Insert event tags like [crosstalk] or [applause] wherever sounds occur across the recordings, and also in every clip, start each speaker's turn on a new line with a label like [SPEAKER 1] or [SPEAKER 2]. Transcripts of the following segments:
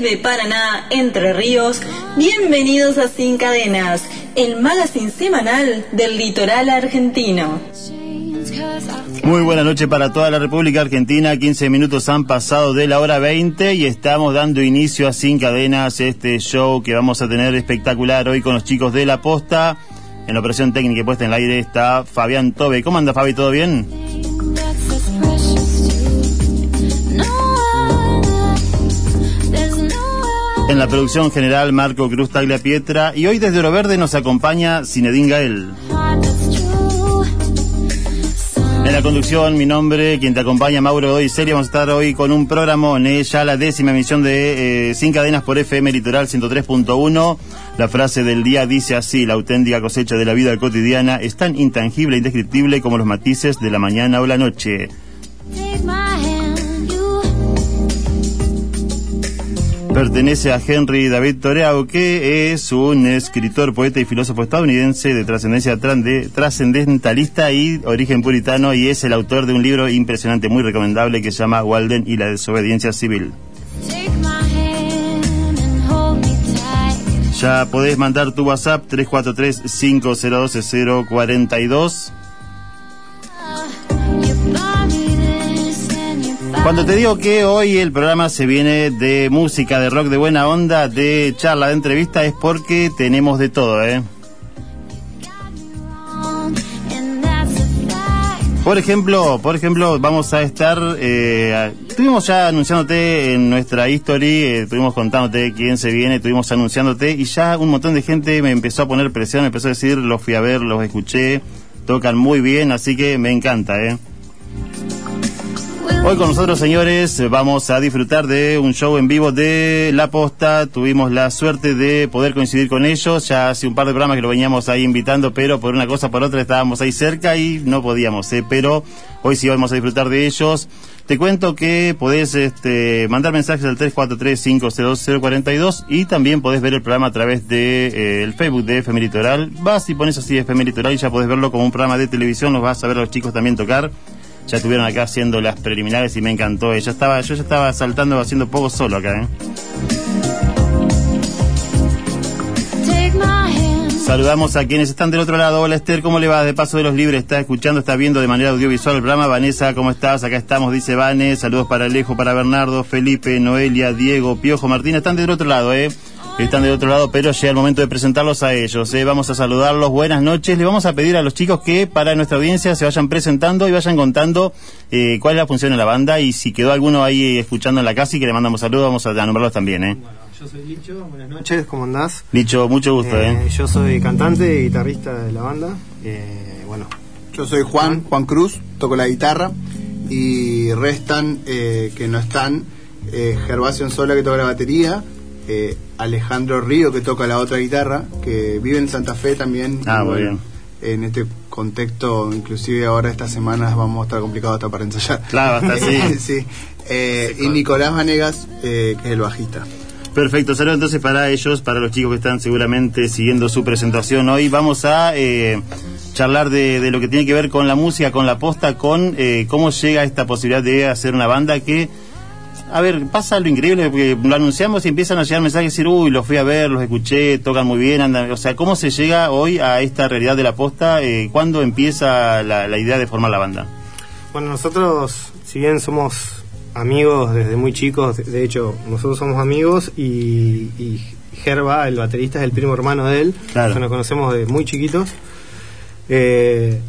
[SPEAKER 1] Desde Paraná, Entre Ríos, bienvenidos a Sin Cadenas, el magazine semanal del litoral argentino.
[SPEAKER 2] Muy buena noche para toda la República Argentina. 15 minutos han pasado de la hora 20 y estamos dando inicio a Sin Cadenas, este show que vamos a tener espectacular hoy con los chicos de La Posta. En la operación técnica puesta en el aire está Fabián Tobe. ¿Cómo anda Fabi? ¿Todo bien? En la producción general Marco Cruz Taglia Pietra y hoy desde Oro Verde nos acompaña Cinedín Gael. En la conducción, mi nombre, quien te acompaña, Mauro Hoy Serie, vamos a estar hoy con un programa, ya la décima emisión de eh, Sin Cadenas por FM Litoral 103.1. La frase del día dice así, la auténtica cosecha de la vida cotidiana es tan intangible e indescriptible como los matices de la mañana o la noche. Pertenece a Henry David Thoreau, que es un escritor, poeta y filósofo estadounidense de trascendencia trascendentalista y origen puritano y es el autor de un libro impresionante, muy recomendable, que se llama Walden y la desobediencia civil. Ya podés mandar tu WhatsApp 343 512 042 Cuando te digo que hoy el programa se viene de música, de rock, de buena onda, de charla, de entrevista, es porque tenemos de todo, ¿eh? Por ejemplo, por ejemplo, vamos a estar, eh, estuvimos ya anunciándote en nuestra history, eh, estuvimos contándote quién se viene, estuvimos anunciándote y ya un montón de gente me empezó a poner presión, me empezó a decir, los fui a ver, los escuché, tocan muy bien, así que me encanta, ¿eh? Hoy con nosotros, señores, vamos a disfrutar de un show en vivo de La Posta. Tuvimos la suerte de poder coincidir con ellos. Ya hace un par de programas que lo veníamos ahí invitando, pero por una cosa por otra estábamos ahí cerca y no podíamos. ¿eh? Pero hoy sí vamos a disfrutar de ellos. Te cuento que podés este, mandar mensajes al 343-502-042 y también podés ver el programa a través de eh, el Facebook de FM Litoral. Vas y pones así FM Litoral y ya podés verlo como un programa de televisión. Nos vas a ver a los chicos también tocar ya estuvieron acá haciendo las preliminares y me encantó. Yo estaba, yo ya estaba saltando haciendo poco solo acá, ¿eh? Saludamos a quienes están del otro lado. Hola Esther, ¿cómo le va? De paso de los libres, está escuchando, está viendo de manera audiovisual el programa. Vanessa, ¿cómo estás? Acá estamos, dice Vane. Saludos para Alejo, para Bernardo, Felipe, Noelia, Diego, Piojo, Martín. Están del otro lado, ¿eh? Están del otro lado, pero llega el momento de presentarlos a ellos. ¿eh? Vamos a saludarlos, buenas noches. Le vamos a pedir a los chicos que para nuestra audiencia se vayan presentando y vayan contando eh, cuál es la función de la banda y si quedó alguno ahí escuchando en la casa y que le mandamos saludos, vamos a, nombrarlos también. ¿eh?
[SPEAKER 3] Bueno, yo soy Licho, buenas noches, ¿cómo andás?
[SPEAKER 2] Licho, mucho gusto.
[SPEAKER 3] Eh, ¿eh? Yo soy cantante y guitarrista de la banda. bueno,
[SPEAKER 4] yo soy Juan, Juan Cruz, toco la guitarra y restan que no están Gervasio Sola que toca la batería eh, Alejandro Río, que toca la otra guitarra, que vive en Santa Fe también.
[SPEAKER 2] Ah, muy bien.
[SPEAKER 4] En este contexto, inclusive ahora estas semanas vamos a estar complicados hasta para ensayar.
[SPEAKER 2] Claro, hasta [laughs]
[SPEAKER 4] sí. sí. Eh, y Nicolás Vanegas, eh, que es el bajista.
[SPEAKER 2] Perfecto, saludos entonces para ellos, para los chicos que están seguramente siguiendo su presentación hoy. Vamos a charlar de, de, lo que tiene que ver con la música, con la posta, con cómo llega esta posibilidad de hacer una banda que a ver, pasa lo increíble porque lo anunciamos y empiezan a llegar mensajes y decir, uy, los fui a ver, los escuché, tocan muy bien, andan. O sea, ¿cómo se llega hoy a esta realidad de la posta? Eh, ¿Cuándo empieza la, idea de formar la banda?
[SPEAKER 3] Bueno, nosotros, si bien somos amigos desde muy chicos, de hecho, nosotros somos amigos y, y Gerba, el baterista, es el primo hermano de él. Claro. nos conocemos de muy chiquitos. Eh,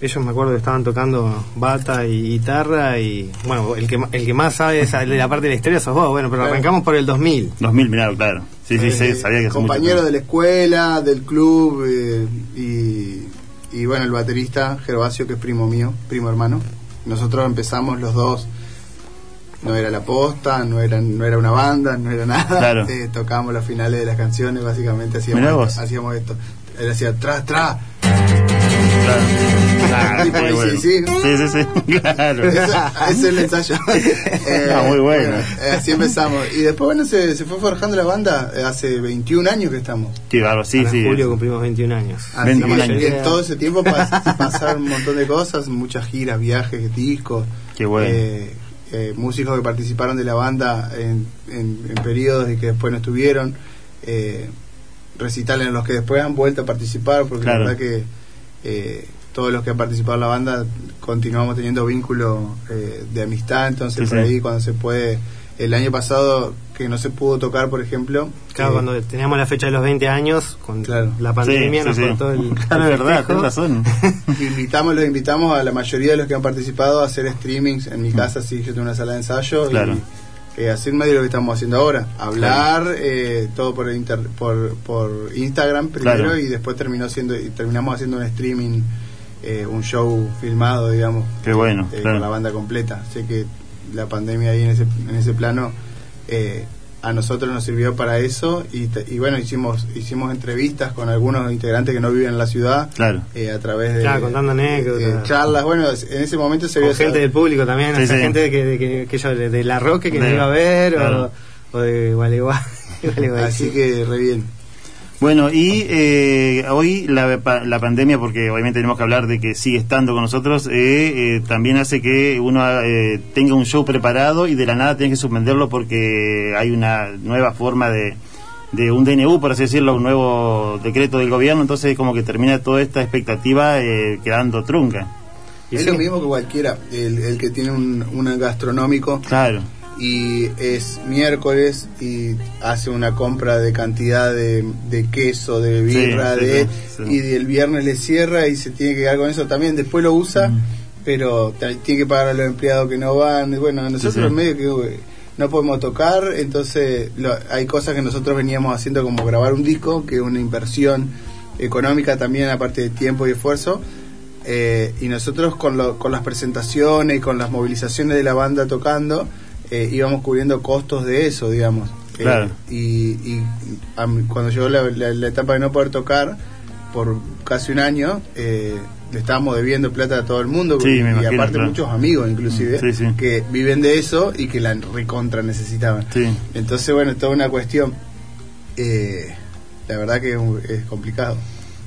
[SPEAKER 3] ellos me acuerdo que estaban tocando bata y guitarra y bueno, el que, el que más sabe de la parte de la historia sos vos, bueno, pero arrancamos por el 2000.
[SPEAKER 2] 2000, mirá, claro. Sí, sí, sí, eh, sabía que
[SPEAKER 4] Compañero de la escuela, del club eh, y, y, bueno, el baterista Gervasio, que es primo mío, primo hermano. Nosotros empezamos los dos, no era la posta, no era, no era una banda, no era nada. Claro. Eh, tocábamos los finales de las canciones, básicamente hacíamos, hacíamos esto. Él hacía tras, tras
[SPEAKER 2] Claro. sí, sí, sí, sí, [laughs] claro.
[SPEAKER 4] Ese, es el ensayo.
[SPEAKER 2] eh, [laughs] ah, muy bueno.
[SPEAKER 4] Eh, así empezamos. Y después, bueno, se, se, fue forjando la banda eh, hace 21 años que estamos.
[SPEAKER 2] Sí, claro, sí, sí.
[SPEAKER 3] En julio cumplimos 21 años.
[SPEAKER 4] Así 21 años. Y en todo ese tiempo pas, [laughs] pasaron un montón de cosas, muchas giras, viajes, discos.
[SPEAKER 2] Qué bueno. Eh,
[SPEAKER 4] eh, músicos que participaron de la banda en, en, periodos y que después no estuvieron, eh, recitales en los que después han vuelto a participar, porque la verdad que eh, todos los que han participado en la banda continuamos teniendo vínculo eh, de amistad, entonces por ahí cuando se puede el año pasado que no se pudo tocar, por ejemplo.
[SPEAKER 3] Claro, cuando teníamos la fecha de los 20 años, con la pandemia nos cortó el. [laughs]
[SPEAKER 2] Claro, verdad, tienes razón. [laughs]
[SPEAKER 4] invitamos, los invitamos a la mayoría de los que han participado a hacer streamings en mi mm. casa, sí, yo tengo una sala de ensayo. Claro. Y, eh, así medio lo que estamos haciendo ahora. Hablar, eh, todo por, inter, por, por Instagram primero y después terminó siendo, y terminamos haciendo un streaming, eh, un show filmado, digamos.
[SPEAKER 2] Qué bueno.
[SPEAKER 4] Con la banda completa. Sé que la pandemia ahí en ese, en ese plano eh, a nosotros nos sirvió para eso y, y, bueno hicimos hicimos entrevistas con algunos integrantes que no viven en la ciudad
[SPEAKER 2] claro.
[SPEAKER 4] eh, a través de
[SPEAKER 3] claro, contando anécdotas.
[SPEAKER 4] eh, charlas. Bueno en ese momento se
[SPEAKER 3] vio gente del público también gente que, que, que, yo de, La Roque que no iba a ver o, o, de Gualeguay [laughs]
[SPEAKER 4] así que re bien
[SPEAKER 2] bueno, y eh, hoy la, la, pandemia, porque obviamente tenemos que hablar de que sigue estando con nosotros, eh, eh, también hace que uno tenga un show preparado y de la nada tiene que suspenderlo porque hay una nueva forma de, de un DNU, por así decirlo, un nuevo decreto del gobierno, entonces como que termina toda esta expectativa quedando trunca.
[SPEAKER 4] Es lo mismo que cualquiera, el, que tiene un, un gastronómico.
[SPEAKER 2] Claro
[SPEAKER 4] y es miércoles y hace una compra de cantidad de, de queso, de birra, de, y el viernes le cierra y se tiene que quedar con eso también. Después lo usa, pero tiene que pagar a los empleados que no van. Bueno, nosotros medio que no podemos tocar, entonces hay cosas que nosotros veníamos haciendo como grabar un disco, que es una inversión económica también, aparte de tiempo y esfuerzo. Eh, y nosotros con, lo, con las presentaciones y con las movilizaciones de la banda tocando, eh, íbamos cubriendo costos de eso, digamos.
[SPEAKER 2] Eh,
[SPEAKER 4] y, cuando llegó la, etapa de no poder tocar, por casi un año, eh, le estábamos debiendo plata a todo el mundo,
[SPEAKER 2] y
[SPEAKER 4] aparte muchos amigos inclusive, que viven de eso y que la recontra necesitaban. Entonces, bueno, es toda una cuestión, la verdad que es complicado.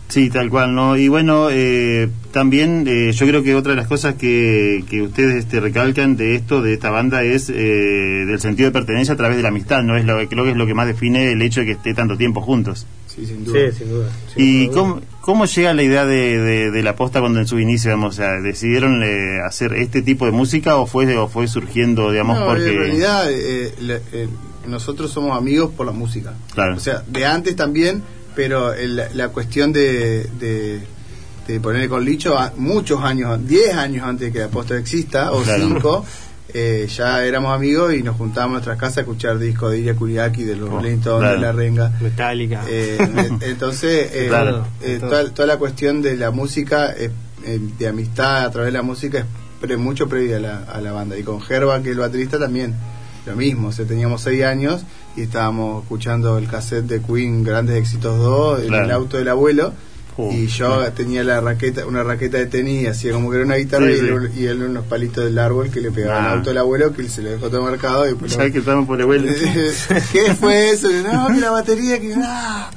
[SPEAKER 2] Sí, tal cual, ¿no? Y bueno, eh, también eh, yo creo que otra de las cosas que, que ustedes este, recalcan de esto, de esta banda, es eh, del sentido de pertenencia a través de la amistad, ¿no? Es lo, creo que es lo que más define el hecho de que esté tanto tiempo juntos.
[SPEAKER 4] Sí, sin duda.
[SPEAKER 3] Sí, sin duda.
[SPEAKER 2] ¿Y cómo, cómo, llega la idea de, de, la posta cuando en su inicio, digamos, o sea, decidieron hacer este tipo de música o fue, o fue surgiendo, digamos, porque...
[SPEAKER 4] En realidad, nosotros somos amigos por la música.
[SPEAKER 2] Claro.
[SPEAKER 4] O sea, de antes también pero la cuestión de, de, ponerle con Licho, muchos años, 10 años antes de que la posta exista, o 5, [laughs] eh, ya éramos amigos y nos juntábamos en nuestras casas a escuchar discos de Iria Kuriaki, de los oh, de La Renga.
[SPEAKER 3] Metallica.
[SPEAKER 4] Eh, entonces, [laughs] eh, toda, la cuestión de la música, de amistad a través de la música, es mucho previa a la, a la banda. Y con Gerba, que es el baterista, también lo mismo. O sea, teníamos 6 años y estábamos escuchando el cassette de Queen Grandes Éxitos 2 en el auto del abuelo y yo tenía la raqueta una raqueta de tenis hacía como que era una guitarra y, Él, unos palitos del árbol que le pegaba al ah. auto del abuelo que se le dejó todo marcado y
[SPEAKER 2] ¿Sabes que estamos por el abuelo? [laughs]
[SPEAKER 4] ¿qué fue eso? no, que la batería que ah.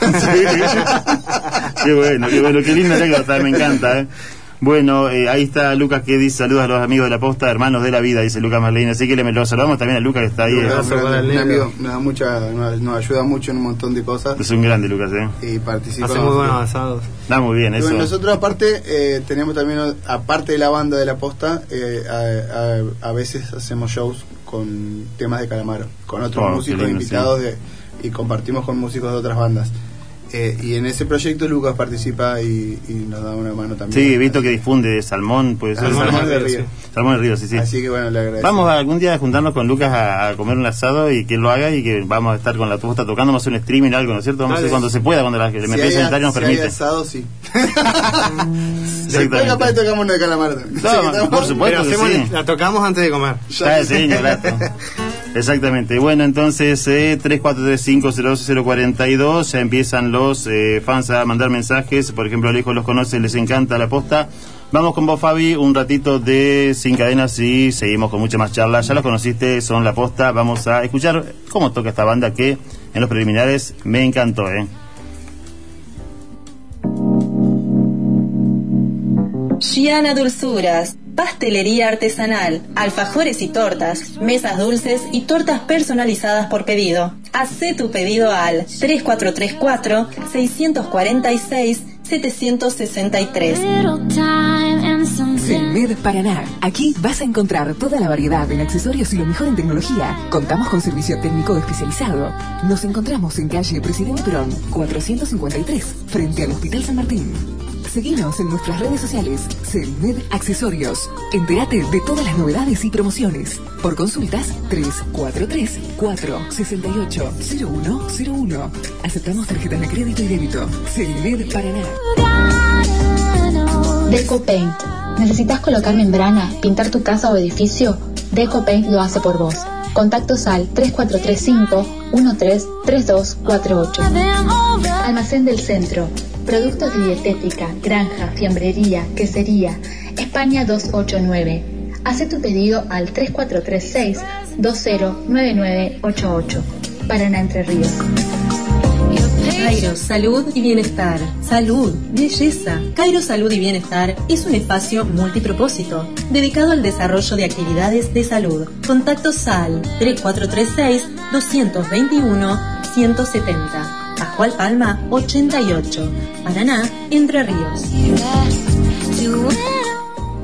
[SPEAKER 4] [laughs]
[SPEAKER 2] qué bueno, qué bueno, qué linda anécdota, me encanta ¿eh? Bueno, eh, ahí está Lucas que dice saludos a los amigos de la posta, hermanos de la vida, dice Lucas Marlene. Así que le lo saludamos también a Lucas que está ahí.
[SPEAKER 4] Un, eh. amigo, nos, da mucha, nos, ayuda mucho en un montón de cosas.
[SPEAKER 2] Es un grande Lucas,
[SPEAKER 4] ¿eh? Y participa.
[SPEAKER 3] Hace muy buenos asados.
[SPEAKER 2] Da muy bien, eso.
[SPEAKER 4] nosotros aparte eh, tenemos también, aparte de la banda de la posta, eh, a, a, veces hacemos shows con temas de Calamaro, con otros oh, músicos invitados de, y compartimos con músicos de otras bandas. Eh, y en ese proyecto Lucas participa y, nos da una mano también.
[SPEAKER 2] Sí, he visto que difunde Salmón, pues
[SPEAKER 4] Salmón, de Río.
[SPEAKER 2] Salmón de Río, sí, sí.
[SPEAKER 4] Así que bueno, le agradezco.
[SPEAKER 2] Vamos algún día a juntarnos con Lucas a, comer un asado y que él lo haga y que vamos a estar con la posta tocando, vamos a hacer un streaming algo, ¿no es cierto? Vamos a hacer cuando se pueda, cuando la, el
[SPEAKER 4] si sanitario
[SPEAKER 2] nos si permite. Hay
[SPEAKER 4] asado, sí. [laughs] Después capaz de tocamos una de calamar.
[SPEAKER 2] No, por supuesto sí.
[SPEAKER 3] La tocamos antes de comer.
[SPEAKER 2] Ya, sí, [laughs] Exactamente. Bueno, entonces eh, 3435 ya empiezan los eh, fans a mandar mensajes. Por ejemplo, Alejo los conoce, les encanta la posta. Vamos con vos, Fabi, un ratito de Sin Cadenas y seguimos con mucha más charla. Ya los conociste, son la posta. Vamos a escuchar cómo toca esta banda que en los preliminares me encantó, ¿eh?
[SPEAKER 1] Dulzuras pastelería artesanal, alfajores y tortas, mesas dulces y tortas personalizadas por pedido. Hacé tu pedido al 3434 646 763.
[SPEAKER 5] Selmed Paraná. Aquí vas a encontrar toda la variedad en accesorios y lo mejor en tecnología. Contamos con servicio técnico especializado. Nos encontramos en calle Presidente Perón, 453, frente al Hospital San Martín. Seguinos en nuestras redes sociales, Selmed Accesorios. Entérate de todas las novedades y promociones. Por consultas, 343-468-0101. Aceptamos tarjetas de crédito y débito. Selmed Paraná.
[SPEAKER 6] Deco Paint. ¿Necesitas colocar membrana, pintar tu casa o edificio? Deco Paint lo hace por vos. Contactos al 3435 133248. Almacén del Centro Productos de dietética, granja, fiambrería, quesería. España 289. Hace tu pedido al 3436 209988. Paraná Entre Ríos.
[SPEAKER 1] Cairo, salud y bienestar. Salud, belleza. Cairo Salud y Bienestar es un espacio multipropósito dedicado al desarrollo de actividades de salud. Contactos al 3436 221 170. Pascual Palma 88, Paraná, Entre Ríos.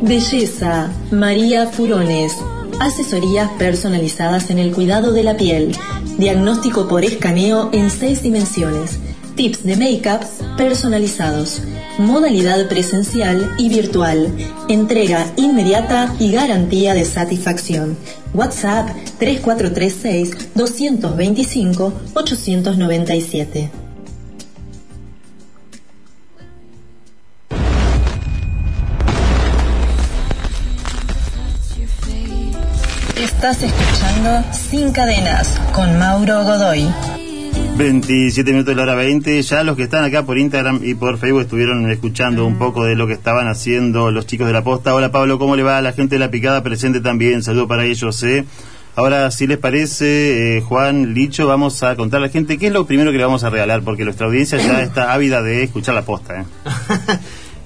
[SPEAKER 1] Belleza, María Furones. Asesorías personalizadas en el cuidado de la piel. Diagnóstico por escaneo en seis dimensiones. Tips de make-up personalizados. Modalidad presencial y virtual. Entrega inmediata y garantía de satisfacción. WhatsApp 3436 225 897. Estás escuchando Sin Cadenas con Mauro Godoy.
[SPEAKER 2] 27 minutos de la hora 20. Ya los que están acá por Instagram y por Facebook estuvieron escuchando un poco de lo que estaban haciendo los chicos de la posta. Hola Pablo, ¿cómo le va a la gente de la picada presente también? Saludo para ellos. ¿eh? Ahora, si les parece, eh, Juan, Licho, vamos a contar a la gente qué es lo primero que le vamos a regalar, porque nuestra audiencia ya está ávida de escuchar la posta. ¿eh? [laughs]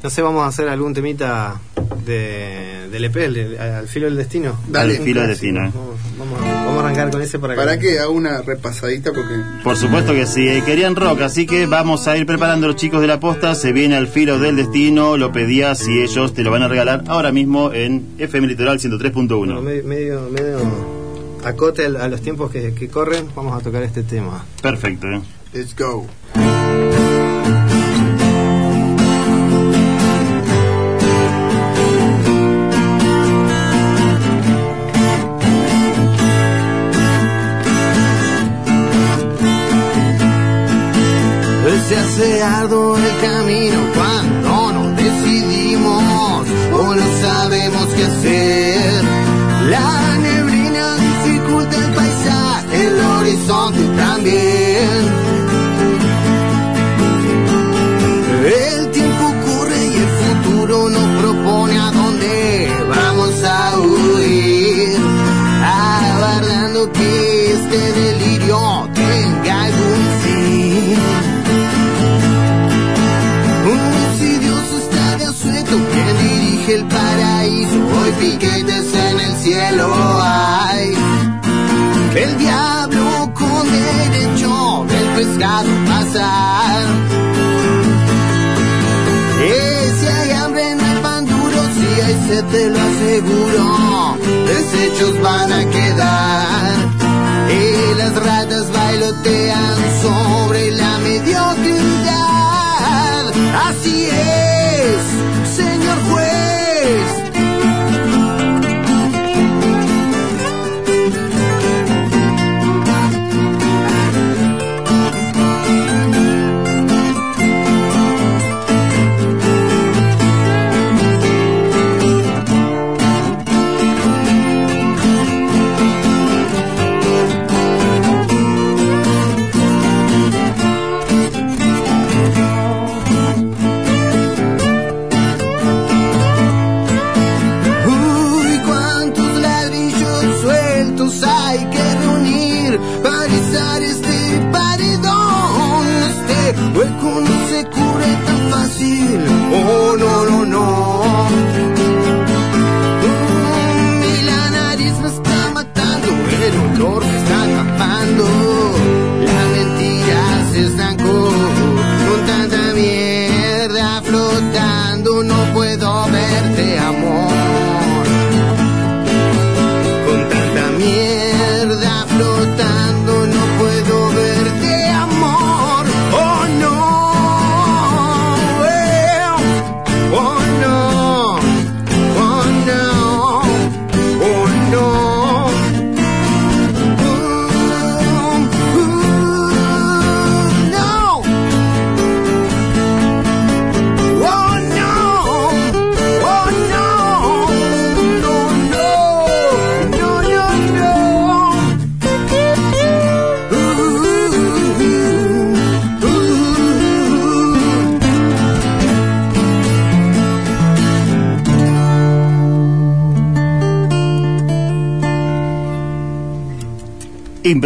[SPEAKER 3] no sé, vamos a hacer algún temita de, del EP, al filo del destino.
[SPEAKER 2] Dale, al filo del destino.
[SPEAKER 3] ¿eh? Vamos, a arrancar con ese
[SPEAKER 4] para ¿Para que haga una repasadita? porque
[SPEAKER 2] Por supuesto que sí, eh, querían rock, así que vamos a ir preparando los chicos de la posta, se viene al filo del destino, lo pedías y ellos te lo van a regalar ahora mismo en FM Litoral 103.1.
[SPEAKER 3] medio, medio, acote a los tiempos que, que corren, vamos a tocar este tema.
[SPEAKER 2] Perfecto. ¿eh?
[SPEAKER 4] Let's go.
[SPEAKER 7] Arduo el camino lo aseguro. Desechos van a quedar. Y las ratas bailotean sobre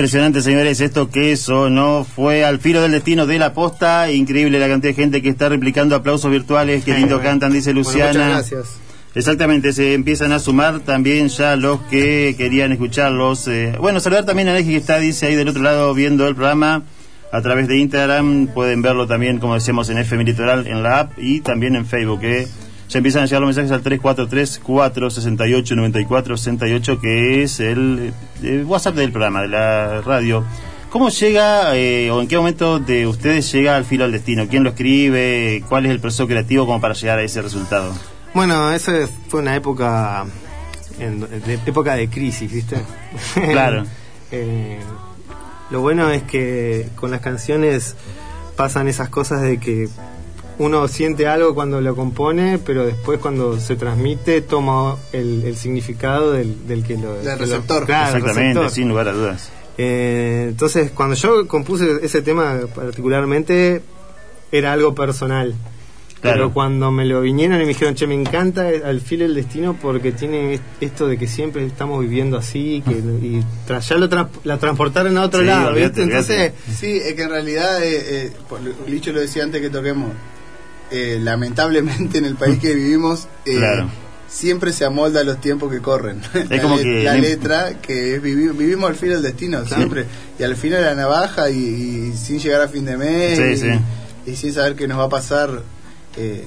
[SPEAKER 2] Impresionante, señores, esto que eso no fue al filo del destino de la posta. Increíble la cantidad de gente que está replicando aplausos virtuales. Qué lindo cantan, dice Luciana.
[SPEAKER 3] gracias.
[SPEAKER 2] Exactamente, se empiezan a sumar también ya los que querían escucharlos. Eh, bueno, saludar también a Aleji que está, dice ahí del otro lado viendo el programa a través de Instagram. Pueden verlo también, como decíamos, en FM Litoral, en la app y también en Facebook. Eh. Ya empiezan a llegar los mensajes al 343-468-9468, que es el, WhatsApp del programa, de la radio. ¿Cómo llega eh, o en qué momento de ustedes llega al filo al destino? ¿Quién lo escribe? ¿Cuál es el proceso creativo como para llegar a ese resultado?
[SPEAKER 3] Bueno, eso fue una época, de, época de crisis, ¿viste? [laughs]
[SPEAKER 2] Claro.
[SPEAKER 3] Eh, lo bueno es que con las canciones pasan esas cosas de que uno siente algo cuando lo compone, pero después cuando se transmite toma el, significado del, que lo...
[SPEAKER 4] Del receptor.
[SPEAKER 2] Exactamente, sin lugar a dudas.
[SPEAKER 3] Eh, entonces, cuando yo compuse ese tema particularmente, era algo personal. Pero cuando me lo vinieron y me dijeron, che, me encanta al filo del destino porque tiene esto de que siempre estamos viviendo así que, y ya lo la transportaron a otro lado, Entonces,
[SPEAKER 4] sí, es que en realidad, eh, eh, Licho lo decía antes que toquemos, eh, lamentablemente en el país que vivimos, eh, siempre se amolda a los tiempos que corren.
[SPEAKER 2] Es la, como que
[SPEAKER 4] la letra que vivimos al filo del destino, siempre. Y al final la navaja y, sin llegar a fin de mes y, sin saber qué nos va a pasar. Eh,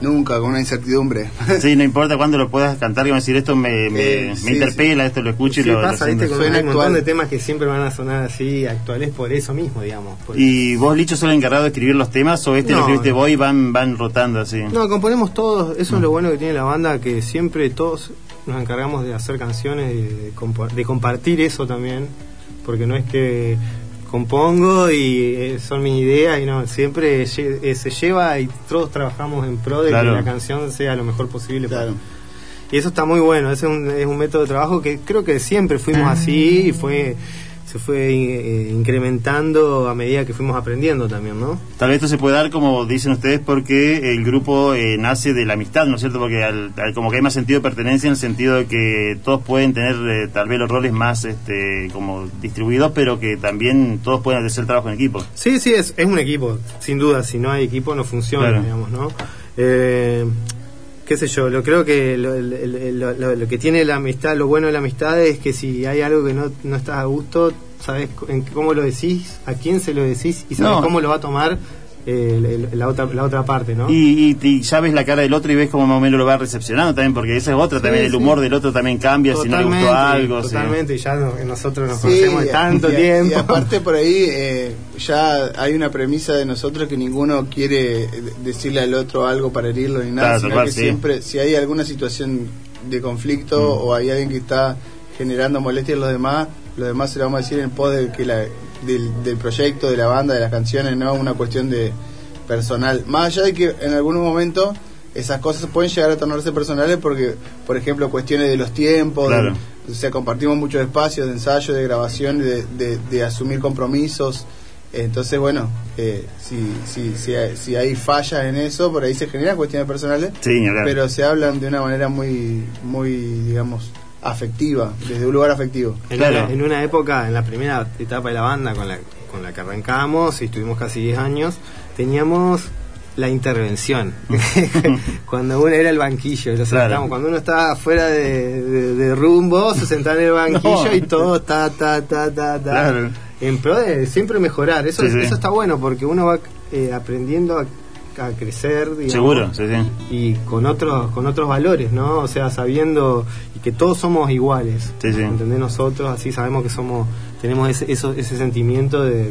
[SPEAKER 4] Nunca, con una incertidumbre.
[SPEAKER 2] Sí, no importa cuándo lo puedas cantar, y decir esto me, me, eh, interpela, esto lo escucho y lo
[SPEAKER 3] pasa, ¿viste? Con un montón de temas que siempre van a sonar así actuales por eso mismo, digamos.
[SPEAKER 2] ¿Y vos, Licho, sos el encargado de escribir los temas o este lo escribiste vos y van, van rotando así?
[SPEAKER 3] No, componemos todos, eso es lo bueno que tiene la banda, que siempre todos nos encargamos de hacer canciones, de, de compartir eso también, porque no es que compongo y eh, son mis ideas y no siempre eh, se lleva y todos trabajamos en pro de que la canción sea lo mejor posible. Y eso está muy bueno es un, es un método de trabajo que creo que siempre fuimos así y fue se fue eh, incrementando a medida que fuimos aprendiendo también, ¿no?
[SPEAKER 2] Tal vez esto se puede dar, como dicen ustedes, porque el grupo eh, nace de la amistad, ¿no es cierto? Porque al, como que hay más sentido de pertenencia en el sentido de que todos pueden tener eh, tal vez los roles más este, como distribuidos, pero que también todos pueden hacer trabajo en equipo.
[SPEAKER 3] Sí, sí, es, es un equipo, sin duda. Si no hay equipo no funciona, digamos, ¿no? Qué sé yo, lo creo que lo, que tiene la amistad, lo bueno de la amistad es que si hay algo que no, no estás a gusto, sabes cómo lo decís, a quién se lo decís y sabes cómo lo va a tomar eh, la, otra, la otra parte, ¿no?
[SPEAKER 2] Y, y, ya ves la cara del otro y ves cómo más o menos lo va recepcionando también, porque esa es otra también, el humor del otro también cambia si no le gustó algo.
[SPEAKER 3] Totalmente, ya nosotros nos conocemos de tanto tiempo.
[SPEAKER 4] Y aparte por ahí eh, ya hay una premisa de nosotros que ninguno quiere decirle al otro algo para herirlo ni nada, sino que siempre, si hay alguna situación de conflicto mm. o hay alguien que está generando molestias a los demás, los demás se lo vamos a decir en pos de que la del, proyecto, de la banda, de las canciones, no una cuestión de personal. Más allá de que en algún momento esas cosas pueden llegar a tornarse personales porque, por ejemplo, cuestiones de los tiempos, o sea, compartimos muchos espacios de ensayo, de grabación, de, de, asumir compromisos. Entonces, bueno, eh, si, si, si, si, hay fallas en eso, por ahí se generan cuestiones personales, pero se hablan de una manera muy, muy digamos, afectiva, desde un lugar afectivo.
[SPEAKER 3] En, una, época, en la primera etapa de la banda con la, con la que arrancamos y estuvimos casi 10 años, teníamos la intervención. [laughs] [laughs] cuando uno era el banquillo, cuando uno estaba fuera de, rumbo, se sentaba en el banquillo y todo ta, ta, ta, ta, ta. En pro de siempre mejorar. Eso, eso está bueno porque uno va eh, aprendiendo a a crecer,
[SPEAKER 2] Seguro,
[SPEAKER 3] Y con otros, con otros valores, ¿no? O sea, sabiendo y que todos somos iguales. Sí, Nosotros así sabemos que somos, tenemos ese, ese sentimiento de,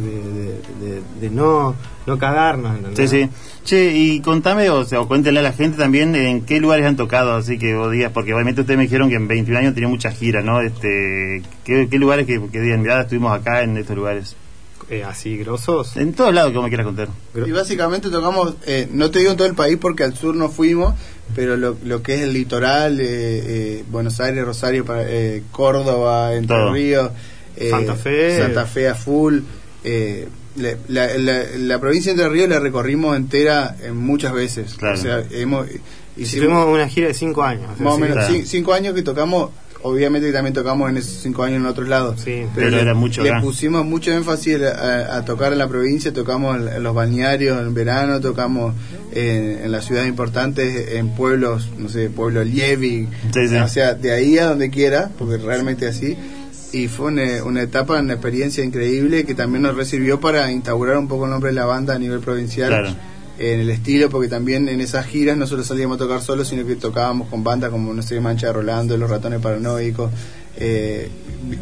[SPEAKER 3] de, no, no cagarnos,
[SPEAKER 2] ¿entendés? Sí, sí. Che, y contame, o sea, cuéntale a la gente también en qué lugares han tocado, así que vos digas, porque obviamente ustedes me dijeron que en 21 años tenía muchas giras, ¿no? Este, ¿qué, lugares que, que digan, estuvimos acá en estos lugares?
[SPEAKER 3] Eh, así grosos.
[SPEAKER 2] En todos lados, como me quieras contar.
[SPEAKER 4] Y básicamente tocamos, eh, no te digo en todo el país porque al sur no fuimos, pero lo, lo que es el litoral, eh, Buenos Aires, Rosario, Córdoba, Entre Ríos,
[SPEAKER 3] Santa Fe,
[SPEAKER 4] Santa Fe a full. La, la, provincia de Entre Ríos la recorrimos entera muchas veces. O sea, hemos,
[SPEAKER 3] hicimos una gira de cinco años.
[SPEAKER 4] Más o menos, cinco años que tocamos obviamente también tocamos en esos cinco años en otros lados.
[SPEAKER 3] Sí,
[SPEAKER 2] pero, era mucho
[SPEAKER 4] Le pusimos mucho énfasis a, tocar en la provincia, tocamos en, los balnearios en verano, tocamos en, las ciudades importantes, en pueblos, no sé, pueblo Lievi, o sea, de ahí a donde quiera, porque realmente así. Y fue una, una, etapa, una experiencia increíble que también nos recibió para instaurar un poco el nombre de la banda a nivel provincial.
[SPEAKER 2] Claro
[SPEAKER 4] en el estilo, porque también en esas giras no solo salíamos a tocar solos, sino que tocábamos con bandas como, no sé, Mancha de Rolando, Los Ratones Paranoicos. Eh,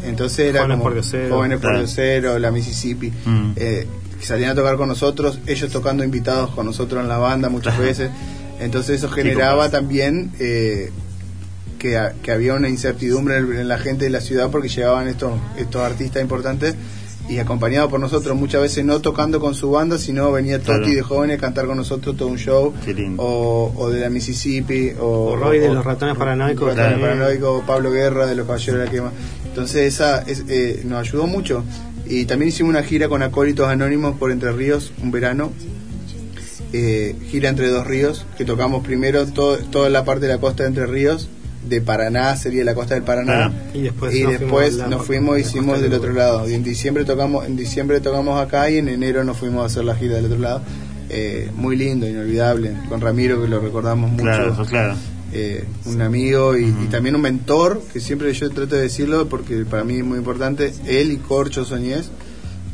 [SPEAKER 4] entonces era
[SPEAKER 3] Jóvenes
[SPEAKER 4] como
[SPEAKER 3] por
[SPEAKER 4] Jóvenes por la Mississippi. Mm. Eh, salían a tocar con nosotros, ellos tocando invitados con nosotros en la banda muchas veces. Entonces eso generaba también eh, que, que, había una incertidumbre en la gente de la ciudad porque llegaban estos, estos artistas importantes y acompañado por nosotros, muchas veces no tocando con su banda, sino venía Toti de jóvenes a cantar con nosotros todo un show, o, de la Mississippi, o,
[SPEAKER 3] Roy de los ratones paranoicos,
[SPEAKER 4] o Pablo Guerra de los caballeros de la quema. Entonces esa eh, nos ayudó mucho. Y también hicimos una gira con acólitos anónimos por Entre Ríos, un verano, eh, gira entre dos ríos, que tocamos primero todo, toda la parte de la costa de Entre Ríos, de Paraná, sería la costa del Paraná.
[SPEAKER 3] Y después,
[SPEAKER 4] y nos, después fuimos, nos fuimos, hicimos del otro lado. Y en diciembre tocamos, en diciembre tocamos acá y en enero nos fuimos a hacer la gira del otro lado. Eh, muy lindo, inolvidable, con Ramiro que lo recordamos mucho.
[SPEAKER 2] Claro, claro.
[SPEAKER 4] Eh, un amigo y, también un mentor, que siempre yo trato de decirlo porque para mí es muy importante, él y Corcho Soñez,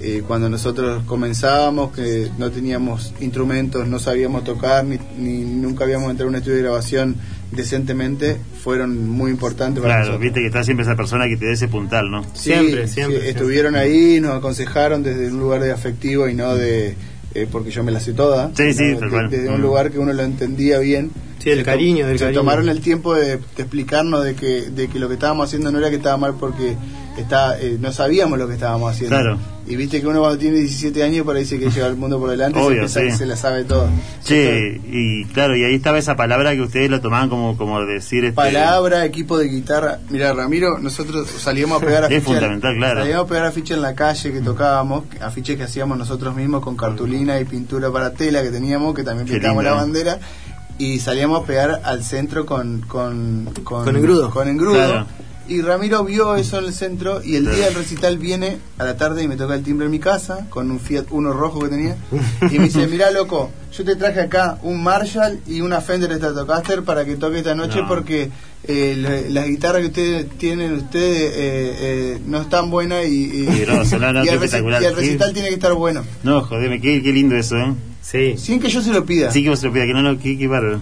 [SPEAKER 4] eh, cuando nosotros comenzábamos, que no teníamos instrumentos, no sabíamos tocar, ni, ni nunca habíamos entrado en un estudio de grabación decentemente fueron muy importantes
[SPEAKER 2] para claro, viste que está siempre esa persona que te dé ese puntal, ¿no?
[SPEAKER 3] siempre, siempre,
[SPEAKER 4] Estuvieron ahí, nos aconsejaron desde un lugar de afectivo y no de... Eh, porque yo me la sé toda.
[SPEAKER 2] Sí, sí,
[SPEAKER 4] Desde un mm. lugar que uno lo entendía bien.
[SPEAKER 3] Sí, el cariño, del
[SPEAKER 4] se tomaron el tiempo de, explicarnos de que, de que lo que estábamos haciendo no era que estaba mal porque está, eh, no sabíamos lo que estábamos haciendo.
[SPEAKER 2] Claro.
[SPEAKER 4] Y viste que uno cuando tiene 17 años parece que llega al mundo por delante
[SPEAKER 2] Obvio,
[SPEAKER 4] se, se la sabe todo.
[SPEAKER 2] Sí, y claro, y ahí estaba esa palabra que ustedes lo tomaban como, como decir... Este...
[SPEAKER 4] Palabra, equipo de guitarra. Mira, Ramiro, nosotros salíamos a pegar
[SPEAKER 2] afiches... fundamental, claro.
[SPEAKER 4] Salíamos a pegar afiches en la calle que tocábamos, afiches que hacíamos nosotros mismos con cartulina y pintura para tela que teníamos, que también pintábamos la bandera. Y salíamos a pegar al centro con... Con,
[SPEAKER 3] con, engrudo.
[SPEAKER 4] Con engrudo. Y Ramiro vio eso en el centro y el día del recital viene a la tarde y me toca el timbre en mi casa con un Fiat Uno rojo que tenía y me dice, [laughs] mira loco, yo te traje acá un Marshall y una Fender Stratocaster para que toque esta noche porque eh, las guitarras que ustedes tienen ustedes eh, eh, no están buenas y, y, el, [laughs] recital, tiene que estar bueno.
[SPEAKER 2] No, jodeme, qué, qué lindo eso, ¿eh?
[SPEAKER 3] Sí.
[SPEAKER 4] Sin que yo se lo pida.
[SPEAKER 2] Sí que vos se lo pida, que no, no, qué, qué bárbaro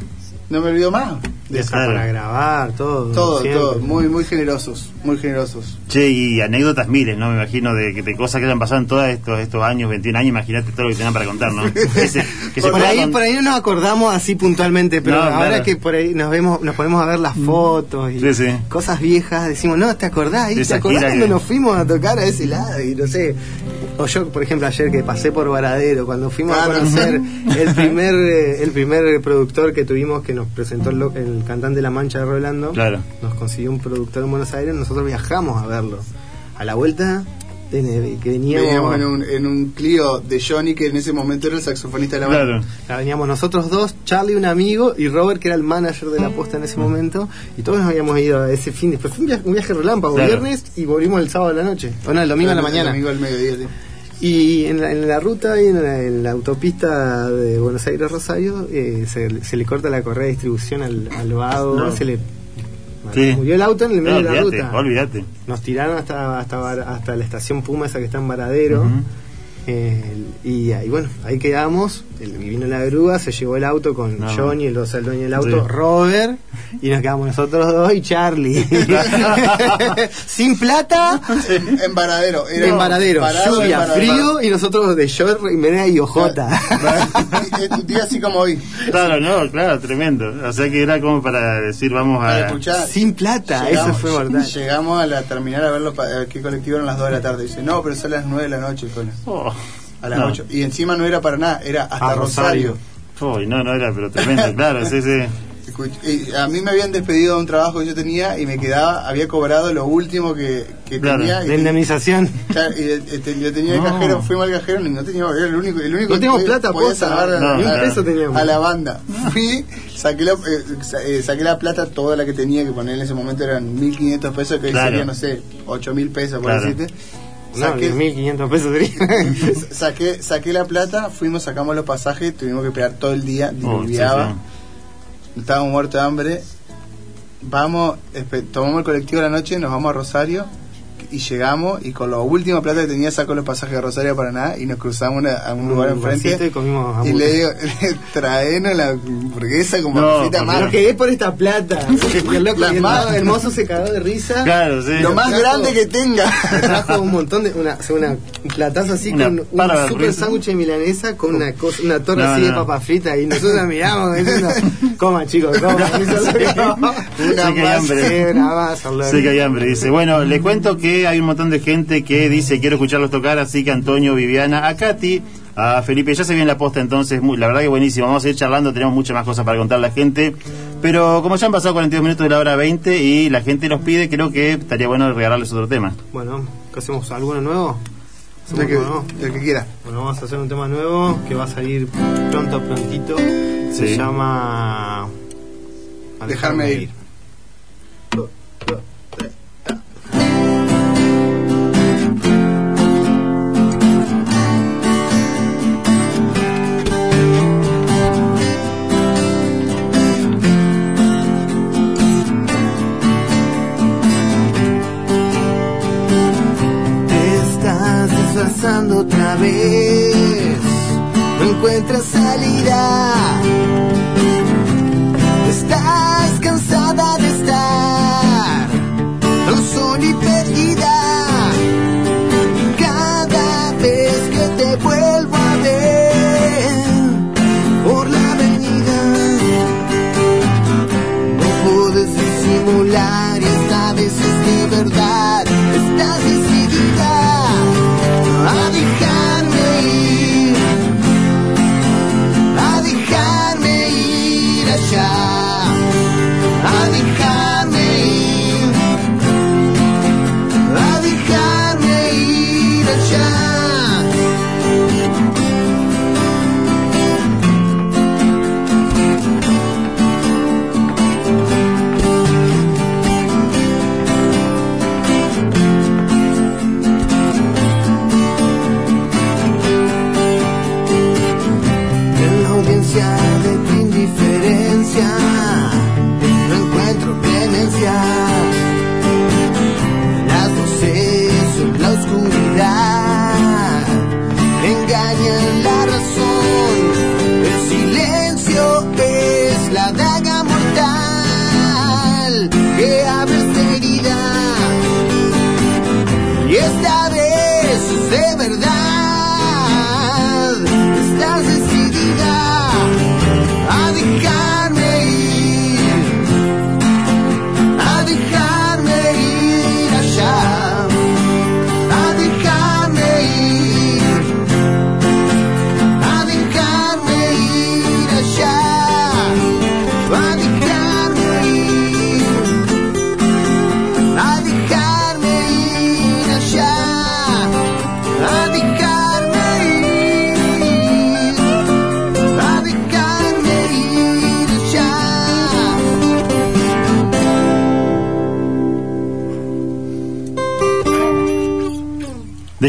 [SPEAKER 4] no me olvido más.
[SPEAKER 3] De para grabar, todo.
[SPEAKER 4] Todo, todo, muy, muy generosos, muy generosos.
[SPEAKER 2] Che, y anécdotas miles, ¿no? Me imagino de, de cosas que hayan pasado en todos estos, estos años, 21 años, imagínate todo lo que tenían para contar, ¿no? [laughs]
[SPEAKER 3] por, ahí, por ahí no nos acordamos así puntualmente, pero ahora que por ahí nos vemos, nos ponemos a ver las mm. fotos y cosas viejas, decimos, no, ¿te acordás? ¿Y ¿Te acordás cuando nos fuimos a tocar a ese lado? Y no sé, o yo, por ejemplo, ayer que pasé por Varadero, cuando fuimos a conocer el primer, eh, el primer productor que tuvimos que nos presentó el, el, cantante de La Mancha de Rolando,
[SPEAKER 2] claro.
[SPEAKER 3] nos consiguió un productor en Buenos Aires, nosotros viajamos a verlo. A la vuelta que veníamos,
[SPEAKER 4] en, un, en un Clio de Johnny que en ese momento era el saxofonista de la banda.
[SPEAKER 3] veníamos nosotros dos, Charlie un amigo y Robert que era el manager de la posta en ese momento y todos nos habíamos ido a ese fin, después fue un viaje, relámpago, viernes y volvimos el sábado a la noche, o no, el domingo a la mañana.
[SPEAKER 4] El domingo al mediodía, sí.
[SPEAKER 3] Y en la, en la ruta y en la, autopista de Buenos Aires Rosario eh, se, se, le corta la correa de distribución al, al vago, se le murió el auto en el medio de la ruta.
[SPEAKER 2] Olvídate.
[SPEAKER 3] Nos tiraron hasta, hasta, hasta la estación Puma esa que está en Varadero. Eh, y ahí bueno, ahí quedamos, el, vino la grúa, se llevó el auto con Johnny, el, el dueño del auto, Robert, y nos quedamos nosotros dos y Charlie. [laughs] Sin plata.
[SPEAKER 4] En Varadero.
[SPEAKER 3] en Varadero, lluvia, frío, y nosotros de short, y y ojota.
[SPEAKER 4] Un día así como hoy.
[SPEAKER 2] Claro, no, claro, tremendo. O sea que era como para decir, vamos a...
[SPEAKER 3] Sin plata, eso fue verdad.
[SPEAKER 4] Llegamos a la terminal a verlo, qué colectivo eran las 2 de la tarde. Dice, no, pero son las 9 de la noche, oh a las 8. Y encima no era para nada, era hasta Rosario.
[SPEAKER 2] Uy, no, no era, pero tremendo, [laughs] claro, sí, sí.
[SPEAKER 4] a mí me habían despedido de un trabajo que yo tenía y me quedaba, había cobrado lo último que, tenía.
[SPEAKER 3] La indemnización.
[SPEAKER 4] y, este, yo tenía el cajero, fuimos al cajero y no teníamos, era el único, el único
[SPEAKER 3] no teníamos plata, podía salvar
[SPEAKER 4] a, la banda. Fui, saqué la, eh, eh, saqué la plata, toda la que tenía que poner en ese momento eran 1.500 pesos, que hoy sería, no sé, 8.000 pesos, por decirte.
[SPEAKER 3] Saqué, 1.500 pesos [laughs]
[SPEAKER 4] saqué, saqué la plata, fuimos, sacamos los pasajes, tuvimos que esperar todo el día, diluviaba. Oh, estábamos muertos de hambre. Vamos, tomamos el colectivo de la noche, nos vamos a Rosario y llegamos y con la última plata que tenía saco los pasajes de Rosario para nada y nos cruzamos a un lugar enfrente
[SPEAKER 3] y,
[SPEAKER 4] y le digo, [laughs] traenos la hamburguesa con no,
[SPEAKER 3] más. Lo que es por esta plata. [laughs] el, el mozo se cagó de risa.
[SPEAKER 2] Claro, sí.
[SPEAKER 4] Lo más grande que tenga. [laughs]
[SPEAKER 3] trajo un montón de, una, una un platazo así con un super sándwich de milanesa con una cosa, una torre así de papa frita y nosotros la miramos diciendo, coma chicos, coma.
[SPEAKER 2] una más, Sí que hay hambre. Dice, bueno, le cuento que hay un montón de gente que dice quiero escucharlos tocar, así que Antonio, Viviana, a Katy, a Felipe, ya se viene la posta entonces, la verdad que buenísimo, vamos a ir charlando, tenemos muchas más cosas para contar a la gente, pero como ya han pasado 42 minutos de la hora 20 y la gente los pide, creo que estaría bueno regalarles otro tema.
[SPEAKER 3] Bueno, ¿hacemos alguno nuevo?
[SPEAKER 4] El que, el que quiera.
[SPEAKER 3] Bueno, vamos a hacer un tema nuevo que va a salir pronto, prontito. Se llama...
[SPEAKER 4] Dejarme, ir.
[SPEAKER 7] Otra vez, no encuentras salida. Estás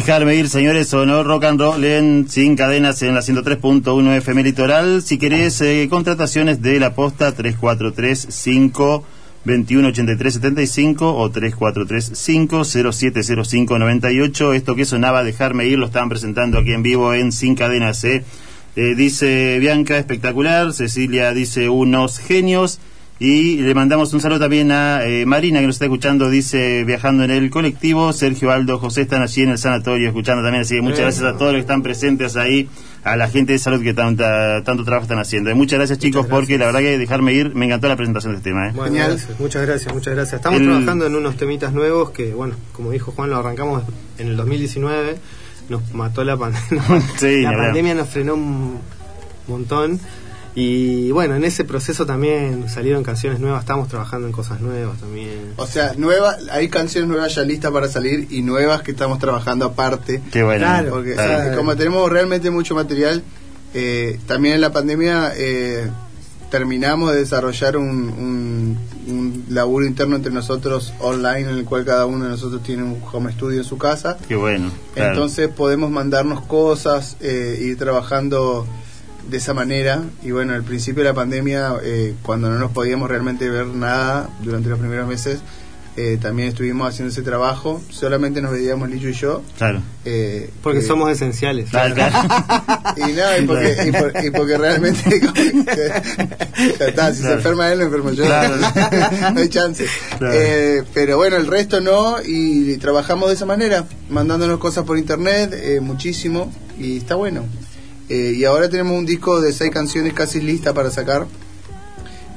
[SPEAKER 2] Dejarme ir, señores, no rock and roll en Sin Cadenas en la 103.1 FM Litoral. Si querés eh, contrataciones de la posta 343 5 218375 o 3435 070598. Esto que sonaba Dejarme ir lo estaban presentando aquí en vivo en Sin Cadenas. ¿eh? Eh, dice Bianca, espectacular. Cecilia dice unos genios. Y le mandamos un saludo también a eh, Marina, que nos está escuchando, dice, viajando en el colectivo. Sergio Aldo, José están allí en el sanatorio escuchando también. Así que muchas gracias a todos los que están presentes ahí, a la gente de salud que tanta, tanto trabajo están haciendo. Y muchas gracias, chicos, porque la verdad que dejarme ir, me encantó la presentación de este tema. ¿eh?
[SPEAKER 3] muchas gracias, muchas gracias. Estamos trabajando en unos temitas nuevos que, bueno, como dijo Juan, lo arrancamos en el 2019. Nos mató la pandemia. [laughs] la pandemia nos frenó un montón Y bueno, en ese proceso también salieron canciones nuevas, estamos trabajando en cosas nuevas también.
[SPEAKER 4] O sea, nueva, hay canciones nuevas ya listas para salir y nuevas que estamos trabajando aparte.
[SPEAKER 2] Qué bueno.
[SPEAKER 4] Claro, porque como tenemos realmente mucho material, eh, también en la pandemia eh, terminamos de desarrollar un, un, laburo interno entre nosotros online en el cual cada uno de nosotros tiene un home studio en su casa.
[SPEAKER 2] Qué bueno.
[SPEAKER 4] Entonces podemos mandarnos cosas, eh, ir trabajando de esa manera. Y bueno, al principio de la pandemia, eh, cuando no nos podíamos realmente ver nada durante los primeros meses, eh, también estuvimos haciendo ese trabajo. Solamente nos veíamos Licho y yo.
[SPEAKER 2] Claro.
[SPEAKER 3] Eh, porque somos esenciales.
[SPEAKER 4] Claro, [laughs] y nada, y porque, y, porque realmente. [laughs] si se enferma él, lo enfermo yo. [laughs] no hay chance. pero bueno, el resto no. Y, trabajamos de esa manera, mandándonos cosas por internet, muchísimo. Y está bueno. Eh, y ahora tenemos un disco de seis canciones casi lista para sacar.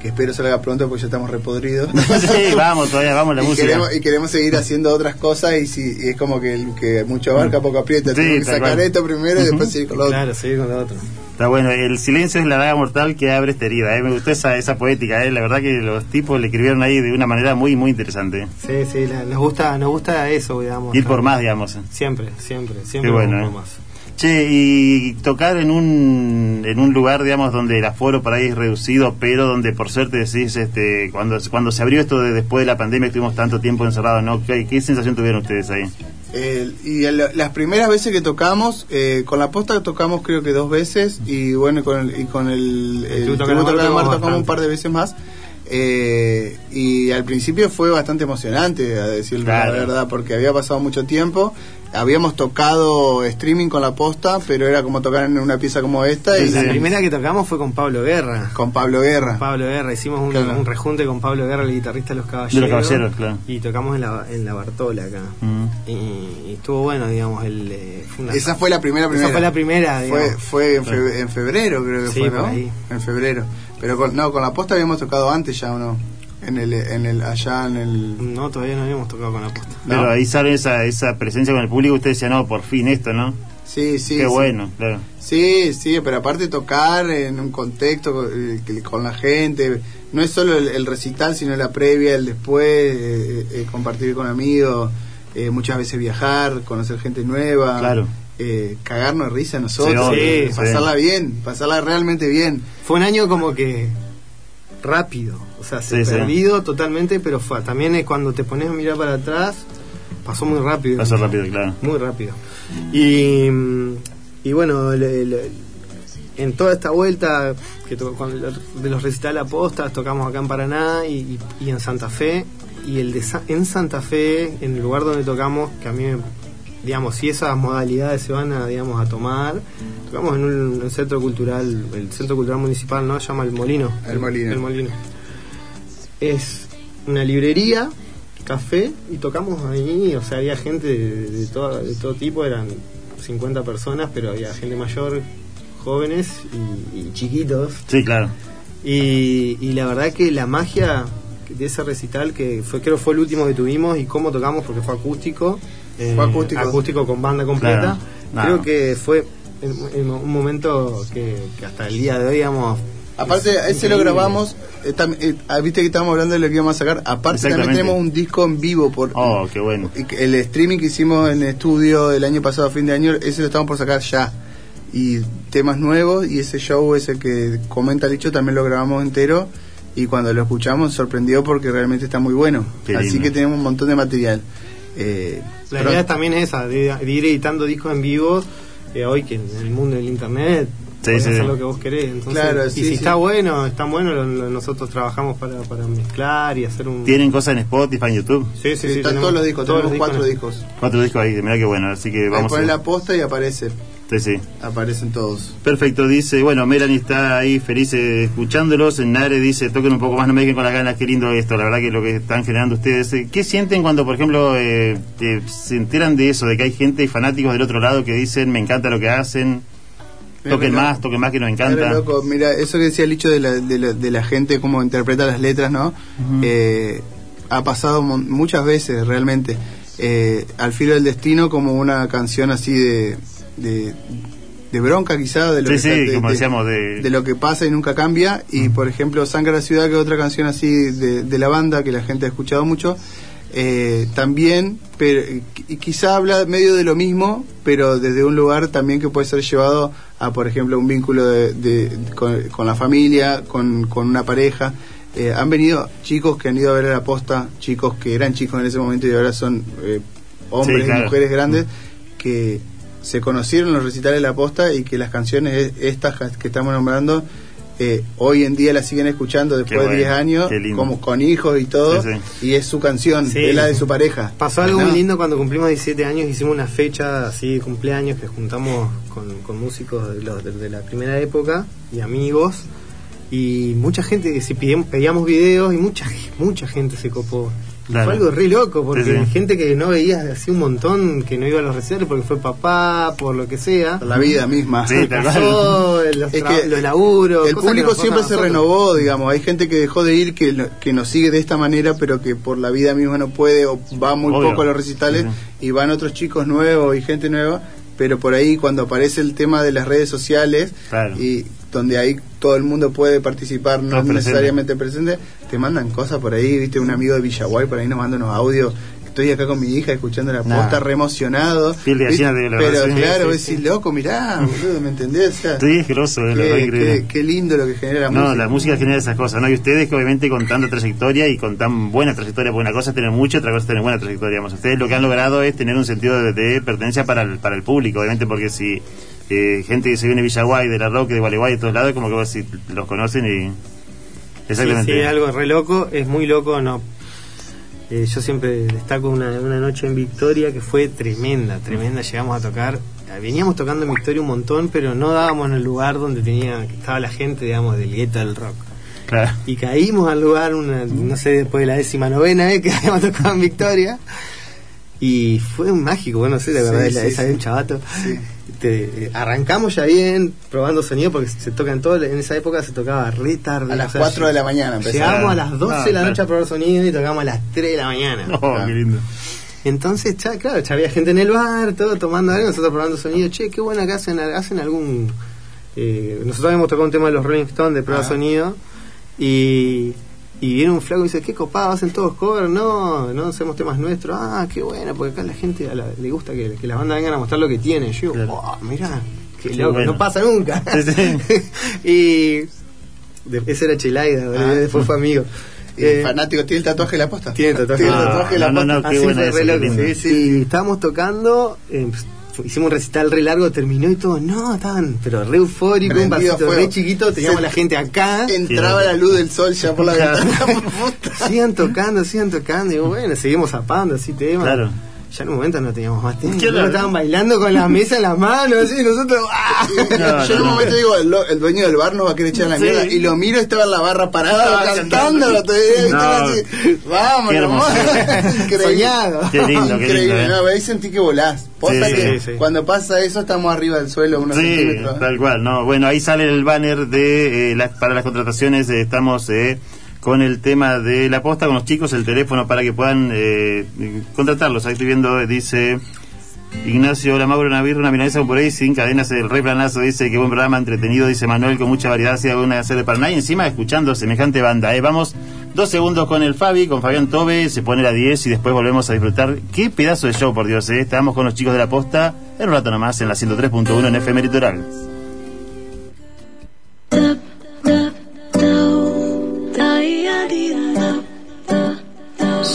[SPEAKER 4] Que espero salga pronto porque ya estamos repodridos. [laughs]
[SPEAKER 2] sí, vamos, todavía vamos la
[SPEAKER 4] y
[SPEAKER 2] música.
[SPEAKER 4] Queremos, y queremos seguir haciendo otras cosas y, si, es como que, que mucho abarca, poco aprieta. que sacar esto primero y después seguir con lo otro.
[SPEAKER 3] Claro, seguir con lo otro.
[SPEAKER 2] Está bueno, el silencio es la daga mortal que abre esta herida. ¿eh? Me gustó esa, esa poética, ¿eh? la verdad que los tipos le escribieron ahí de una manera muy muy interesante.
[SPEAKER 3] Sí, sí, nos gusta nos gusta eso, digamos.
[SPEAKER 2] Ir por más, digamos.
[SPEAKER 3] Siempre, siempre, siempre.
[SPEAKER 2] Qué bueno, ¿eh? más. Che, y tocar en un, en un lugar, digamos, donde el aforo por ahí es reducido, pero donde por suerte decís, este, cuando, cuando se abrió esto de después de la pandemia, estuvimos tanto tiempo encerrados, ¿no? ¿Qué, sensación tuvieron ustedes ahí?
[SPEAKER 4] y las primeras veces que tocamos, eh, con la posta tocamos creo que dos veces, y bueno, con el, y con el, el, tocamos un par de veces más. Eh, y al principio fue bastante emocionante, a decir la verdad, porque había pasado mucho tiempo habíamos tocado streaming con la posta, pero era como tocar en una pieza como esta.
[SPEAKER 3] y la primera que tocamos fue con Pablo Guerra.
[SPEAKER 4] Con Pablo Guerra.
[SPEAKER 3] Pablo Guerra, hicimos un, rejunte con Pablo Guerra, el guitarrista de los Caballeros.
[SPEAKER 2] De los Caballeros, claro.
[SPEAKER 3] Y tocamos en la, en la Bartola acá. Mm. Y, estuvo bueno, digamos. El,
[SPEAKER 4] eh, esa fue la primera, primera.
[SPEAKER 3] Esa fue la primera,
[SPEAKER 4] Fue, fue en, febrero, creo que fue, ¿no? En febrero. Pero con, no, con la posta habíamos tocado antes ya, ¿o no? En el, en el allá en el
[SPEAKER 3] no todavía no habíamos tocado con la posta.
[SPEAKER 2] Pero ahí sale esa esa presencia con el público usted decía no por fin esto no
[SPEAKER 4] sí sí
[SPEAKER 2] qué bueno claro.
[SPEAKER 4] Sí sí pero aparte tocar en un contexto eh, con la gente no es solo el, recital sino la previa el después eh, eh, compartir con amigos muchas veces viajar conocer gente nueva
[SPEAKER 2] claro.
[SPEAKER 4] cagarnos de risa nosotros pasarla bien pasarla realmente bien.
[SPEAKER 3] Fue un año como que rápido o sea, se perdido totalmente, pero fue. También es cuando te pones a mirar para atrás, pasó muy rápido.
[SPEAKER 2] Pasó rápido, claro.
[SPEAKER 3] Muy rápido. Y, y bueno, en toda esta vuelta que de los recitales apostas, tocamos acá en Paraná y, en Santa Fe. Y el de, en Santa Fe, en el lugar donde tocamos, que a mí digamos, si esas modalidades se van a, digamos, a tomar, tocamos en un, centro cultural, el centro cultural municipal, ¿no? Se llama El Molino.
[SPEAKER 4] El Molino.
[SPEAKER 3] El Molino es una librería, café, y tocamos ahí, o sea, había gente de, todo, de todo tipo, eran 50 personas, pero había gente mayor, jóvenes y, chiquitos.
[SPEAKER 2] Sí, claro.
[SPEAKER 3] Y, y, la verdad que la magia de ese recital, que fue creo fue el último que tuvimos, y cómo tocamos, porque fue acústico,
[SPEAKER 4] eh, fue acústico.
[SPEAKER 3] acústico con banda completa, creo que fue en, un momento que, que, hasta el día de hoy, digamos,
[SPEAKER 4] Aparte, ese lo grabamos, eh, eh, ah, viste que estábamos hablando de lo que íbamos a sacar. Aparte, también tenemos un disco en vivo. por
[SPEAKER 2] Oh, qué bueno.
[SPEAKER 4] El streaming que hicimos en estudio el año pasado, a fin de año, ese lo estamos por sacar ya. Y temas nuevos, y ese show, ese que comenta Licho, también lo grabamos entero. Y cuando lo escuchamos, sorprendió porque realmente está muy bueno. Así que tenemos un montón de material.
[SPEAKER 3] Eh, la idea también es esa, de, ir editando discos en vivo. hoy que en el mundo del internet sí, hacer lo que vos querés. Entonces, y si está bueno, está bueno, nosotros trabajamos para, para mezclar y hacer un...
[SPEAKER 2] ¿Tienen cosas en Spotify, en YouTube?
[SPEAKER 4] Sí, sí, sí. Están todos los discos, tenemos cuatro discos.
[SPEAKER 2] Cuatro discos ahí, mira qué bueno, así que vamos
[SPEAKER 4] a... la posta y aparece.
[SPEAKER 2] Sí, sí.
[SPEAKER 4] Aparecen todos.
[SPEAKER 2] Perfecto, dice, bueno, Melanie está ahí feliz eh, escuchándolos. En Nare dice, toquen un poco más, no me dejen con las ganas, qué lindo esto, la verdad que lo que están generando ustedes. Eh, ¿Qué sienten cuando, por ejemplo, eh, se enteran de eso, de que hay gente y fanáticos del otro lado que dicen, me encanta lo que hacen? Toquen más, toquen más que nos encanta.
[SPEAKER 4] Mira, eso que decía el dicho de la, de la, gente, cómo interpreta las letras, ¿no? Eh, ha pasado muchas veces realmente. Eh, al filo del destino como una canción así de, de bronca quizá de lo,
[SPEAKER 2] Sí,
[SPEAKER 4] que,
[SPEAKER 2] sí,
[SPEAKER 4] de,
[SPEAKER 2] como
[SPEAKER 4] de-
[SPEAKER 2] decíamos, de-
[SPEAKER 4] de lo que pasa y nunca cambia. Y por ejemplo, Sangre la Ciudad, que es otra canción así de, de la banda que la gente ha escuchado mucho, eh, también, pero, y quizá habla medio de lo mismo, pero desde un lugar también que puede ser llevado a, por ejemplo, un vínculo de, de- con, con la familia, con, con una pareja. Eh, han venido chicos que han ido a ver a la posta, chicos que eran chicos en ese momento y ahora son eh, hombres
[SPEAKER 2] Sí, claro.
[SPEAKER 4] y mujeres grandes que se conocieron los recitales de la posta y que las canciones e- estas que estamos nombrando eh, hoy en día las siguen escuchando después
[SPEAKER 2] bueno,
[SPEAKER 4] de 10 años, como con hijos y todo,
[SPEAKER 2] Sí,
[SPEAKER 4] y es su canción,
[SPEAKER 3] Sí.
[SPEAKER 4] es la de su pareja.
[SPEAKER 3] Pasó algo
[SPEAKER 4] ¿No?
[SPEAKER 3] muy lindo cuando cumplimos 17 años, hicimos una fecha así de cumpleaños que juntamos con, con músicos de, los, de, de la primera época y amigos y mucha gente, si pedíamos, pedíamos videos y mucha mucha gente se copó. Fue algo re loco, porque
[SPEAKER 2] Sí, sí.
[SPEAKER 3] gente que no veías así un montón, que no iba a los recitales porque fue papá, por lo que sea.
[SPEAKER 4] La vida misma.
[SPEAKER 2] Sí,
[SPEAKER 3] los,
[SPEAKER 4] Es que
[SPEAKER 3] los laburos.
[SPEAKER 4] El público siempre se renovó, digamos. Hay gente que dejó de ir, que, que nos sigue de esta manera, pero que por la vida misma no puede o va muy
[SPEAKER 2] Obvio.
[SPEAKER 4] poco a los recitales
[SPEAKER 2] Sí,
[SPEAKER 4] y van otros chicos nuevos y gente nueva. Pero por ahí, cuando aparece el tema de las redes sociales
[SPEAKER 2] Claro.
[SPEAKER 4] y donde ahí todo el mundo puede participar, no
[SPEAKER 2] presentes.
[SPEAKER 4] necesariamente presente, te mandan cosas por ahí. Viste, un amigo de Villaguay por ahí nos manda unos audios. Estoy acá con mi hija escuchando la
[SPEAKER 2] Nah.
[SPEAKER 4] posta, re emocionado.
[SPEAKER 2] Piel de de la
[SPEAKER 4] Pero
[SPEAKER 2] sí,
[SPEAKER 4] claro,
[SPEAKER 2] sí,
[SPEAKER 4] vos decís, loco, mirá, boludo, ¿me entendés? O sea,
[SPEAKER 2] Sí, es grosso, es verdad,
[SPEAKER 4] Qué,
[SPEAKER 2] increíble.
[SPEAKER 4] qué- qué lindo lo que genera la
[SPEAKER 2] No,
[SPEAKER 4] música.
[SPEAKER 2] la música genera esas cosas, ¿no? Y ustedes que obviamente con tanta trayectoria y con tan buena trayectoria, porque una cosa es tener mucha, otra cosa es tener buena trayectoria, digamos. Ustedes lo que han logrado es tener un sentido de, de pertenencia para el, para el público, obviamente, porque si eh, gente que se viene de Villaguay, de La Roque, de Gualeguay, de todos lados, como que vos si los conocen y... Exactamente.
[SPEAKER 3] Sí, sí, algo re loco, es muy loco, no. Eh, yo siempre destaco una, una noche en Victoria que fue tremenda, tremenda, llegamos a tocar, eh, veníamos tocando en Victoria un montón, pero no dábamos en el lugar donde tenía, que estaba la gente, digamos, del gueto del rock.
[SPEAKER 2] Claro.
[SPEAKER 3] Y caímos al lugar, una, no sé, después de la décima novena vez que [laughs] habíamos tocado en Victoria. Y fue un mágico, bueno, no sé, la
[SPEAKER 4] Sí,
[SPEAKER 3] verdad,
[SPEAKER 4] sí,
[SPEAKER 3] esa
[SPEAKER 4] sí.
[SPEAKER 3] de un chavato. Te- eh, arrancamos ya bien, probando sonido, porque se toca en todo, en esa época se tocaba re tarde.
[SPEAKER 4] A las
[SPEAKER 3] o sea,
[SPEAKER 4] 4 de la mañana.
[SPEAKER 3] Llegamos a las 12
[SPEAKER 2] Ah,
[SPEAKER 3] de la
[SPEAKER 2] claro.
[SPEAKER 3] noche a probar sonido y tocamos a las 3 de la mañana. [laughs]
[SPEAKER 2] Oh, qué lindo.
[SPEAKER 3] Entonces, ya, claro, ya había gente en el bar, todo tomando algo, nosotros probando sonido. Che, qué bueno que hacen, hacen algún. eh, nosotros habíamos tocado un tema de los Rolling Stones de prueba
[SPEAKER 4] Ah.
[SPEAKER 3] sonido y. Y viene un flaco y dice, qué copado, hacen todos cover, no, no hacemos temas nuestros, ah, qué bueno, porque acá la gente a la- le gusta que, que las bandas vengan a mostrar lo que tienen. Yo,
[SPEAKER 2] Claro.
[SPEAKER 3] oh, mirá, qué
[SPEAKER 2] Qué
[SPEAKER 3] loco,
[SPEAKER 2] bueno.
[SPEAKER 3] no pasa nunca. [laughs]
[SPEAKER 2] Sí, sí. [laughs]
[SPEAKER 3] y de- ese era Chelaida,
[SPEAKER 4] Ah.
[SPEAKER 3] después fue amigo. Eh,
[SPEAKER 4] fanático tiene el tatuaje de la posta.
[SPEAKER 3] tiene tatuaje.
[SPEAKER 4] El
[SPEAKER 2] Ah,
[SPEAKER 4] tatuaje de la
[SPEAKER 2] no, no,
[SPEAKER 4] posta.
[SPEAKER 2] no, qué
[SPEAKER 3] Así
[SPEAKER 2] buena
[SPEAKER 3] fue
[SPEAKER 2] esa,
[SPEAKER 3] re
[SPEAKER 2] qué
[SPEAKER 3] loco.
[SPEAKER 2] lindo.
[SPEAKER 3] Sí, sí. Y estábamos tocando, eh, hicimos un recital re largo, terminó y todo, no, estaban, pero re eufórico, un vasito
[SPEAKER 4] fuego.
[SPEAKER 3] re chiquito, teníamos
[SPEAKER 4] Se-
[SPEAKER 3] la gente acá.
[SPEAKER 4] Entraba la luz del sol ya por la ventana. [laughs]
[SPEAKER 3] Sigan tocando, sigan tocando, y digo, bueno, seguimos zapando así temas.
[SPEAKER 2] Claro.
[SPEAKER 3] Ya en un momento no teníamos más tiempo.
[SPEAKER 2] Claro.
[SPEAKER 3] Estaban bailando con la mesa en las manos, así, y nosotros, ¡ah!
[SPEAKER 2] No,
[SPEAKER 4] Yo en un
[SPEAKER 2] no.
[SPEAKER 4] momento digo, el, lo- el dueño del bar nos va a querer echar la
[SPEAKER 2] Sí.
[SPEAKER 4] mierda. Y lo miro, estaba en la barra parado,
[SPEAKER 2] Estaba
[SPEAKER 4] cantando.
[SPEAKER 2] hermoso.
[SPEAKER 4] Increíble.
[SPEAKER 3] Soñado.
[SPEAKER 2] Qué lindo, qué
[SPEAKER 4] Increíble.
[SPEAKER 2] lindo, ¿eh?
[SPEAKER 4] No, ahí sentí que volás. Posta
[SPEAKER 2] Sí,
[SPEAKER 4] que
[SPEAKER 3] sí, sí.
[SPEAKER 4] cuando pasa eso estamos arriba del suelo unos
[SPEAKER 2] Sí,
[SPEAKER 4] centímetros.
[SPEAKER 2] tal cual, no. Bueno, ahí sale el banner de eh, las- para las contrataciones. eh, estamos eh, con el tema de la posta con los chicos, el teléfono para que puedan eh, contratarlos. Ahí estoy viendo, dice Ignacio, hola Mauro, una birra, una milanesa por ahí, sin cadenas, el rey planazo, dice que buen programa, entretenido, dice Manuel, con mucha variedad, hacia una sede de Paraná y encima escuchando semejante banda. Eh, vamos dos segundos con el Fabi, con Fabián Tobe, se pone la 10 y después volvemos a disfrutar. Qué pedazo de show, por Dios, eh. Estamos con los chicos de la posta en un rato nomás en la 103.1 en FM Litoral.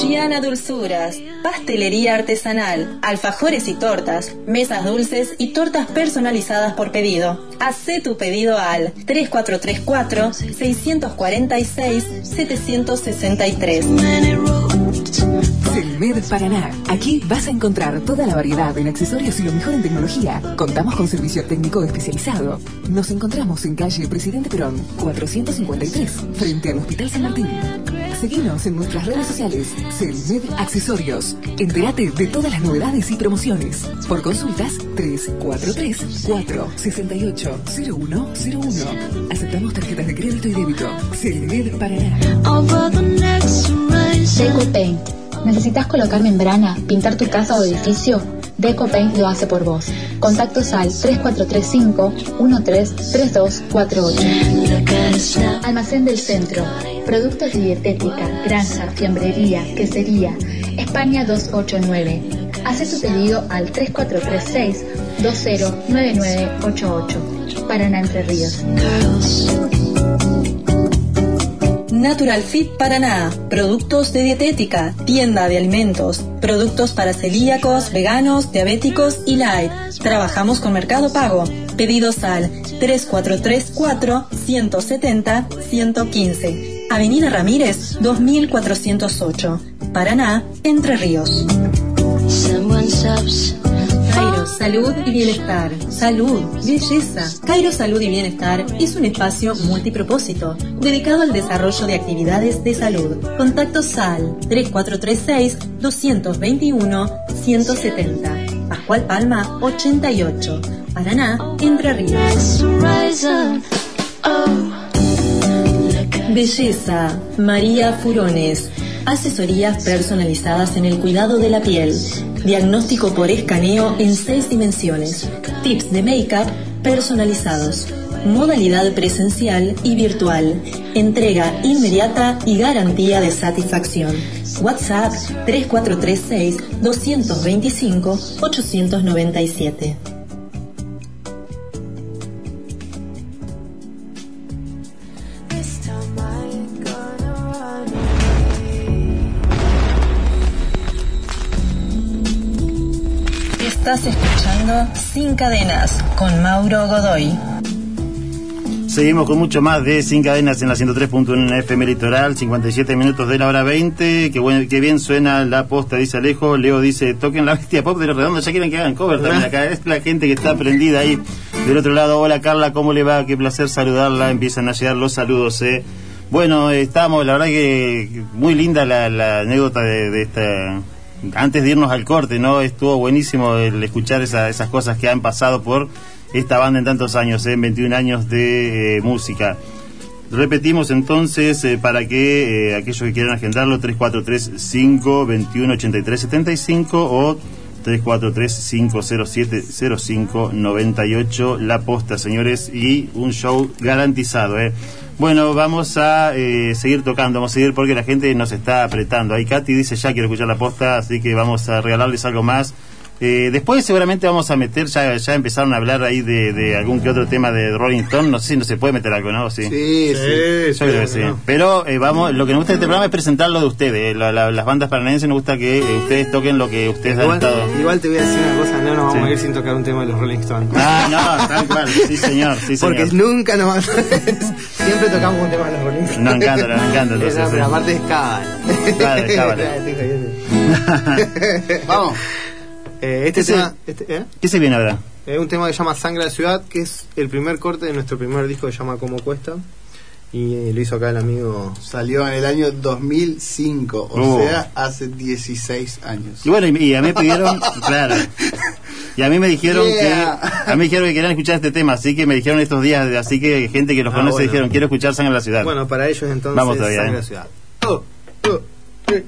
[SPEAKER 1] Giana Dulzuras, pastelería artesanal, alfajores y tortas, mesas dulces y tortas personalizadas por pedido. Hacé tu pedido al 3434-646-763.
[SPEAKER 5] Selmed Paraná. Aquí vas a encontrar toda la variedad en accesorios y lo mejor en tecnología. Contamos con servicio técnico especializado. Nos encontramos en calle Presidente Perón, 453, frente al Hospital San Martín. Seguinos en nuestras redes sociales, Selmed Accesorios. Entérate de todas las novedades y promociones. Por consultas, 343-468-0101. Aceptamos tarjetas de crédito y débito. Selmed Paraná.
[SPEAKER 6] Deco Paint. ¿Necesitas colocar membrana, pintar tu casa o edificio? Decopaint lo hace por vos. Contactos al 3435 133248. Almacén del Centro. Productos de dietética, granja, fiambrería, quesería. España 289. Hace tu pedido al 3436 209988. Paraná Entre Ríos.
[SPEAKER 1] Natural Fit Paraná, productos de dietética, tienda de alimentos, productos para celíacos, veganos, diabéticos y light. Trabajamos con Mercado Pago. Pedidos al 3434 170 115. Avenida Ramírez 2408. Paraná, Entre Ríos. Salud y Bienestar. Salud, belleza. Cairo Salud y Bienestar es un espacio multipropósito dedicado al desarrollo de actividades de salud. Contactos al 3436-221-170. Pascual Palma 88. Paraná, Entre Ríos. Belleza. María Furones. Asesorías personalizadas en el cuidado de la piel. Diagnóstico por escaneo en seis dimensiones. Tips de make-up personalizados. Modalidad presencial y virtual. Entrega inmediata y garantía de satisfacción. WhatsApp 3436 225 897. Estás escuchando Sin Cadenas con Mauro Godoy.
[SPEAKER 2] Seguimos con mucho más de Sin Cadenas en la 103.1 FM Litoral, 57 minutos de la hora 20. Qué, bueno, qué bien suena la posta, dice Alejo. Leo dice, toquen la bestia pop de los redondos, ya quieren que hagan cover también acá. Es la gente que está prendida ahí. Del otro lado, hola Carla, ¿cómo le va? Qué placer saludarla. Empiezan a llegar los saludos, eh. Bueno, estamos, la verdad que muy linda la, la anécdota de esta antes de irnos al corte, ¿no? Estuvo buenísimo el escuchar esas cosas que han pasado por esta banda en tantos años, en 21 años de eh, música. Repetimos entonces eh, para que eh, aquellos que quieran agendarlo 3435 218375 o 3435070598 la posta señores y un show garantizado eh. Bueno, vamos a eh, seguir tocando, vamos a seguir porque la gente nos está apretando. Ahí Katy dice ya quiero escuchar la posta, así que vamos a regalarles algo más. Eh, después seguramente vamos a meter, ya, ya empezaron a hablar ahí de, algún que otro tema de Rolling Stone, no sé si no se puede meter algo, ¿no?
[SPEAKER 3] Sí, sí, sí,
[SPEAKER 2] yo creo que sí. Pero eh, vamos, lo que nos gusta de este programa es presentarlo de ustedes, las bandas paranaenses nos gusta que ustedes toquen lo que ustedes
[SPEAKER 3] igual,
[SPEAKER 2] han estado.
[SPEAKER 3] Igual te voy a decir una cosa, no nos vamos a ir sin tocar un tema de los Rolling Stones.
[SPEAKER 2] Ah, no, tal cual, sí señor, sí
[SPEAKER 3] señor. Porque nunca nos vamos [laughs] Siempre tocamos un tema de los Rolling Stones.
[SPEAKER 2] Nos encanta, nos encanta. Entonces, [laughs]
[SPEAKER 3] no, pero aparte es cábala. [laughs] Vamos. Eh, este
[SPEAKER 2] ¿Qué,
[SPEAKER 3] tema,
[SPEAKER 2] se,
[SPEAKER 3] este, ¿eh?
[SPEAKER 2] ¿Qué se viene ahora?
[SPEAKER 3] Es un tema que se llama Sangre de la Ciudad, que es el primer corte de nuestro primer disco que se llama Como Cuesta. Y eh, lo hizo acá el amigo.
[SPEAKER 4] Salió en el año 2005, o uh. sea, hace 16 años.
[SPEAKER 2] Y bueno, y, a mí me pidieron, [laughs] claro. Y a mí me dijeron que a mí me dijeron que querían escuchar este tema, así que me dijeron estos días, así que gente que los ah, conoce bueno. dijeron, quiero escuchar Sangre de la Ciudad.
[SPEAKER 3] Bueno, para ellos entonces
[SPEAKER 2] Vamos todavía,
[SPEAKER 3] Sangre
[SPEAKER 2] ¿eh?
[SPEAKER 3] de la Ciudad. Oh, oh, three,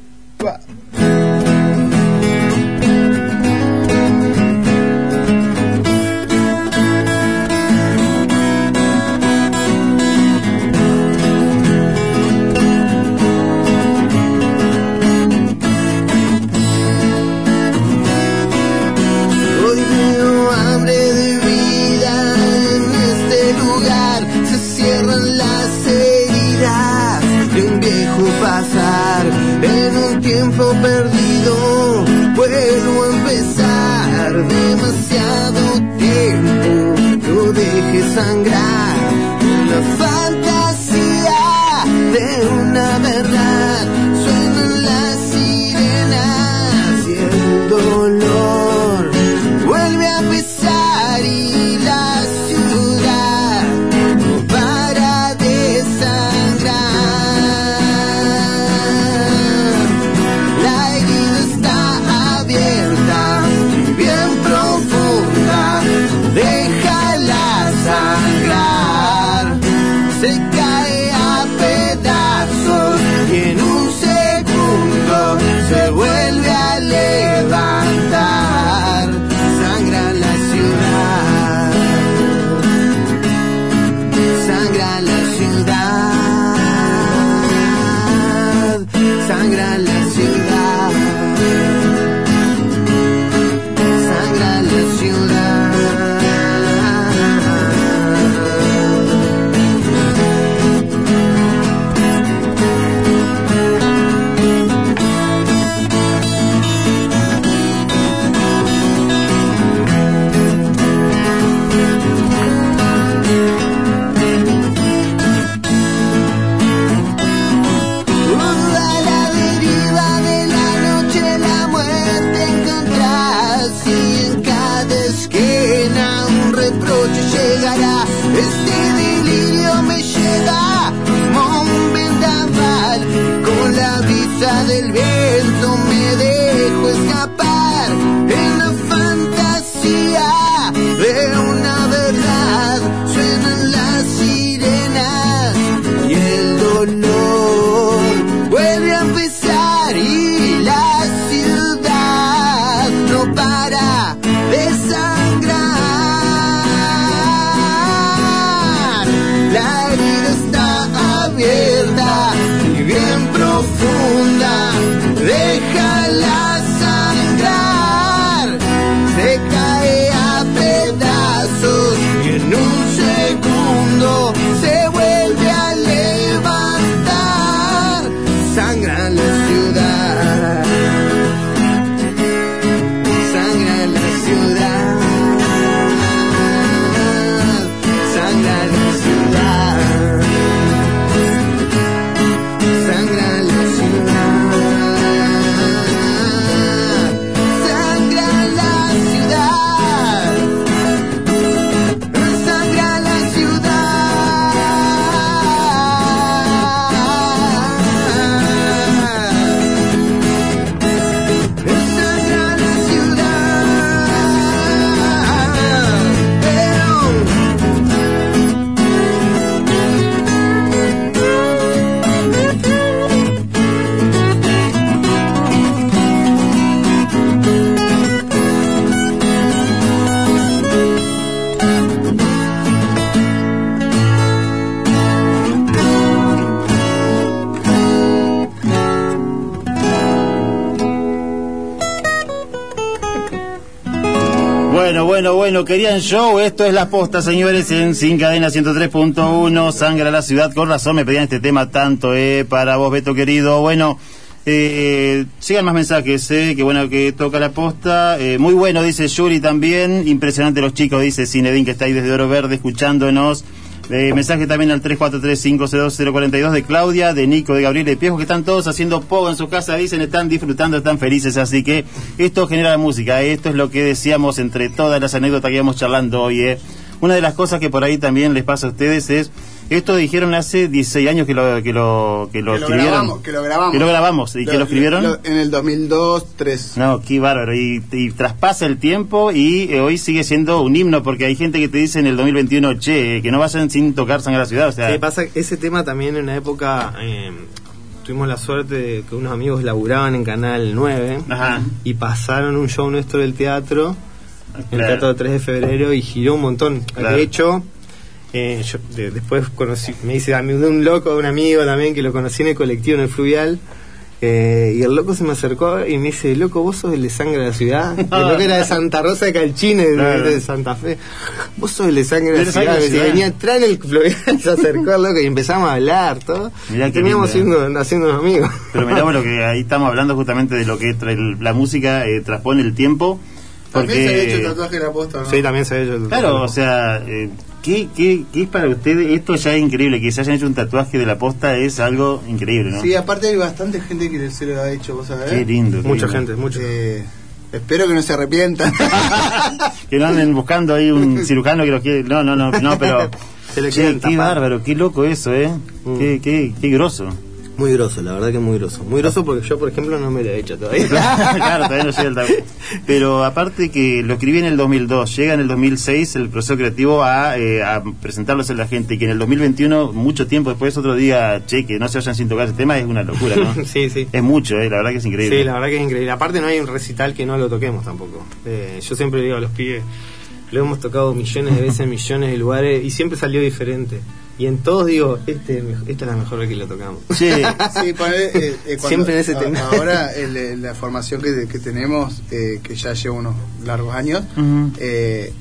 [SPEAKER 2] querían show, esto es la posta, señores, en Sin Cadena 103.1, Sangra la Ciudad, con razón me pedían este tema tanto, eh, para vos, Beto querido, bueno, eh, sigan más mensajes, eh, que bueno que toca la posta, eh, muy bueno, dice Yuri también, impresionante los chicos, dice Cinedín, que está ahí desde Oro Verde escuchándonos, eh, mensaje también al 343-502-042 de Claudia, de Nico, de Gabriel de Piejo, que están todos haciendo poco en su casa, dicen, están disfrutando, están felices, así que esto genera la música, esto es lo que decíamos entre todas las anécdotas que íbamos charlando hoy. eh. Una de las cosas que por ahí también les pasa a ustedes es, esto dijeron hace 16 años que lo, que lo, que lo
[SPEAKER 4] Que lo
[SPEAKER 2] escribieron.
[SPEAKER 4] grabamos, que lo grabamos.
[SPEAKER 2] Que lo grabamos, ¿y que lo escribieron?
[SPEAKER 4] lo- en el 2002, 3.
[SPEAKER 2] No, qué bárbaro. Y, y traspasa el tiempo y eh, hoy sigue siendo un himno porque hay gente que te dice en el 2021, che, que no vayan sin tocar Sangre a la Ciudad. O sea,
[SPEAKER 3] Sí, pasa ese tema también en una época eh, tuvimos la suerte de que unos amigos laburaban en Canal 9
[SPEAKER 2] Ajá.
[SPEAKER 3] y pasaron un show nuestro del teatro, el
[SPEAKER 2] Claro.
[SPEAKER 3] teatro de 3 de febrero y giró un montón.
[SPEAKER 2] Claro.
[SPEAKER 3] De hecho, eh, yo de- después conocí, me dice a mí de un loco, de un amigo también que lo conocí en el colectivo, en el fluvial. Eh, y el loco se me acercó y me dice, loco, vos sos el de sangre de la ciudad. Y [laughs] el loco era de Santa Rosa de Calchines, de-
[SPEAKER 2] Claro.
[SPEAKER 3] de Santa Fe. Vos sos el de sangre de la ciudad. Y venía atrás en el fluvial [laughs] y se acercó al loco y empezamos a hablar, todo.
[SPEAKER 2] Mirá
[SPEAKER 3] y terminamos siendo, haciendo unos amigos.
[SPEAKER 2] pero mirá bueno que [laughs] ahí estamos hablando justamente de lo que tra- el- la música eh, transpone el tiempo.
[SPEAKER 4] También se había hecho el
[SPEAKER 2] Porque,
[SPEAKER 4] tatuaje de la posta, ¿no?
[SPEAKER 3] Sí, también se ha hecho.
[SPEAKER 2] claro, o sea, eh, ¿qué, qué, qué es para ustedes? Esto ya es increíble, que se hayan hecho un tatuaje de la posta es algo increíble, ¿no?
[SPEAKER 4] Sí, aparte hay bastante gente que se lo ha hecho, vos sabés.
[SPEAKER 2] Qué lindo. qué
[SPEAKER 3] Mucha
[SPEAKER 2] lindo.
[SPEAKER 3] gente, mucha.
[SPEAKER 4] Eh, espero que no se arrepientan. [laughs]
[SPEAKER 2] que no anden buscando ahí un cirujano que los quiere. No, no, no, no, pero. [laughs]
[SPEAKER 3] Se lo
[SPEAKER 2] Che, qué bárbaro, qué loco eso, ¿eh?
[SPEAKER 3] Mm.
[SPEAKER 2] Qué, qué, qué groso.
[SPEAKER 3] Muy groso, la verdad que muy groso. Muy groso porque yo, por ejemplo, no me lo he hecho todavía. [laughs]
[SPEAKER 2] claro, todavía no llega el tabú. Pero aparte que lo escribí en el 2002, llega en el 2006 el proceso creativo a, eh, a presentarlos a la gente y que en el 2021, mucho tiempo después, otro día, che, que no se vayan sin tocar ese tema, es una locura, ¿no? [laughs]
[SPEAKER 3] sí, sí.
[SPEAKER 2] es mucho, ¿eh? La verdad que es increíble.
[SPEAKER 3] Sí, la verdad que es increíble. Aparte no hay un recital que no lo toquemos tampoco. Eh, yo siempre digo a los pibes, lo hemos tocado millones de veces en millones de lugares y siempre salió diferente. Y en todos digo, este, esta es la mejor vez que lo tocamos. [laughs]
[SPEAKER 4] Sí, eh, eh, [laughs] cuando-
[SPEAKER 3] Siempre en ese
[SPEAKER 4] a-
[SPEAKER 3] tema.
[SPEAKER 4] Ahora el, la formación que, que tenemos, eh, que ya lleva unos largos años, eh,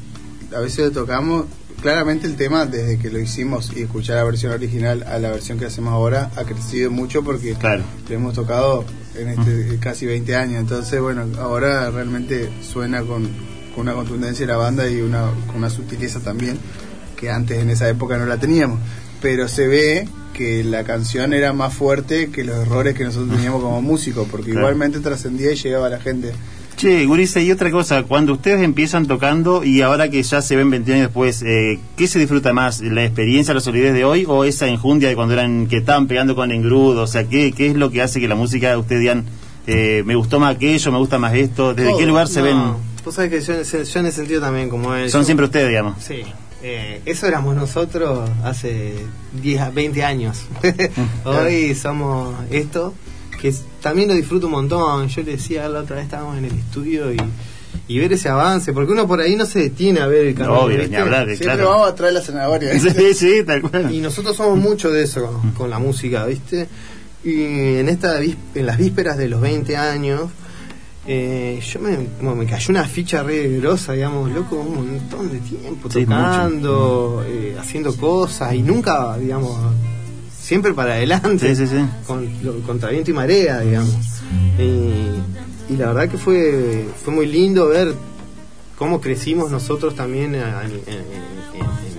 [SPEAKER 4] a veces lo tocamos. Claramente el tema, desde que lo hicimos y escuchar la versión original a la versión que hacemos ahora, ha crecido mucho porque
[SPEAKER 2] Claro.
[SPEAKER 4] lo hemos tocado en este casi 20 años. Entonces, bueno, ahora realmente suena con, con una contundencia la banda y una, con una sutileza también que antes en esa época no la teníamos. Pero se ve que la canción era más fuerte que los errores que nosotros teníamos como [laughs] músicos, porque
[SPEAKER 2] Claro.
[SPEAKER 4] igualmente trascendía y llegaba a la gente.
[SPEAKER 2] Che, Gurisa, y otra cosa, cuando ustedes empiezan tocando y ahora que ya se ven 20 años después, eh, ¿qué se disfruta más? ¿La experiencia, la solidez de hoy o esa enjundia de cuando eran que estaban pegando con engrudo? O sea, ¿qué, qué es lo que hace que la música, ustedes digan, eh, me gustó más aquello, me gusta más esto? ¿Desde
[SPEAKER 3] Todo.
[SPEAKER 2] qué lugar se
[SPEAKER 3] No,
[SPEAKER 2] ven?
[SPEAKER 3] Vos sabés que yo, en ese- yo en ese sentido también, como él.
[SPEAKER 2] Son
[SPEAKER 3] yo-
[SPEAKER 2] siempre ustedes, digamos.
[SPEAKER 3] Sí, eh, eso éramos nosotros hace 10, a 20 años. [laughs] Hoy somos esto, que es- también lo disfruto un montón. Yo le decía la otra vez, estábamos en el estudio y, y ver ese avance, porque uno por ahí no se detiene a ver el camino.
[SPEAKER 2] Obvio,
[SPEAKER 3] ¿viste?
[SPEAKER 2] ni hablar,
[SPEAKER 4] Siempre
[SPEAKER 2] claro.
[SPEAKER 4] vamos atrás de la zanahoria. [laughs]
[SPEAKER 2] Sí, sí, tal cual.
[SPEAKER 3] Y nosotros somos mucho de eso con, con la música, ¿viste? Y en, esta, en las vísperas de los 20 años, eh, yo me, me cayó una ficha re grosa, digamos, loco, un montón de tiempo tocando, eh, haciendo cosas y nunca, digamos, siempre para adelante, con, contra viento y marea, digamos. y la verdad que fue, fue muy lindo ver cómo crecimos nosotros también en,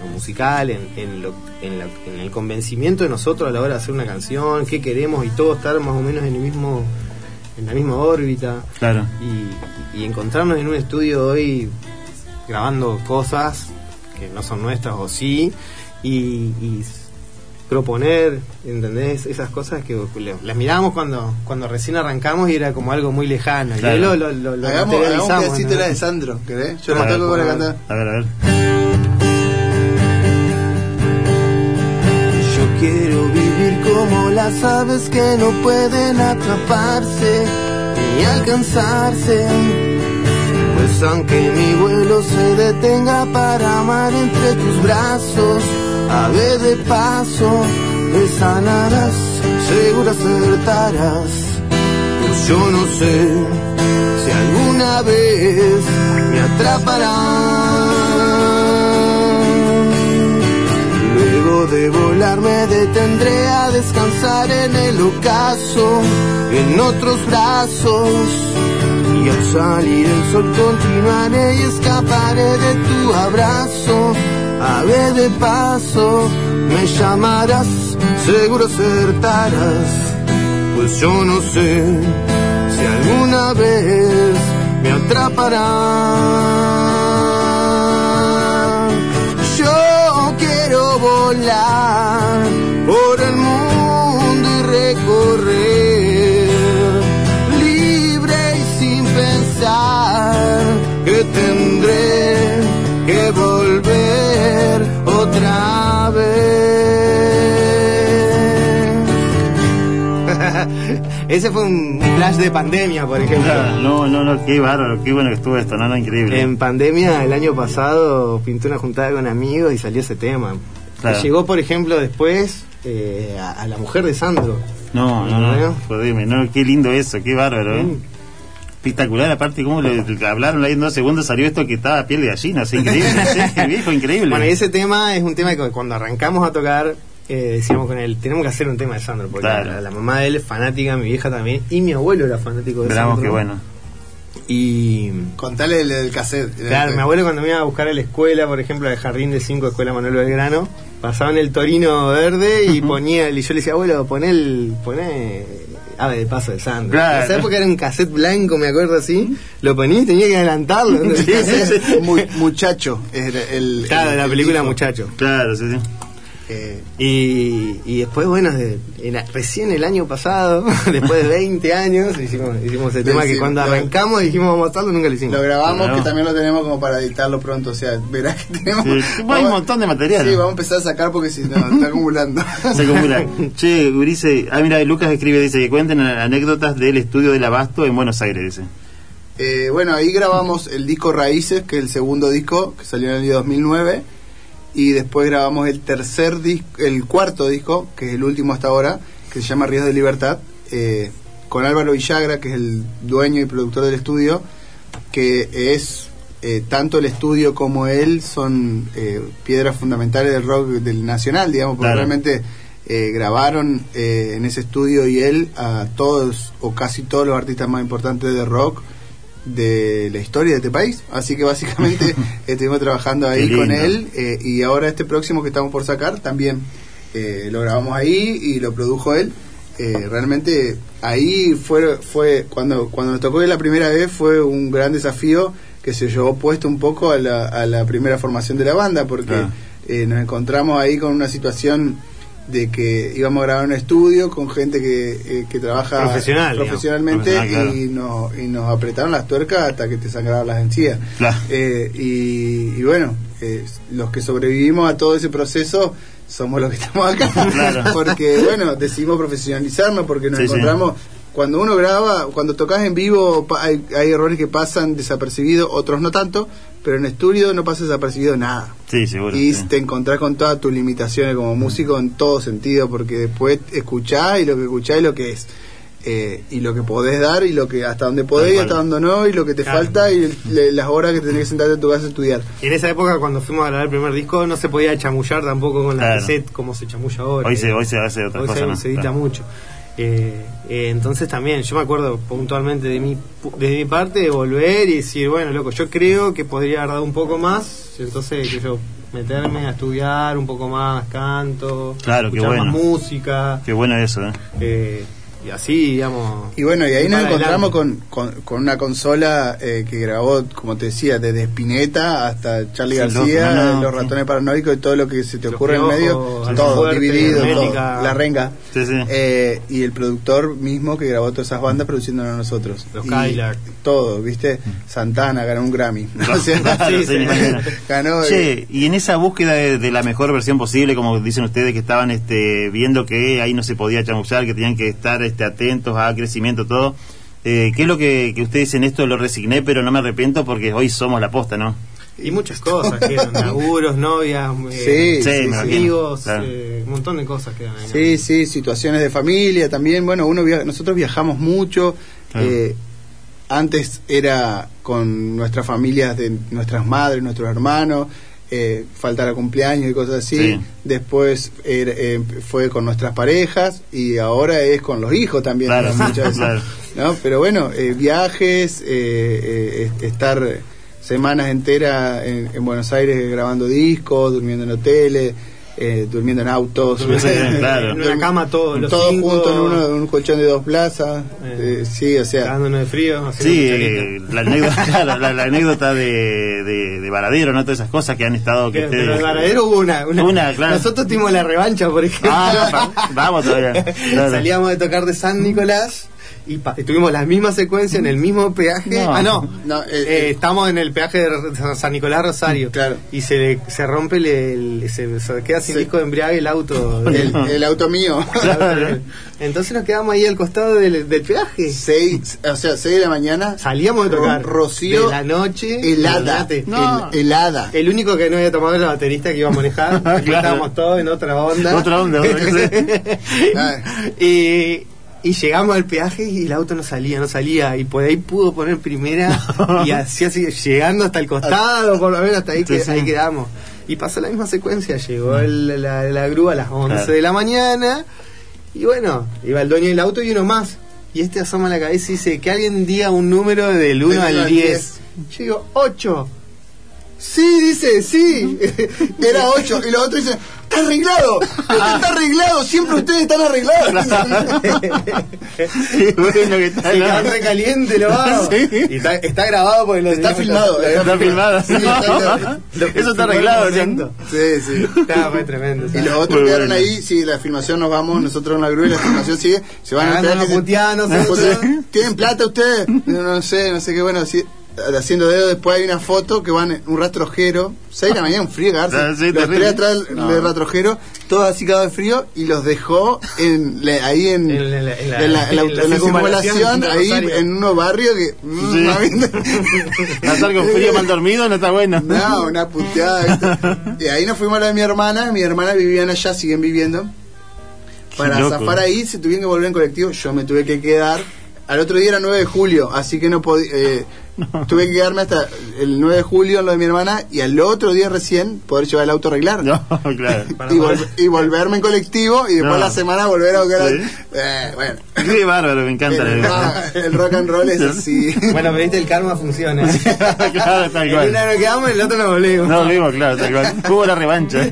[SPEAKER 3] lo musical, en, en, el convencimiento de nosotros a la hora de hacer una canción, qué queremos y todo estar más o menos en el mismo en la misma órbita.
[SPEAKER 2] Claro.
[SPEAKER 3] Y, encontrarnos en un estudio hoy grabando cosas que no son nuestras o sí, y proponer, ¿entendés? Esas cosas que las mirábamos cuando cuando recién arrancamos y era como algo muy lejano.
[SPEAKER 4] Y lo, lo, lo, hagamos, hagamos un pedacito de Sandro, ¿querés? Yo la toco la cantar.
[SPEAKER 2] A ver, a ver.
[SPEAKER 7] Como las aves que no pueden atraparse ni alcanzarse. Pues aunque mi vuelo se detenga para amar entre tus brazos, ave de paso, me sanarás, seguro acertarás. Pues yo no sé si alguna vez me atraparán. De volar me detendré a descansar en el ocaso, en otros brazos. Y al salir el sol continuaré y escaparé de tu abrazo ave de paso, me llamarás, seguro acertarás, pues yo no sé si alguna vez me atraparán. Volar por el mundo y recorrer, libre y sin pensar que tendré que volver otra vez. [laughs]
[SPEAKER 3] Ese fue un flash de pandemia, por ejemplo.
[SPEAKER 2] no, no, no, qué bárbaro, qué bueno que estuvo esto, no, no, increíble.
[SPEAKER 3] En pandemia, el año pasado, pinté una juntada con amigos y salió ese tema. Llegó, por ejemplo, después eh, a, la mujer de Sandro.
[SPEAKER 2] No, no, no, no, no, qué lindo eso, qué bárbaro, ¿eh? espectacular, aparte como le, hablaron ahí en dos segundos salió esto que estaba piel de gallina, así [laughs] increíble, viejo, increíble.
[SPEAKER 3] Bueno, ese tema es un tema que cuando arrancamos a tocar eh, decíamos con él, tenemos que hacer un tema de Sandro, porque la, mamá de él es fanática, mi vieja también, y mi abuelo era fanático de Sandro.
[SPEAKER 2] que bueno.
[SPEAKER 3] Y.
[SPEAKER 4] Contale el, el cassette.
[SPEAKER 3] Claro, mi abuelo cuando me iba a buscar a la escuela, por ejemplo, al jardín de 5 Escuela Manuel Belgrano, pasaba en el Torino verde y ponía, y yo le decía, abuelo, poné el. Poné ave de paso de Sandro. Claro. ¿Sabes porque era un cassette blanco, me acuerdo así? Lo ponía y tenía que adelantarlo. [laughs]
[SPEAKER 4] muchacho. Era el,
[SPEAKER 3] claro, la película Muchacho.
[SPEAKER 2] Claro, sí, sí.
[SPEAKER 3] Eh, y, y, después, bueno, de, recién el año pasado, [laughs] después de 20 años, hicimos, hicimos el tema que cuando arrancamos dijimos vamos a hacerlo, nunca lo hicimos.
[SPEAKER 4] Lo grabamos, que también lo tenemos como para editarlo pronto. O sea, verás que [laughs] tenemos.
[SPEAKER 2] hay un montón de material.
[SPEAKER 4] Sí, vamos a empezar a sacar porque si no, está acumulando. [laughs]
[SPEAKER 2] Se acumula. che, Urice, ah, mira, Lucas escribe, dice que cuenten anécdotas del estudio del Abasto en Buenos Aires, dice.
[SPEAKER 4] Eh, bueno, ahí grabamos el disco Raíces, que es el segundo disco que salió en el año 2009 y después grabamos el tercer disco, el cuarto disco, que es el último hasta ahora, que se llama Ríos de Libertad, eh, con Álvaro Villagra, que es el dueño y productor del estudio, que es eh, tanto el estudio como él son eh, piedras fundamentales del rock del nacional, digamos, porque realmente grabaron en ese estudio y él a todos o casi todos los artistas más importantes de rock de la historia de este país. Así que básicamente [laughs] estuvimos trabajando ahí con él eh, y ahora este próximo que estamos por sacar también eh, lo grabamos ahí y lo produjo él. Eh, realmente ahí fue fue cuando cuando nos tocó la primera vez fue un gran desafío que se llevó puesto un poco a la, a la primera formación de la banda porque ah. nos encontramos ahí con una situación de que íbamos a grabar un estudio con gente que, eh, que trabaja profesionalmente y, nos, y nos apretaron las tuercas hasta que te sangraban las encías. Eh, y, bueno, eh, los que sobrevivimos a todo ese proceso somos los que estamos acá. [laughs] porque bueno, decidimos profesionalizarnos porque nos encontramos cuando uno graba, cuando tocas en vivo, hay, hay errores que pasan desapercibidos, otros no tanto, pero en estudio no pasa desapercibido nada.
[SPEAKER 2] Sí, seguro.
[SPEAKER 4] Y te encontrás con todas tus limitaciones como músico en todo sentido, porque después escuchás y lo que escuchás es lo que es. Eh, y lo que podés dar y lo que hasta donde podés y hasta donde no y lo que te falta y las horas que tenés que sentarte en tu casa a estudiar.
[SPEAKER 3] Y en esa época cuando fuimos a grabar el primer disco no se podía chamullar tampoco con la cassette como se chamulla ahora.
[SPEAKER 2] Hoy se, hoy se hace otra cosa.
[SPEAKER 3] Se, edita mucho. Eh, eh, entonces también, yo me acuerdo puntualmente de mi, de mi parte de volver y decir, bueno, loco, yo creo que podría haber dado un poco más, entonces que yo meterme a estudiar un poco más canto,
[SPEAKER 2] claro, escuchar
[SPEAKER 3] más música.
[SPEAKER 2] Qué bueno eso,
[SPEAKER 3] ¿eh? eh y así, digamos.
[SPEAKER 4] Y bueno, y ahí nos encontramos con, con, una consola eh, que grabó, como te decía, desde Spinetta hasta Charlie García, los, ratones paranoicos y todo lo que se te ocurre en medio, todo dividido, la renga. Eh, y el productor mismo que grabó todas esas bandas produciéndonos a nosotros.
[SPEAKER 3] Los
[SPEAKER 4] Todo, ¿viste? Santana ganó un Grammy. [laughs] [laughs]
[SPEAKER 2] ganó. Eh, y en esa búsqueda de, la mejor versión posible, como dicen ustedes que estaban este, viendo que ahí no se podía chamuchar, que tenían que estar atentos a crecimiento, todo. Eh, ¿Qué es lo que, que ustedes en esto lo resigné, pero no me arrepiento porque hoy somos la posta, ¿no?
[SPEAKER 3] Y muchas cosas quedan, [laughs] laburos, novias, eh, amigos, eh, un montón de cosas quedan ahí.
[SPEAKER 4] Sí, sí, situaciones de familia también. Bueno, uno nosotros viajamos mucho. antes era con nuestras familias, de nuestras madres, nuestros hermanos eh, faltar a cumpleaños y cosas así. Después eh, fue con nuestras parejas y ahora es con los hijos también. [laughs] ¿no? Pero bueno, eh, viajes, eh, estar semanas enteras en, en, Buenos Aires grabando discos, durmiendo en hoteles eh, durmiendo en autos,
[SPEAKER 3] en [laughs] una cama todos los
[SPEAKER 4] todos juntos en, un colchón de dos plazas, eh, eh sí, o sea,
[SPEAKER 3] de frío.
[SPEAKER 2] Sí, eh, la anécdota, [laughs] la, anécdota de, de, de, Varadero, ¿no? Todas esas cosas que han estado. Que
[SPEAKER 3] pero, Varadero hubo una. una, Nosotros tuvimos la revancha, por ejemplo.
[SPEAKER 2] Ah, vamos todavía. [laughs]
[SPEAKER 3] Salíamos de tocar de San Nicolás y tuvimos la misma secuencia en el mismo peaje. ah, no, no eh, eh, estamos en el peaje de San Nicolás Rosario.
[SPEAKER 4] Claro.
[SPEAKER 3] Y se, se rompe, el, se, queda sin disco de embriague el auto. [laughs]
[SPEAKER 4] El, auto mío. [laughs]
[SPEAKER 3] Entonces nos quedamos ahí al costado del, peaje.
[SPEAKER 4] Seis, o sea, seis de la mañana.
[SPEAKER 3] Salíamos de tocar.
[SPEAKER 4] Rocío.
[SPEAKER 3] De la noche.
[SPEAKER 4] Helada. helada.
[SPEAKER 3] El único que no había tomado era la baterista que iba a manejar. [laughs] Estábamos todos en otra onda.
[SPEAKER 2] Otra onda.
[SPEAKER 3] y y llegamos al peaje y el auto no salía, no salía. Y por ahí pudo poner primera y [laughs] así, así, llegando hasta el costado, por lo menos hasta ahí, que, ahí quedamos. Y pasó la misma secuencia. Llegó el, la, grúa a las 11 de la mañana. Y bueno, iba el dueño del auto y uno más. Y este asoma la cabeza y dice que alguien diga un número del 1 al 10. Yo digo, 8. Sí, dice, sí. [laughs] Era 8. Y los otros dicen, está arreglado. Está [laughs] arreglado. Siempre ustedes están arreglados.
[SPEAKER 2] sí, bueno que está.
[SPEAKER 3] Se recaliente lo va. ¿Sí? Y está, está, grabado porque lo
[SPEAKER 4] Está filmado.
[SPEAKER 2] Está, filmado. Sí, está, [laughs] Eso está arreglado,
[SPEAKER 4] ¿no? Sí, sí.
[SPEAKER 3] Está, fue tremendo.
[SPEAKER 4] Y los otros quedaron ahí. Sí, la filmación nos vamos. Nosotros en la grúa y la filmación sigue. Se van a
[SPEAKER 3] quedar.
[SPEAKER 4] ¿Tienen plata ustedes? No sé, no sé qué bueno. Sí haciendo dedo, después hay una foto que van un rastrojero, 6 de la mañana, un frío garza, [laughs] ah, los tres atrás del rastrojero, todos así cagados de frío, y los dejó en, ahí en, en, la, circunvalación, ahí en unos barrios que...
[SPEAKER 2] Mm, sí. [laughs] con frío mal dormido no está bueno.
[SPEAKER 4] No, una puteada. [laughs] y ahí nos fuimos a la de mi hermana, mi hermana vivían allá, siguen viviendo. Para zafar ahí se tuvieron que volver en colectivo, yo me tuve que quedar. Al otro día era 9 de julio, así que no podía... Eh, [laughs] Tuve que quedarme hasta el 9 de julio en lo de mi hermana y al otro día recién poder llevar el auto a arreglar. [laughs] [laughs] y, volverme en colectivo y después la semana volver a buscar. Eh, bueno.
[SPEAKER 2] Qué bárbaro, me encanta.
[SPEAKER 4] El, rock and roll es así.
[SPEAKER 3] Bueno, pero viste, el karma funciona.
[SPEAKER 2] claro, tal cual.
[SPEAKER 3] El uno nos quedamos y el otro nos volvimos.
[SPEAKER 2] No volvimos, claro, tal cual. Hubo la revancha.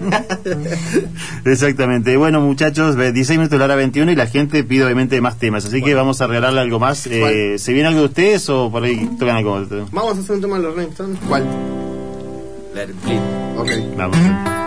[SPEAKER 2] Exactamente. Bueno, muchachos, 16 minutos de la hora 21 y la gente pide obviamente más temas. Así que vamos a regalarle algo más. Eh, ¿Se viene algo de ustedes o por ahí tocan algo?
[SPEAKER 3] Vamos a hacer un tema de los Rolling
[SPEAKER 4] ¿Cuál?
[SPEAKER 3] Let it bleed.
[SPEAKER 4] Ok.
[SPEAKER 2] Vamos.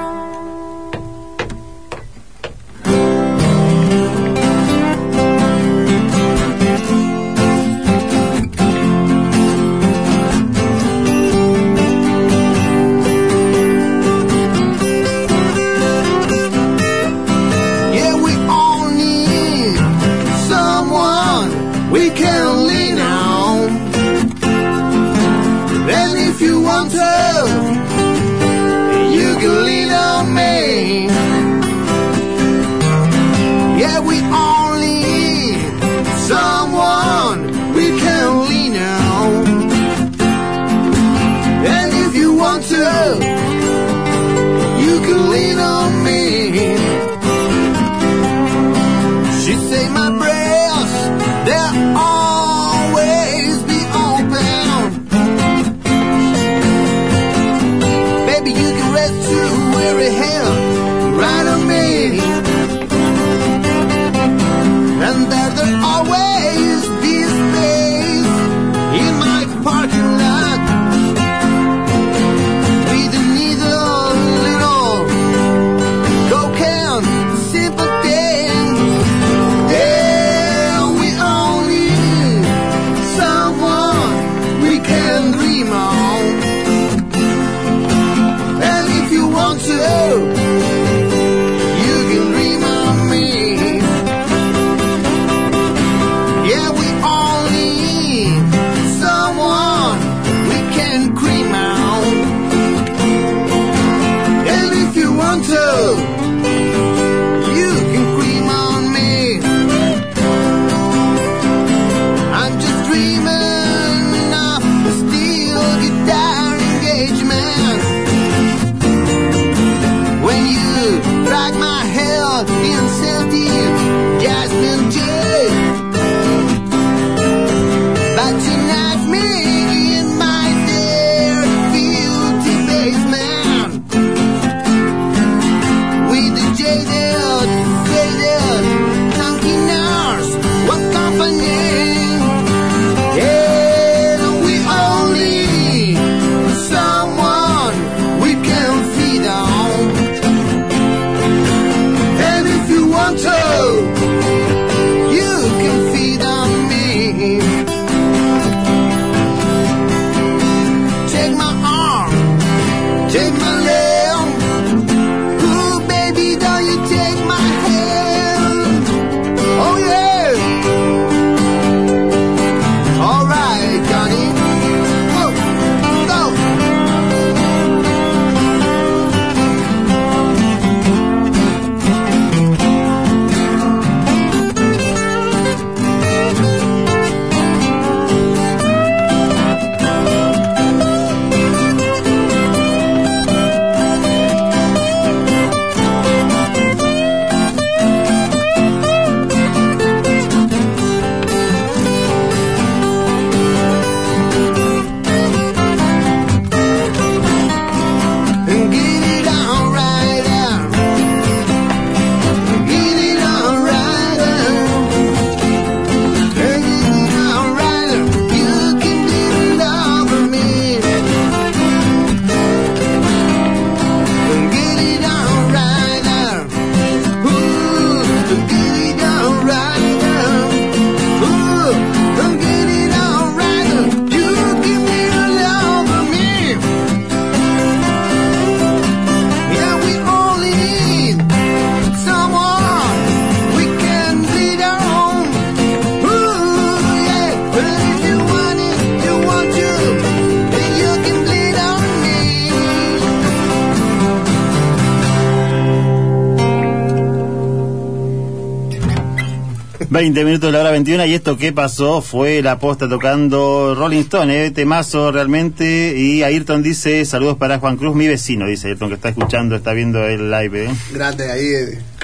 [SPEAKER 2] Minutos de la hora 21 y esto que pasó fue la posta tocando Rolling Stone, eh, temazo realmente y Ayrton dice saludos para Juan Cruz, mi vecino, dice Ayrton que está escuchando, está viendo el live. Eh.
[SPEAKER 4] Grande ahí,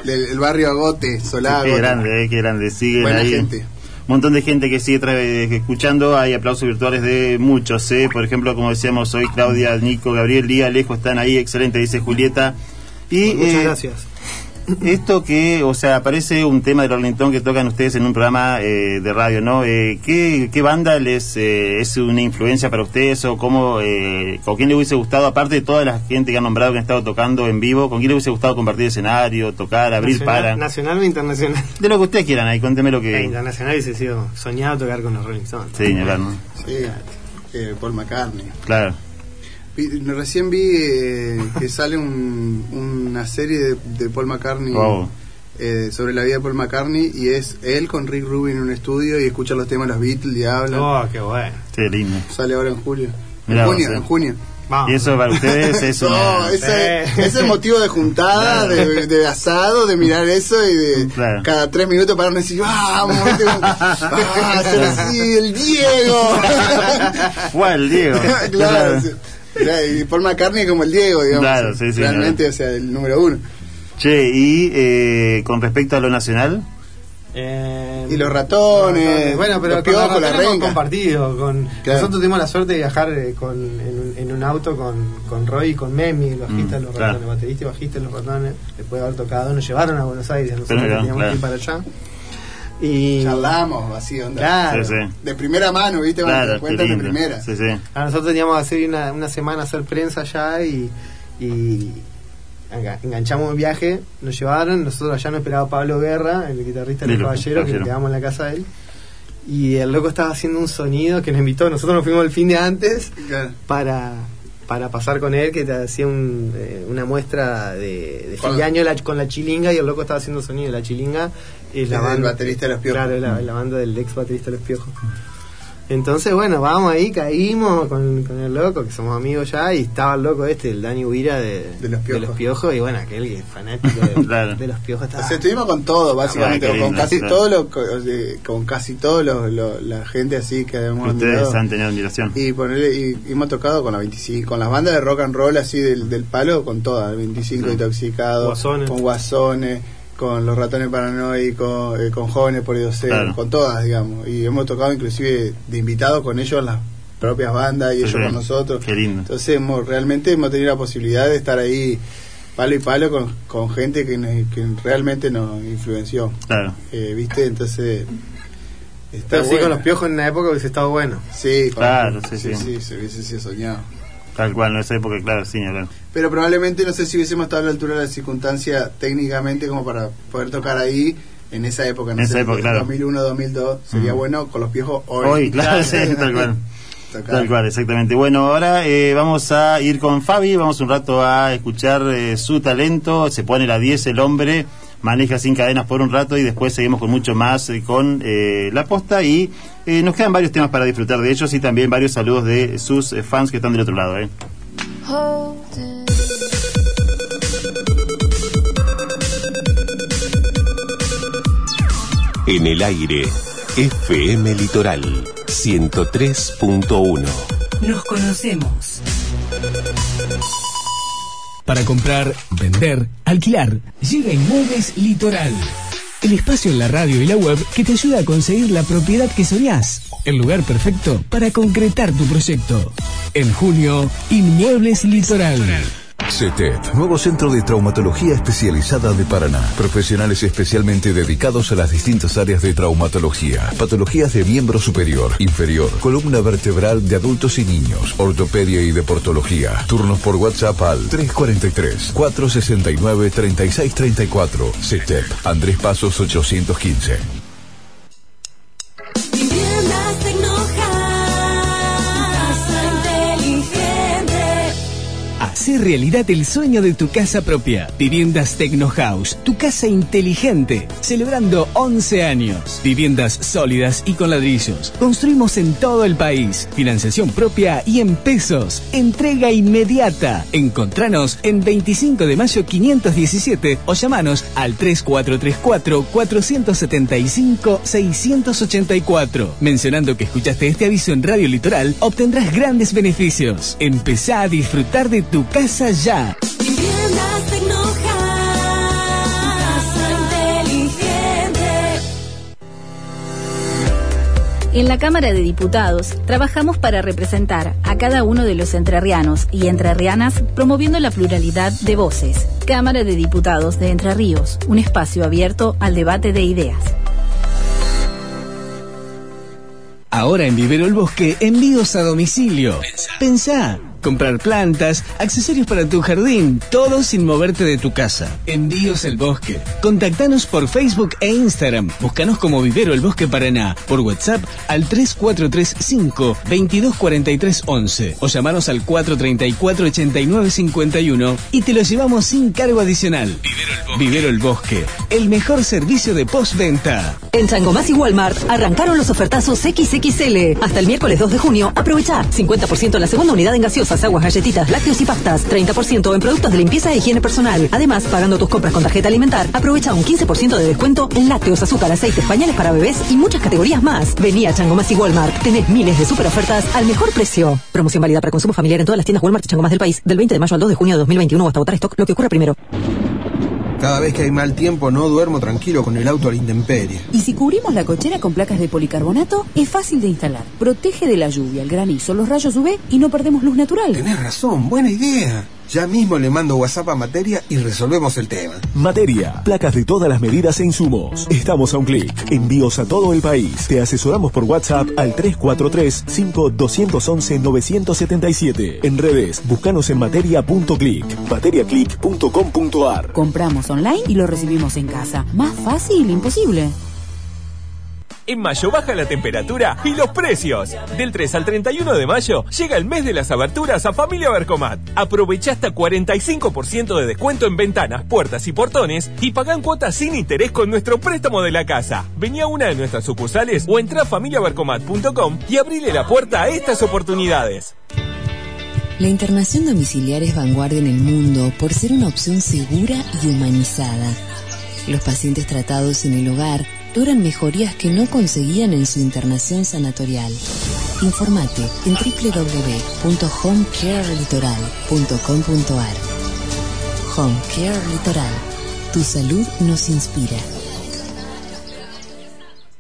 [SPEAKER 4] el, barrio Agote, Solá.
[SPEAKER 2] Qué grande, eh, qué grande, sigue ahí. Gente. Un montón de gente que sigue escuchando, hay aplausos virtuales de muchos, eh. por ejemplo, como decíamos hoy, Claudia, Nico, Gabriel, Lía, Alejo están ahí, excelente, dice Julieta. Y,
[SPEAKER 3] Muchas eh, gracias
[SPEAKER 2] esto que, o sea, aparece un tema de Rolling que tocan ustedes en un programa eh, de radio, ¿no? Eh, ¿qué, ¿qué, banda les eh, es una influencia para ustedes o cómo, con quién le hubiese gustado, aparte de toda la gente que han nombrado que han estado tocando en vivo, con quién le hubiese gustado compartir escenario, tocar, abrir para?
[SPEAKER 3] ¿Nacional o internacional?
[SPEAKER 2] De lo que ustedes quieran, ahí cuénteme lo que...
[SPEAKER 3] internacional hubiese sido soñado tocar con los Rolling Stones.
[SPEAKER 2] Sí, ¿no?
[SPEAKER 4] Sí, Paul McCartney.
[SPEAKER 2] Claro.
[SPEAKER 4] Recién vi eh, que sale una serie de, Paul McCartney eh, sobre la vida de Paul McCartney y es él con Rick Rubin en un estudio y escucha los temas de los Beatles y habla.
[SPEAKER 3] Oh, qué bueno.
[SPEAKER 2] Qué lindo.
[SPEAKER 4] Sale ahora en julio. en junio, en junio.
[SPEAKER 2] Y eso para ustedes es [laughs]
[SPEAKER 4] No, ese, es el motivo de juntada, de, asado, de mirar eso y de cada tres minutos para y decir, vamos, [laughs] ah, el Diego.
[SPEAKER 2] Fue el Diego. [laughs]
[SPEAKER 4] claro. [laughs] Y Paul McCartney como el Diego, digamos. Claro, sí, sí, Realmente, o sea, el número uno.
[SPEAKER 2] Che, y eh, con respecto a lo nacional.
[SPEAKER 4] Eh, y los ratones,
[SPEAKER 3] bueno, pero los piojos, la renca. compartido. Con, Nosotros tuvimos la suerte de viajar eh, con, en, un, auto con, con Roy y con Memi, el bajista de los mm, ratones, baterista y bajista de los ratones. Después de haber tocado, nos llevaron a Buenos Aires, nosotros teníamos que ir para allá.
[SPEAKER 4] Y charlamos así onda. De primera mano viste claro, cuentas de primera.
[SPEAKER 3] Sí, a nosotros teníamos que hacer una, una semana hacer prensa allá y, y enganchamos el viaje nos llevaron nosotros allá nos esperaba Pablo Guerra el guitarrista del caballero que quedamos en la casa de él. Y el loco estaba haciendo un sonido que nos invitó nosotros nos fuimos el fin de antes para para pasar con él, que te hacía un, eh, una muestra de, fin de año con la chilinga y el loco estaba haciendo sonido de la chilinga.
[SPEAKER 4] Y la banda, el baterista de los piojos.
[SPEAKER 3] Claro, la, la banda del ex baterista de los piojos. Entonces, bueno, vamos ahí, caímos con, con, el loco, que somos amigos ya, y estaba el loco este, el Dani Huira de,
[SPEAKER 4] de, los,
[SPEAKER 3] piojos. y bueno, aquel que es fanático de, [laughs] los piojos. Estaba...
[SPEAKER 4] O sea, estuvimos con todo, básicamente, con, casi todo lo, con casi todo la gente así que hemos
[SPEAKER 2] Ustedes han tenido admiración.
[SPEAKER 4] Y, ponerle, y, hemos tocado con la 25, con las bandas de rock and roll así del, del palo, con todas, 25 intoxicados, con guasones con los ratones paranoicos, eh, con jóvenes por ser, con todas, digamos. Y hemos tocado inclusive de invitados con ellos en las propias bandas y ellos con nosotros. Entonces hemos, realmente hemos tenido la posibilidad de estar ahí palo y palo con, con gente que, que realmente nos influenció.
[SPEAKER 2] Claro.
[SPEAKER 4] Eh, ¿Viste? Entonces...
[SPEAKER 3] Está Pero con los piojos en la época hubiese estado bueno.
[SPEAKER 4] Sí,
[SPEAKER 2] claro,
[SPEAKER 4] sí, sí, sí, se hubiese sido soñado.
[SPEAKER 2] Tal cual, en esa época, claro, sí, claro.
[SPEAKER 4] Pero probablemente no sé si hubiésemos estado a la altura de la circunstancia técnicamente como para poder tocar ahí en esa época.
[SPEAKER 2] en esa época, claro.
[SPEAKER 4] 2001, 2002. Sería bueno con los piojos hoy.
[SPEAKER 2] Hoy, claro, sí, tal cual. Tal cual, exactamente. Bueno, ahora eh, vamos a ir con Fabi, vamos un rato a escuchar eh, su talento. Se pone la 10 el hombre, maneja sin cadenas por un rato y después seguimos con mucho más eh, con la posta y nos quedan varios temas para disfrutar de ellos y también varios saludos de sus fans que están del otro lado.
[SPEAKER 8] En el aire, FM Litoral 103.1.
[SPEAKER 5] Nos conocemos.
[SPEAKER 9] Para comprar, vender, alquilar, llega Inmuebles Litoral. El espacio en la radio y la web que te ayuda a conseguir la propiedad que soñás. El lugar perfecto para concretar tu proyecto. En junio, Inmuebles Litoral.
[SPEAKER 10] CETEP, nuevo centro de traumatología especializada de Paraná. Profesionales especialmente dedicados a las distintas áreas de traumatología. Patologías de miembro superior, inferior, columna vertebral de adultos y niños, ortopedia y deportología. Turnos por WhatsApp al 343-469-3634. CETEP, Andrés Pasos 815.
[SPEAKER 9] Hacer realidad el sueño de tu casa propia. Viviendas Tecno House, tu casa inteligente, celebrando 11 años. Viviendas sólidas y con ladrillos. Construimos en todo el país. Financiación propia y en pesos. Entrega inmediata. Encontranos en 25 de mayo 517 o llamanos al 3434 475 684. Mencionando que escuchaste este aviso en Radio Litoral, obtendrás grandes beneficios. Empezá a disfrutar de tu casa ya.
[SPEAKER 11] En la Cámara de Diputados trabajamos para representar a cada uno de los entrerrianos y entrerrianas promoviendo la pluralidad de voces. Cámara de Diputados de Entre Ríos, un espacio abierto al debate de ideas.
[SPEAKER 9] Ahora en Vivero el Bosque, envíos a domicilio. Pensá comprar plantas, accesorios para tu jardín, todo sin moverte de tu casa. Envíos el bosque. Contactanos por Facebook e Instagram. Búscanos como Vivero el Bosque Paraná. Por WhatsApp al 3435 224311 o llamanos al 434 8951 y te lo llevamos sin cargo adicional. Vivero el Bosque. el mejor servicio de postventa.
[SPEAKER 12] En Changomás y Walmart arrancaron los ofertazos XXL. Hasta el miércoles 2 de junio, aprovecha 50% en la segunda unidad en gaseosa aguas, galletitas, lácteos y pastas. 30% en productos de limpieza e higiene personal. Además, pagando tus compras con tarjeta alimentar, aprovecha un 15% de descuento en lácteos, azúcar, aceites, pañales para bebés y muchas categorías más. Vení a Changomás y Walmart. Tenés miles de super ofertas al mejor precio. Promoción válida para consumo familiar en todas las tiendas Walmart y Changomás del país. Del 20 de mayo al 2 de junio de 2021 hasta votar stock, lo que ocurra primero.
[SPEAKER 13] Cada vez que hay mal tiempo no duermo tranquilo con el auto a la intemperie.
[SPEAKER 14] Y si cubrimos la cochera con placas de policarbonato, es fácil de instalar. Protege de la lluvia, el granizo, los rayos UV y no perdemos luz natural.
[SPEAKER 13] Tenés razón, buena idea. Ya mismo le mando WhatsApp a Materia y resolvemos el tema.
[SPEAKER 10] Materia, placas de todas las medidas e insumos. Estamos a un clic. Envíos a todo el país. Te asesoramos por WhatsApp al 343-5211-977. En redes, búscanos en materia.click, materiaclick.com.ar.
[SPEAKER 14] Compramos online y lo recibimos en casa. Más fácil, imposible.
[SPEAKER 15] En mayo baja la temperatura y los precios. Del 3 al 31 de mayo llega el mes de las aberturas a Familia Bercomat. Aprovecha hasta 45% de descuento en ventanas, puertas y portones y pagan cuotas sin interés con nuestro préstamo de la casa. Vení a una de nuestras sucursales o entra a familiabercomat.com y abrile la puerta a estas oportunidades.
[SPEAKER 16] La internación domiciliaria es vanguardia en el mundo por ser una opción segura y humanizada. Los pacientes tratados en el hogar logran mejorías que no conseguían en su internación sanatorial. Informate en www.homecarelitoral.com.ar Home Care Litoral, Tu salud nos inspira.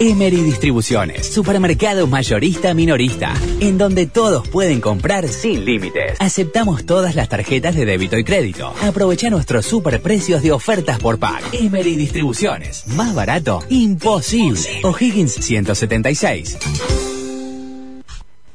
[SPEAKER 17] Emery Distribuciones, supermercado mayorista minorista, en donde todos pueden comprar sin límites. Aceptamos todas las tarjetas de débito y crédito. Aprovecha nuestros superprecios de ofertas por pack. Emery Distribuciones, más barato, imposible. O'Higgins 176.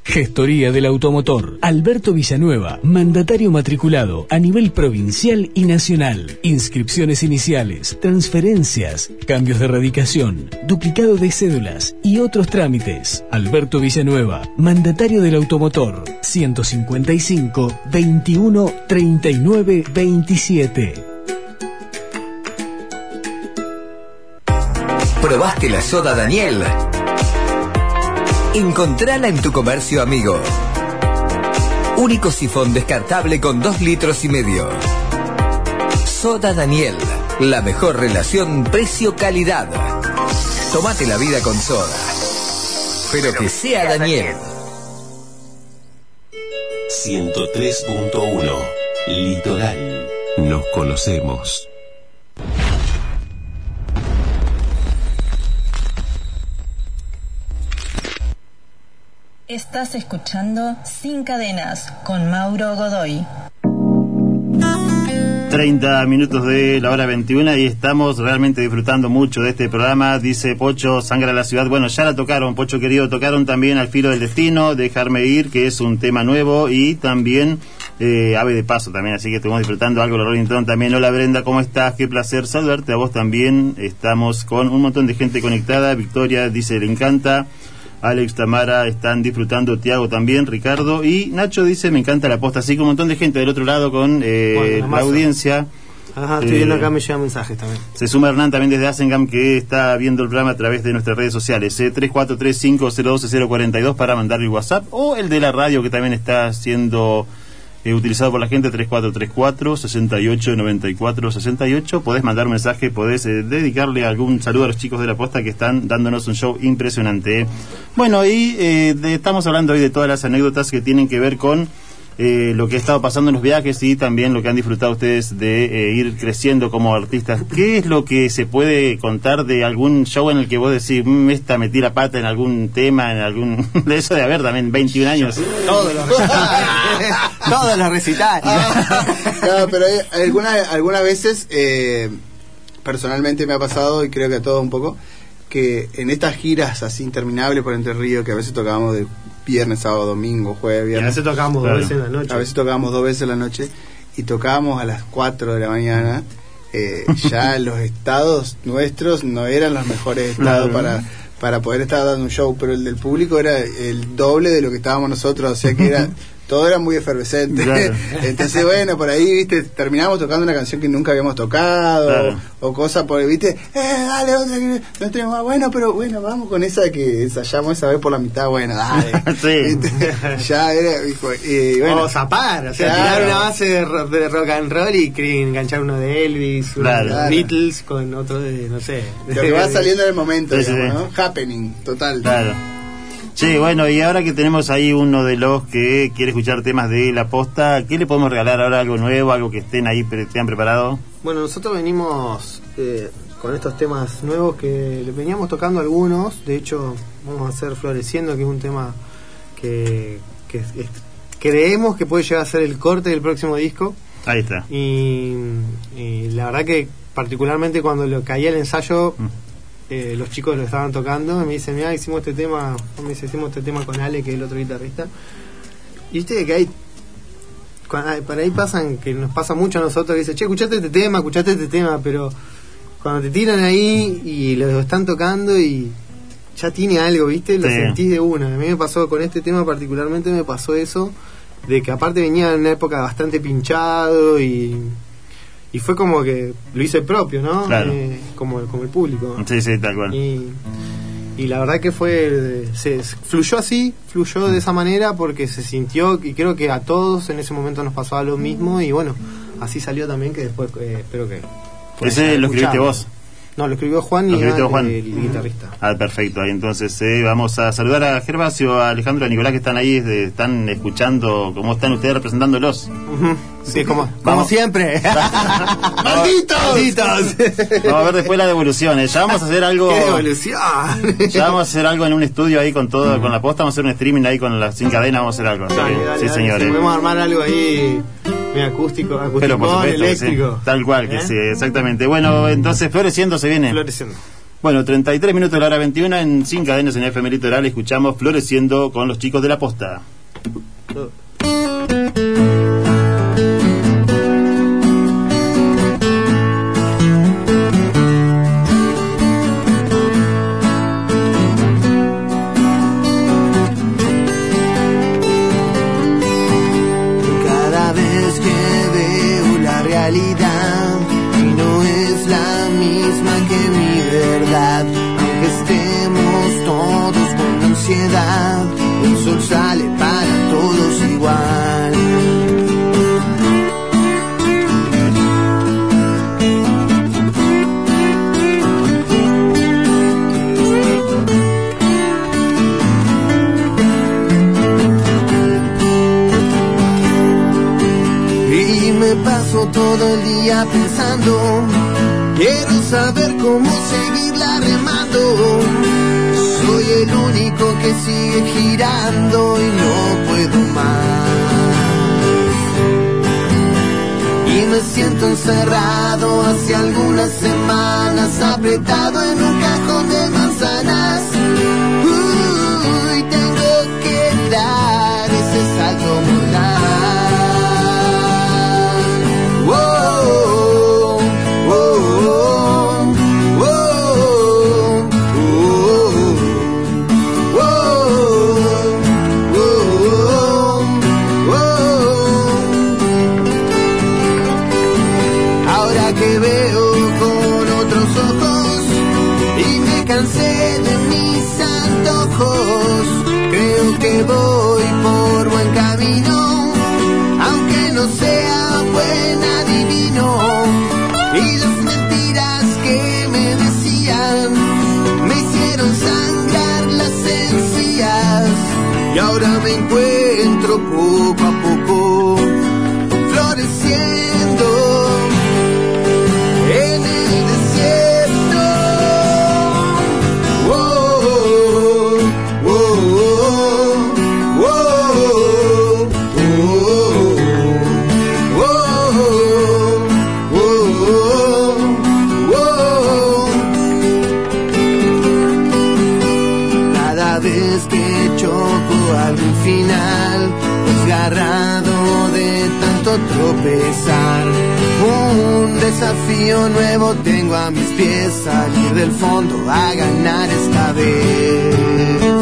[SPEAKER 9] Gestoría del Automotor. Alberto Villanueva, mandatario matriculado a nivel provincial y nacional. Inscripciones iniciales, transferencias, cambios de radicación, duplicado de cédulas y otros trámites. Alberto Villanueva, mandatario del Automotor. 155 21 39 27.
[SPEAKER 18] ¿Probaste la soda Daniel? Encontrala en tu comercio amigo. Único sifón descartable con 2 litros y medio. Soda Daniel, la mejor relación precio-calidad. Tomate la vida con soda. Pero que sea Daniel.
[SPEAKER 8] 103.1 Litoral. Nos conocemos.
[SPEAKER 1] Estás escuchando Sin Cadenas con Mauro Godoy.
[SPEAKER 2] 30 minutos de la hora 21 y estamos realmente disfrutando mucho de este programa. Dice Pocho, Sangra la Ciudad. Bueno, ya la tocaron, Pocho querido. Tocaron también Al Filo del Destino, Dejarme Ir, que es un tema nuevo, y también eh, Ave de Paso también. Así que estamos disfrutando algo. Rolling Stone también. Hola Brenda, ¿cómo estás? Qué placer saludarte. A vos también. Estamos con un montón de gente conectada. Victoria dice, le encanta. Alex, Tamara están disfrutando, Tiago también, Ricardo y Nacho dice me encanta la posta, así que un montón de gente del otro lado con eh, la audiencia.
[SPEAKER 3] Ajá, estoy viendo eh, acá, me llegan mensajes también.
[SPEAKER 2] Se suma Hernán también desde Asengam que está viendo el programa a través de nuestras redes sociales, eh, 3435-012-042 para mandar el WhatsApp o el de la radio que también está siendo eh, utilizado por la gente 3434 68 94 68 podés mandar un mensaje podés eh, dedicarle algún saludo a los chicos de la posta que están dándonos un show impresionante bueno y eh, estamos hablando hoy de todas las anécdotas que tienen que ver con eh, lo que ha estado pasando en los viajes y también lo que han disfrutado ustedes de eh, ir creciendo como artistas. ¿Qué es lo que se puede contar de algún show en el que vos decís, mmm, esta metí la pata en algún tema, en algún... [laughs] de eso de haber también 21 años?
[SPEAKER 3] Todos los [laughs] [laughs] Todos los recitales.
[SPEAKER 4] no, pero hay, algunas algunas veces, eh, personalmente me ha pasado, y creo que a todos un poco, que en estas giras así interminables por Entre Ríos, que a veces tocábamos de viernes, sábado, domingo, jueves, viernes.
[SPEAKER 3] a veces tocábamos dos veces en la noche.
[SPEAKER 4] A veces tocábamos dos veces en la noche y tocábamos a las 4 de la mañana. Eh, ya [laughs] los estados nuestros no eran los mejores estados para para poder estar dando un show, pero el del público era el doble de lo que estábamos nosotros, o sea que era [laughs] todo era muy efervescente. [laughs] Entonces, bueno, por ahí, viste, terminamos tocando una canción que nunca habíamos tocado, o, cosas por, viste, eh, dale, otra que no tenemos, bueno, pero bueno, vamos con esa que ensayamos esa vez por la mitad, bueno, dale. [laughs]
[SPEAKER 2] sí. [laughs]
[SPEAKER 4] ya era, y
[SPEAKER 3] bueno. O zapar, o sea, tirar una base de, rock and roll y enganchar uno de Elvis, uno de Beatles con otro de, no sé.
[SPEAKER 4] Lo que va saliendo en el momento, digamos, ¿no? Happening, total.
[SPEAKER 2] Claro. Sí, bueno, y ahora que tenemos ahí uno de los que quiere escuchar temas de la posta, ¿qué le podemos regalar ahora? ¿Algo nuevo? ¿Algo que estén ahí, han preparado?
[SPEAKER 3] Bueno, nosotros venimos eh, con estos temas nuevos que veníamos tocando algunos. De hecho, vamos a hacer Floreciendo, que es un tema que, creemos que puede llegar a ser el corte del próximo disco.
[SPEAKER 2] Ahí está.
[SPEAKER 3] Y, la verdad que particularmente cuando lo caía el ensayo... Mm. Eh, los chicos lo estaban tocando, me dicen, mira, hicimos este tema, me dice, hicimos este tema con Ale, que es el otro guitarrista. Y viste que hay, para ahí pasan, que nos pasa mucho a nosotros, que dice, che, escuchaste este tema, escuchaste este tema, pero cuando te tiran ahí y lo están tocando y ya tiene algo, viste, lo sentís de una. A mí me pasó con este tema particularmente, me pasó eso, de que aparte venía en una época bastante pinchado y y fue como que lo hice propio, ¿no? Eh, como, como el público.
[SPEAKER 2] Sí, sí, tal cual.
[SPEAKER 3] Y, y la verdad que fue, se fluyó así, fluyó de esa manera porque se sintió y creo que a todos en ese momento nos pasaba lo mismo y bueno, así salió también que después eh, espero que...
[SPEAKER 2] Ese lo escribiste vos.
[SPEAKER 3] No, lo escribió Juan y el guitarrista.
[SPEAKER 2] Ah, perfecto. Ahí entonces eh, vamos a saludar a Gervasio, a Alejandro, a Nicolás que están ahí, están escuchando cómo están ustedes representándolos.
[SPEAKER 3] Sí, como, como siempre. [laughs]
[SPEAKER 2] ¡Malditos! ¡Malditos! vamos a ver después la devolución. Ya vamos a hacer algo.
[SPEAKER 3] ¿Qué devolución?
[SPEAKER 2] ya vamos a hacer algo en un estudio ahí con todo, con la posta. Vamos a hacer un streaming ahí con las sin cadenas. Vamos a hacer algo. sí, señores.
[SPEAKER 3] podemos armar algo ahí acústico, acústico Pero por supuesto, eléctrico.
[SPEAKER 2] tal cual, que ¿Eh? sí, exactamente. Bueno, entonces Floreciendo se viene.
[SPEAKER 3] Floreciendo.
[SPEAKER 2] Bueno, 33 minutos de la hora 21 en Sin Cadenas en FM Litoral escuchamos Floreciendo con los chicos de la posta.
[SPEAKER 7] El sol sale para todos igual. Y me paso todo el día pensando, quiero saber cómo seguirla remando el único que sigue girando y no puedo más. Y me siento encerrado hace algunas semanas, apretado en un cajón de manzanas. Desafío nuevo tengo a mis pies, salir del fondo a ganar esta vez.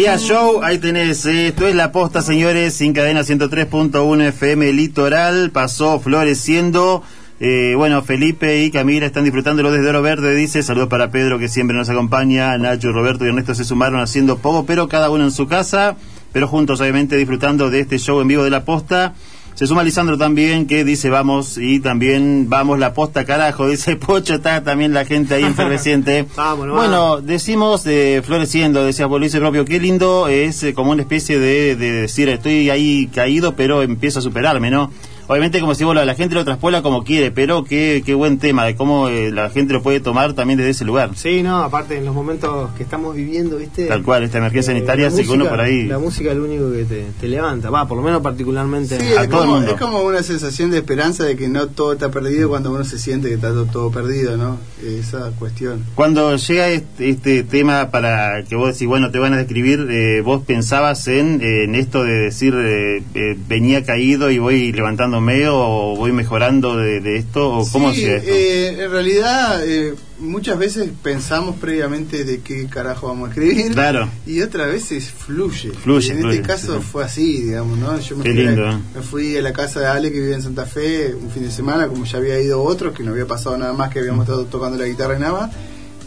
[SPEAKER 2] Quería Show, ahí tenés, esto es la posta, señores, sin cadena 103.1 FM Litoral, pasó floreciendo Eh, bueno, Felipe y Camila están disfrutándolo desde Oro Verde, dice. Saludos para Pedro, que siempre nos acompaña. Nacho, Roberto y Ernesto se sumaron haciendo poco, pero cada uno en su casa, pero juntos, obviamente, disfrutando de este show en vivo de la posta. Se suma Lisandro también, que dice vamos, y también vamos la posta carajo, [laughs] dice Pocho, está también la gente ahí efervesciente. [laughs] bueno, decimos eh, floreciendo, decía Luis propio, qué lindo, es eh, como una especie de, de decir, estoy ahí caído, pero empiezo a superarme, ¿no? Obviamente como si vos, la gente lo traspola como quiere, pero qué, qué buen tema de cómo eh, la gente lo puede tomar también desde ese lugar.
[SPEAKER 3] Sí, no, aparte en los momentos que estamos viviendo, ¿viste?
[SPEAKER 2] Tal cual, esta emergencia eh, sanitaria, así que uno por ahí...
[SPEAKER 3] La música es lo único que te, levanta, va, por lo menos particularmente
[SPEAKER 4] a todo el mundo. Es como una sensación de esperanza de que no todo está perdido cuando uno se siente que está todo, perdido, ¿no? Esa cuestión.
[SPEAKER 2] Cuando llega este, este, tema para que vos decís, bueno, te van a describir, eh, vos pensabas en, en esto de decir, venía caído y voy levantando o voy mejorando de, esto o cómo
[SPEAKER 4] sí,
[SPEAKER 2] esto?
[SPEAKER 4] Eh, en realidad eh, muchas veces pensamos previamente de qué carajo vamos a escribir
[SPEAKER 2] claro.
[SPEAKER 4] y otras veces fluye.
[SPEAKER 2] fluye
[SPEAKER 4] en este caso fue así, digamos, ¿no? Yo me,
[SPEAKER 2] qué
[SPEAKER 4] fui
[SPEAKER 2] lindo.
[SPEAKER 4] A, me fui a la casa de Ale que vive en Santa Fe un fin de semana, como ya había ido otros, que no había pasado nada más que habíamos estado tocando la guitarra y nada más.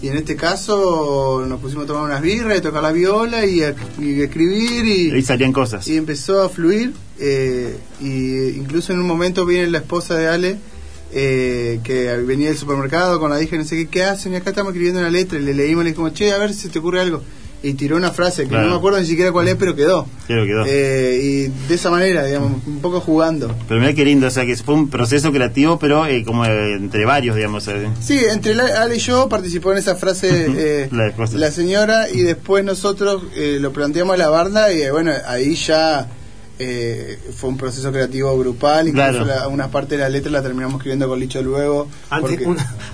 [SPEAKER 4] Y en este caso nos pusimos a tomar unas birras, y tocar la viola y, escribir y,
[SPEAKER 2] y salían cosas.
[SPEAKER 4] Y empezó a fluir eh, y incluso en un momento viene la esposa de Ale eh, que venía del supermercado con la hija no sé qué, ¿qué hacen? Y acá estamos escribiendo una letra y le leímos, le dijimos, che, a ver si te ocurre algo y tiró una frase que no me acuerdo ni siquiera cuál es, pero quedó.
[SPEAKER 2] quedó.
[SPEAKER 4] Eh, y de esa manera, digamos, un poco jugando.
[SPEAKER 2] Pero mira qué lindo, o sea, que fue un proceso creativo, pero eh, como entre varios, digamos. Eh.
[SPEAKER 4] Sí, entre Ale y yo participó en esa frase [laughs] la, la, señora y después nosotros lo planteamos a la banda y bueno, ahí ya eh, fue un proceso creativo grupal, incluso claro. una parte de la letra la terminamos escribiendo con Licho luego.
[SPEAKER 3] Antes,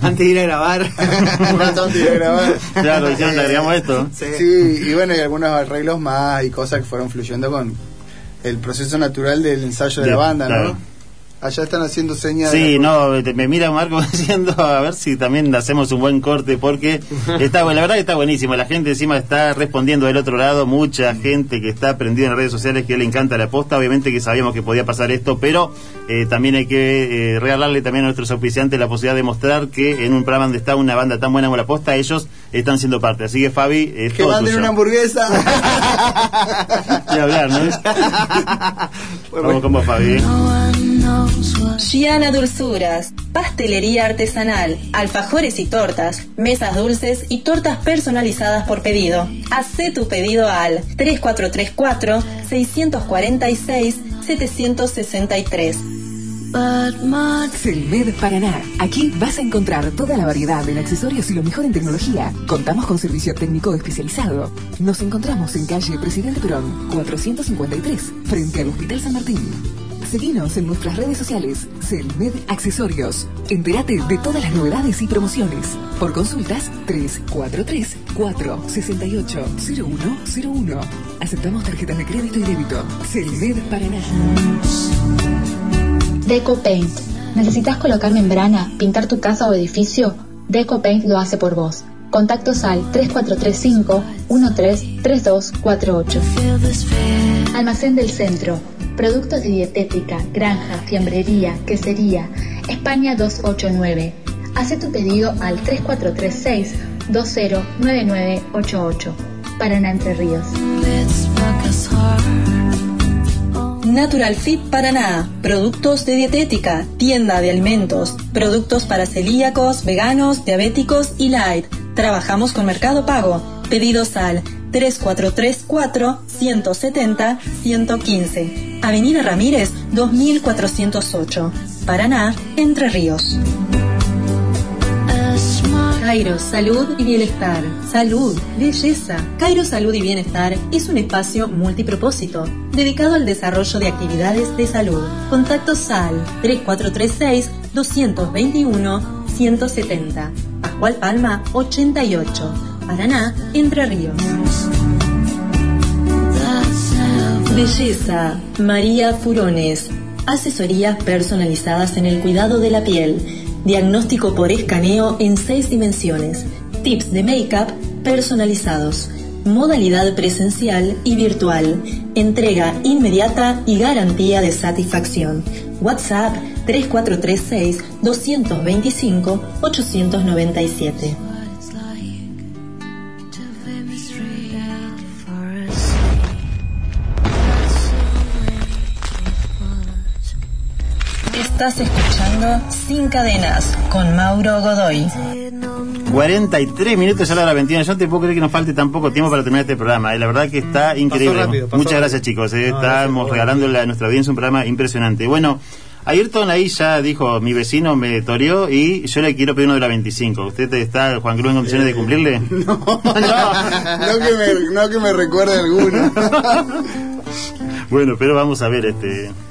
[SPEAKER 3] antes de ir a grabar. [laughs]
[SPEAKER 4] antes de ir a grabar.
[SPEAKER 2] Claro, agregamos esto. [laughs]
[SPEAKER 4] Sí. y bueno, y algunos arreglos más y cosas que fueron fluyendo con el proceso natural del ensayo de, la banda, ¿no? Allá están haciendo señas.
[SPEAKER 2] Sí, no, me mira Marco [laughs] diciendo a ver si también hacemos un buen corte porque [laughs] está la verdad que está buenísimo. La gente encima está respondiendo del otro lado, mucha gente que está prendida en redes sociales que le encanta la posta. Obviamente que sabíamos que podía pasar esto, pero eh, también hay que eh, regalarle también a nuestros auspiciantes la posibilidad de mostrar que en un programa donde está una banda tan buena como la posta, ellos están siendo parte. Así que Fabi, es
[SPEAKER 4] que manden una hamburguesa. [laughs]
[SPEAKER 2] y hablar, ¿no? Vamos como Fabi.
[SPEAKER 1] Giana Dulzuras, pastelería artesanal, alfajores y tortas, mesas dulces y tortas personalizadas por pedido. Hacé tu pedido al 3434 646 763.
[SPEAKER 12] Celmed Paraná. Aquí vas a encontrar toda la variedad en accesorios y lo mejor en tecnología. Contamos con servicio técnico especializado. Nos encontramos en calle Presidente Perón, 453, frente al Hospital San Martín. Seguinos en nuestras redes sociales, Celmed Accesorios. Entérate de todas las novedades y promociones. Por consultas, 343 468 0101. Aceptamos tarjetas de crédito y débito. Celmed Paraná.
[SPEAKER 6] Deco Paint. ¿Necesitas colocar membrana, pintar tu casa o edificio? Deco Paint lo hace por vos. Contactos al 3435 133248. Almacén del Centro Productos de dietética, granja, fiambrería, quesería, España 289. Hace tu pedido al 3436 209988. Paraná Entre Ríos.
[SPEAKER 1] Natural Fit Paraná, productos de dietética, tienda de alimentos, productos para celíacos, veganos, diabéticos y light. Trabajamos con Mercado Pago. Pedidos al 3434 170 115. Avenida Ramírez 2408. Paraná, Entre Ríos. Cairo, salud y bienestar. Salud, belleza. Cairo Salud y Bienestar es un espacio multipropósito dedicado al desarrollo de actividades de salud. Contacto SAL 3436 221 170. Pascual Palma 88. Paraná, Entre Ríos. Belleza. María Furones. Asesorías personalizadas en el cuidado de la piel. Diagnóstico por escaneo en seis dimensiones. Tips de make-up personalizados. modalidad presencial y virtual, entrega inmediata y garantía de satisfacción. WhatsApp 3436 225 897. Estás escuchando Sin Cadenas con Mauro Godoy.
[SPEAKER 2] 43 minutos ya a la hora 21. Yo no te puedo creer que nos falte tan poco tiempo para terminar este programa. y eh. La verdad que está increíble. Muchas gracias, chicos. Eh. Estamos regalándole a nuestra audiencia un programa impresionante. Bueno, Ayrton ahí ya dijo, mi vecino me toreó y yo le quiero pedir uno de la 25. ¿Usted está, Juan Cruz, en condiciones de cumplirle? [laughs] [laughs]
[SPEAKER 4] No, no, que, me, no que me recuerde alguno. [laughs]
[SPEAKER 2] bueno, pero vamos a ver este...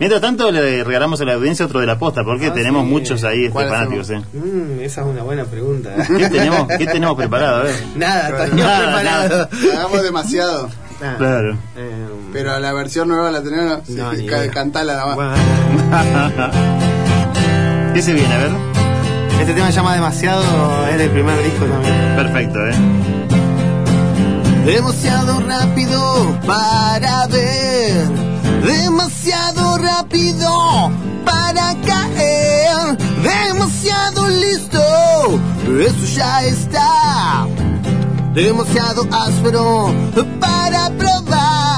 [SPEAKER 2] Mientras tanto, le regalamos a la audiencia otro de la posta, porque ah, tenemos muchos ahí este, fanáticos. Eh.
[SPEAKER 3] Mm, esa es una buena pregunta. [laughs]
[SPEAKER 2] ¿Qué tenemos, ¿Qué tenemos preparado? A ver.
[SPEAKER 3] Nada, nada, preparado.
[SPEAKER 4] Hagamos demasiado.
[SPEAKER 2] Claro.
[SPEAKER 4] Eh, Pero la versión nueva la tenemos. No, sí, cantala nada más. [laughs]
[SPEAKER 2] ¿Qué se viene? A ver.
[SPEAKER 3] Este tema se llama Demasiado, es del primer disco también.
[SPEAKER 2] Perfecto, ¿eh?
[SPEAKER 7] Demasiado rápido para ver demasiado rápido para caer, demasiado listo, eso ya está, demasiado áspero para probar.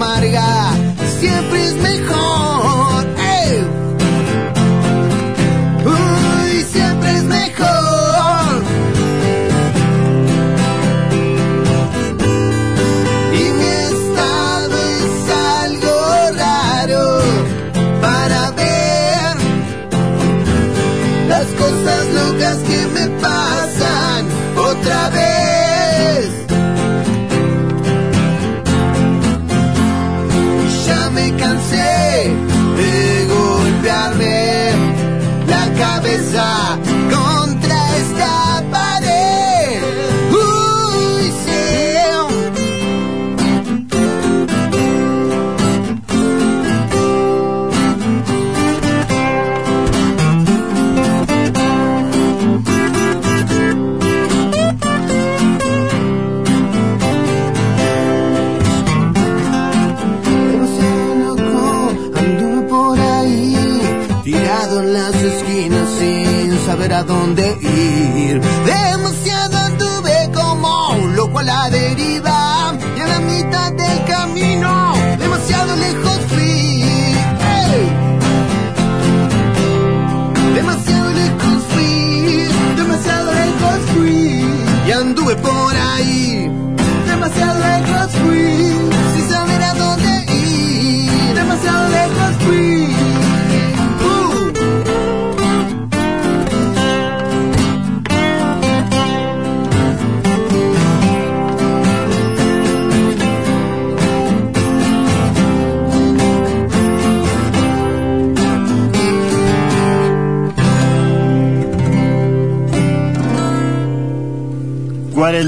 [SPEAKER 7] Amarga, siempre es mejor.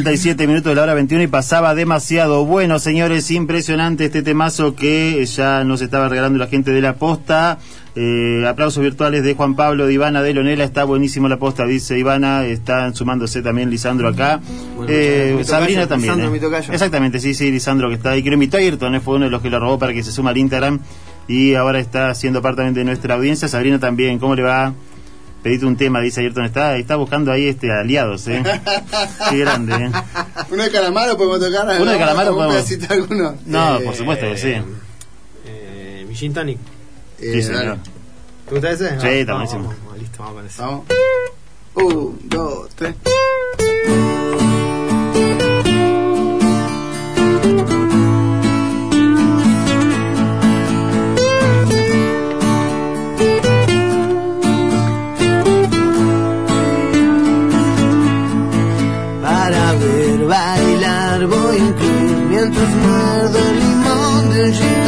[SPEAKER 2] 47 minutos de la hora 21 y pasaba demasiado. Bueno, señores, impresionante este temazo que ya nos estaba regalando la gente de la posta. Eh, aplausos virtuales de Juan Pablo, de Ivana, de Lonela. Está buenísimo la posta, dice Ivana. Están sumándose también Lisandro acá. Eh, Sabrina también.
[SPEAKER 3] Lisandro,
[SPEAKER 2] eh.
[SPEAKER 3] mi tocayo.
[SPEAKER 2] Exactamente, sí, sí, Lisandro que está ahí. Que lo invitó a Ayrton, eh, fue uno de los que lo robó para que se suma al Instagram. Y ahora está siendo parte también de nuestra audiencia. Sabrina también, ¿cómo le va? Pedite un tema, dice Ayrton. Está, está buscando ahí este aliados, ¿eh? [laughs] Qué grande, ¿eh?
[SPEAKER 4] Uno de calamaro podemos tocar.
[SPEAKER 2] Uno de calamaro
[SPEAKER 4] ¿Un
[SPEAKER 2] podemos-
[SPEAKER 4] alguno?
[SPEAKER 2] No,
[SPEAKER 3] Eh,
[SPEAKER 2] por supuesto que sí.
[SPEAKER 3] Eh, Gin Tonic.
[SPEAKER 4] Eh,
[SPEAKER 2] Sí, señor.
[SPEAKER 4] dale.
[SPEAKER 3] ¿Te gusta ese?
[SPEAKER 2] Sí, está
[SPEAKER 3] vamos,
[SPEAKER 2] buenísimo.
[SPEAKER 3] listo, vamos con ese.
[SPEAKER 4] Vamos. Un, dos, tres.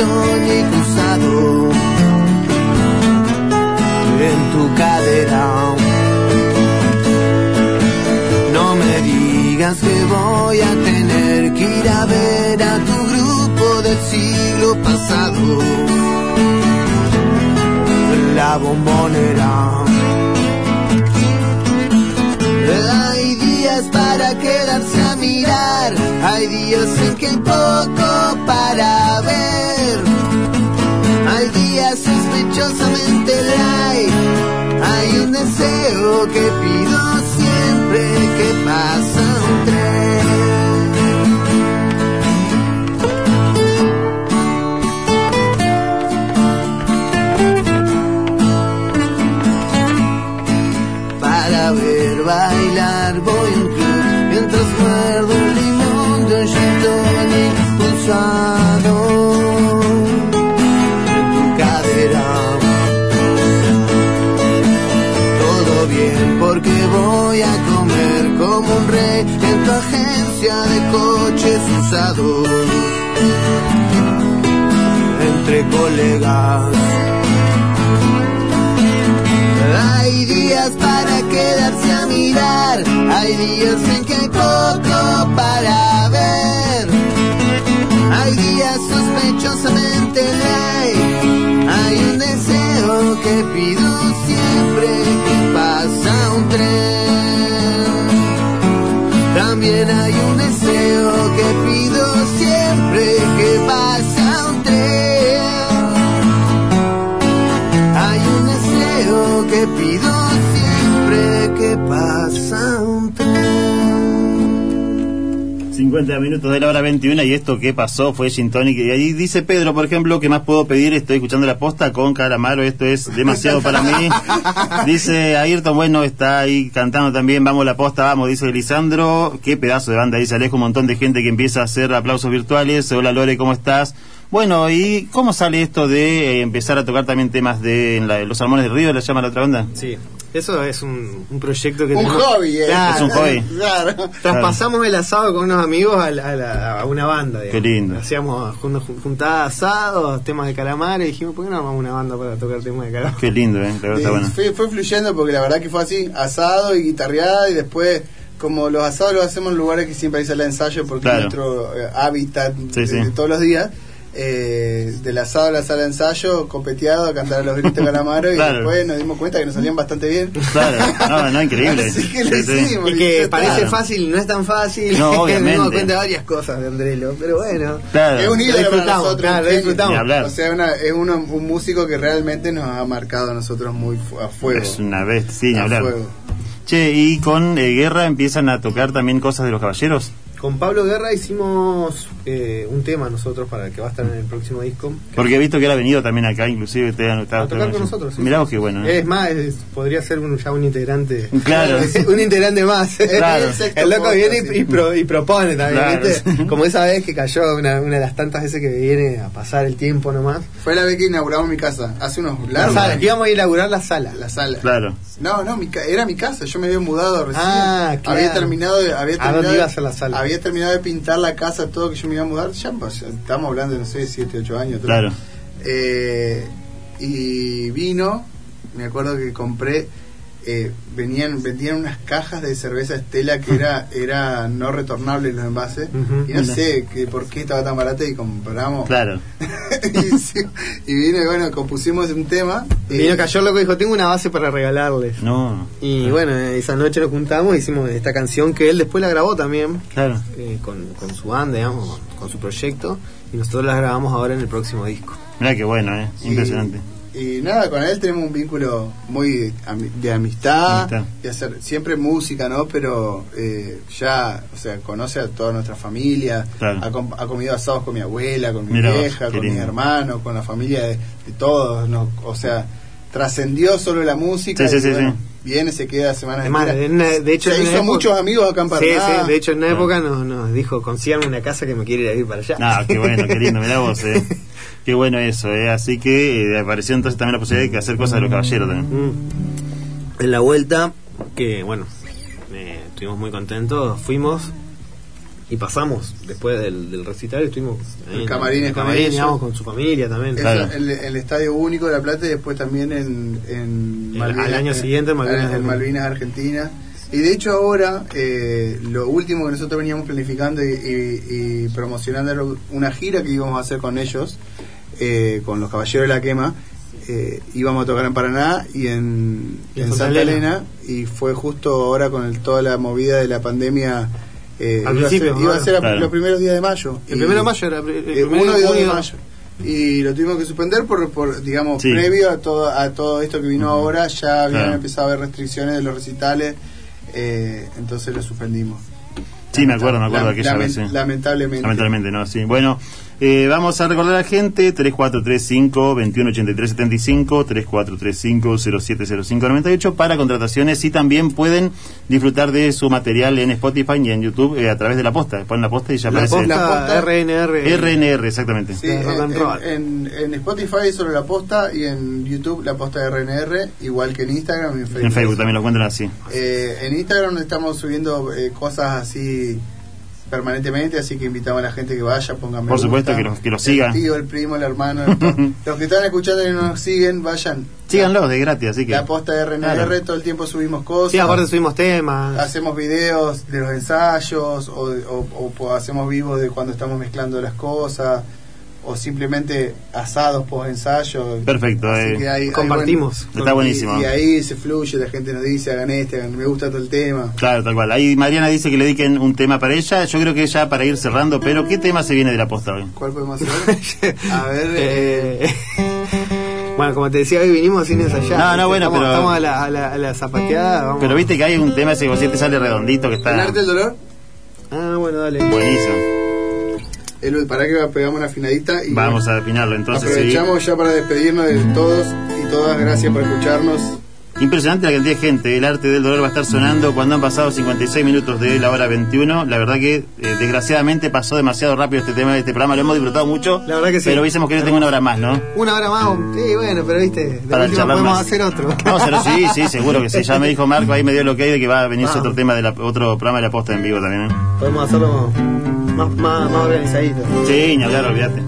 [SPEAKER 7] Tonic usado en tu cadera. No me digas que voy a tener que ir a ver a tu grupo del siglo pasado. La bombonera. Hay días para quedarse hay días en que hay poco para ver. Hay días sospechosamente light, hay un deseo que pido siempre que pasa un tren. En tu cadera. Todo bien porque voy a comer como un rey en tu agencia de coches usados entre colegas. Hay días para quedarse a mirar, hay días en que hay poco para ver. Hay días sospechosamente ley, hay un deseo que pido siempre que pasa un tren. También hay un deseo que pido siempre
[SPEAKER 2] 50 minutos de la hora 21 y esto que pasó fue Gin Tonic. Y ahí dice Pedro, por ejemplo, ¿qué más puedo pedir? Estoy escuchando la posta con Calamaro, esto es demasiado para mí. [laughs] Dice Ayrton, bueno, está ahí cantando también, vamos la posta, vamos, dice Lisandro. Qué pedazo de banda, dice Alejo, un montón de gente que empieza a hacer aplausos virtuales. Hola Lore, ¿cómo estás? Bueno, ¿y cómo sale esto de eh, empezar a tocar también temas de en la- Los Salmones del Río, la llama la otra banda?
[SPEAKER 3] Sí, eso es un, un proyecto que
[SPEAKER 4] Un
[SPEAKER 3] tenemos-
[SPEAKER 4] hobby, eh.
[SPEAKER 3] Claro,
[SPEAKER 2] Es un hobby.
[SPEAKER 4] Claro.
[SPEAKER 3] Traspasamos el asado con unos amigos a, la- a la- a una banda. digamos.
[SPEAKER 2] Qué lindo.
[SPEAKER 3] Hacíamos jun- jun- juntadas asados, temas de calamar y dijimos, ¿por qué no armamos una banda para tocar temas de calamar?
[SPEAKER 2] Qué lindo, ¿eh? La verdad está bueno.
[SPEAKER 4] fue, fue fluyendo porque la verdad que fue así, asado y guitarreada y después como los asados los hacemos en lugares que siempre hay sala de ensayo porque
[SPEAKER 2] Claro.
[SPEAKER 4] es nuestro eh, hábitat
[SPEAKER 2] Sí,
[SPEAKER 4] de,
[SPEAKER 2] sí.
[SPEAKER 4] de todos los días. Eh, del asado a la sala de ensayo, copeteado, a cantar a los gritos de calamaro y
[SPEAKER 2] Claro.
[SPEAKER 4] después nos dimos cuenta que nos salían bastante bien.
[SPEAKER 2] Claro, no, no, [laughs] increíble.
[SPEAKER 4] Así que lo
[SPEAKER 2] Sí,
[SPEAKER 4] hicimos.
[SPEAKER 3] Y que parece
[SPEAKER 2] Claro.
[SPEAKER 3] fácil, no es tan fácil.
[SPEAKER 2] No, [laughs] obviamente.
[SPEAKER 3] Nos dimos cuenta de varias cosas de Andrelo, pero bueno.
[SPEAKER 2] Claro.
[SPEAKER 4] Es un
[SPEAKER 3] Lo
[SPEAKER 4] ídolo para nosotros.
[SPEAKER 3] claro, disfrutamos.
[SPEAKER 4] O sea, una- es uno- un músico que realmente nos ha marcado a nosotros muy a fuego.
[SPEAKER 2] Es una vez, sí,
[SPEAKER 4] A
[SPEAKER 2] hablar.
[SPEAKER 4] fuego.
[SPEAKER 2] Che, y con eh, Guerra empiezan a tocar también cosas de los caballeros.
[SPEAKER 3] Con Pablo Guerra hicimos eh, un tema nosotros para el que va a estar en el próximo disco.
[SPEAKER 2] Porque he visto que él ha venido también acá, inclusive te han
[SPEAKER 3] A tocar con nosotros. sí.
[SPEAKER 2] Mirá qué bueno.
[SPEAKER 3] Es más, es- podría ser un, ya un integrante.
[SPEAKER 2] Claro. [laughs]
[SPEAKER 3] un integrante más. [laughs]
[SPEAKER 2] Claro. [laughs]
[SPEAKER 3] El loco viene y, y pro- y propone también,
[SPEAKER 2] Claro,
[SPEAKER 3] ¿viste? Como esa vez que cayó una, una de las tantas veces que viene a pasar el tiempo nomás.
[SPEAKER 4] Fue la vez que inauguramos mi casa, hace unos
[SPEAKER 3] La
[SPEAKER 4] largos
[SPEAKER 3] sala,
[SPEAKER 4] años.
[SPEAKER 3] que íbamos a inaugurar la sala.
[SPEAKER 4] La sala.
[SPEAKER 2] Claro.
[SPEAKER 4] No, no, mi ca- era mi casa, yo me había mudado recién.
[SPEAKER 3] Ah, claro.
[SPEAKER 4] Había terminado había
[SPEAKER 3] ¿A
[SPEAKER 4] terminado
[SPEAKER 3] dónde
[SPEAKER 4] de-
[SPEAKER 3] iba a la sala?
[SPEAKER 4] Había terminado de pintar la casa, todo que yo me iba a mudar. Ya, estamos hablando de, no sé, 7, 8 años. todo.
[SPEAKER 2] Claro.
[SPEAKER 4] Eh, y vino, me acuerdo que compré eh, venían vendían unas cajas de cerveza Estela que era [laughs] era no retornable los envases. Y no sé que por qué estaba tan barata y compramos.
[SPEAKER 2] Claro. [laughs]
[SPEAKER 4] Y, y, vino y bueno compusimos un tema
[SPEAKER 3] y vino cayó loco y dijo tengo una base para regalarles
[SPEAKER 2] no.
[SPEAKER 3] Y bueno esa noche nos juntamos hicimos esta canción que él después la grabó también
[SPEAKER 2] claro.
[SPEAKER 3] eh, con, con su banda digamos con su proyecto y nosotros la grabamos ahora en el próximo disco.
[SPEAKER 2] Mira qué bueno eh impresionante
[SPEAKER 4] y nada, con él tenemos un vínculo muy de amistad, de hacer siempre música, ¿no? Pero eh, ya, o sea, conoce a toda nuestra familia, ha, comido asados con mi abuela, con mi vieja, con mis hermanos, con la familia de, todos, ¿no? O sea, trascendió solo la música.
[SPEAKER 2] Sí, sí, sí,
[SPEAKER 4] viene, se queda semanas
[SPEAKER 3] de hecho,
[SPEAKER 4] se hizo muchos amigos acá en
[SPEAKER 3] Sí, sí, de hecho en una época nos, nos dijo, consíganme una casa que me quiere ir a ir para allá.
[SPEAKER 2] Ah, qué bueno, qué lindo, mirá vos, eh. [laughs] Qué bueno eso, ¿eh? Así que eh, apareció entonces también la posibilidad de hacer cosas de los caballeros también.
[SPEAKER 3] Mm. En la vuelta, que bueno, eh, estuvimos muy contentos, fuimos y pasamos después del, recital, estuvimos
[SPEAKER 4] en el camarín,
[SPEAKER 3] con su familia también.
[SPEAKER 4] el, el, Estadio Único de La Plata y después también en, en
[SPEAKER 3] Malvinas, al año siguiente
[SPEAKER 4] Malvinas, en Malvinas Argentina. Y de hecho ahora, eh, lo último que nosotros veníamos planificando y, y, promocionando era una gira que íbamos a hacer con ellos, eh, con los Caballeros de la Quema, eh, íbamos a tocar en Paraná y en, Santa, Elena. y fue justo ahora con toda la movida de la pandemia.
[SPEAKER 3] Eh, Al principio,
[SPEAKER 4] iba a ser, los primeros días de mayo.
[SPEAKER 3] El primero de mayo era el
[SPEAKER 4] uno y dos de mayo. Y lo tuvimos que suspender por, por digamos, previo a todo, a todo esto que vino ahora, ya habían empezado a haber restricciones de los recitales, entonces lo suspendimos.
[SPEAKER 2] Sí, me acuerdo, me acuerdo de aquella vez.
[SPEAKER 4] Lamentablemente.
[SPEAKER 2] Lamentablemente, no, sí. Bueno, eh, vamos a recordar a la gente 3435-218375, 3435-070598 para contrataciones y también pueden disfrutar de su material en Spotify y en YouTube eh, a través de la posta. Ponen la posta y ya
[SPEAKER 3] la
[SPEAKER 2] aparece.
[SPEAKER 3] la posta RNR.
[SPEAKER 2] RNR, exactamente.
[SPEAKER 4] Sí, en, en, Spotify solo la posta y en YouTube la posta RNR, igual que en Instagram y en Facebook.
[SPEAKER 2] En Facebook también lo encuentran así.
[SPEAKER 4] Eh, en Instagram estamos subiendo cosas así permanentemente, así que invitamos a la gente que vaya, pongan
[SPEAKER 2] Por supuesto, que lo, que lo sigan.
[SPEAKER 4] El tío, el primo, el hermano, [laughs] los que están escuchando y no nos siguen, vayan.
[SPEAKER 2] Síganlos de gratis, así que.
[SPEAKER 4] La posta de RNR, todo el tiempo subimos cosas.
[SPEAKER 3] Sí, aparte subimos temas.
[SPEAKER 4] Hacemos videos de los ensayos o, o hacemos vivos de cuando estamos mezclando las cosas o simplemente asados post ensayo.
[SPEAKER 2] Perfecto, eh.
[SPEAKER 3] compartimos.
[SPEAKER 2] está buenísimo.
[SPEAKER 4] Y, ahí se fluye, la gente nos dice, hagan este, me gusta todo el tema.
[SPEAKER 2] Claro, tal cual. Ahí Mariana dice que le dediquen un tema para ella. Yo creo que ya para ir cerrando, pero ¿qué tema se viene de la posta hoy?
[SPEAKER 4] ¿Cuál podemos hacer? A ver. [laughs] Eh...
[SPEAKER 3] Bueno, como te decía, hoy vinimos sin ensayar.
[SPEAKER 2] No, no, bueno,
[SPEAKER 3] pero. Estamos a la, a la, a la zapateada.
[SPEAKER 2] Pero viste que hay un tema ese que te sale redondito que está.
[SPEAKER 4] ¿El arte del dolor?
[SPEAKER 3] Ah, bueno, dale.
[SPEAKER 2] Buenísimo
[SPEAKER 4] para que pegamos una afinadita. Y
[SPEAKER 2] Vamos a afinarlo entonces.
[SPEAKER 4] Aprovechamos ya para despedirnos de todos y todas. Gracias por escucharnos.
[SPEAKER 2] Impresionante la cantidad de gente. El arte del dolor va a estar sonando cuando han pasado 56 minutos de la hora 21. La verdad que, eh, desgraciadamente, pasó demasiado rápido este tema de este programa. Lo hemos disfrutado mucho.
[SPEAKER 3] La verdad que sí.
[SPEAKER 2] Pero hubiésemos querido tener una hora más, ¿no?
[SPEAKER 3] Una hora más. Sí, bueno, pero viste. Para charlar podemos hacer otro.
[SPEAKER 2] Vamos a sí, sí, seguro que sí. Ya me dijo Marco, ahí me dio lo que hay de que va a venirse otro tema de otro programa de la posta en vivo también. ¿eh?
[SPEAKER 3] Podemos hacerlo más, más, más organizadito.
[SPEAKER 2] Sí, ni hablar, olvídate.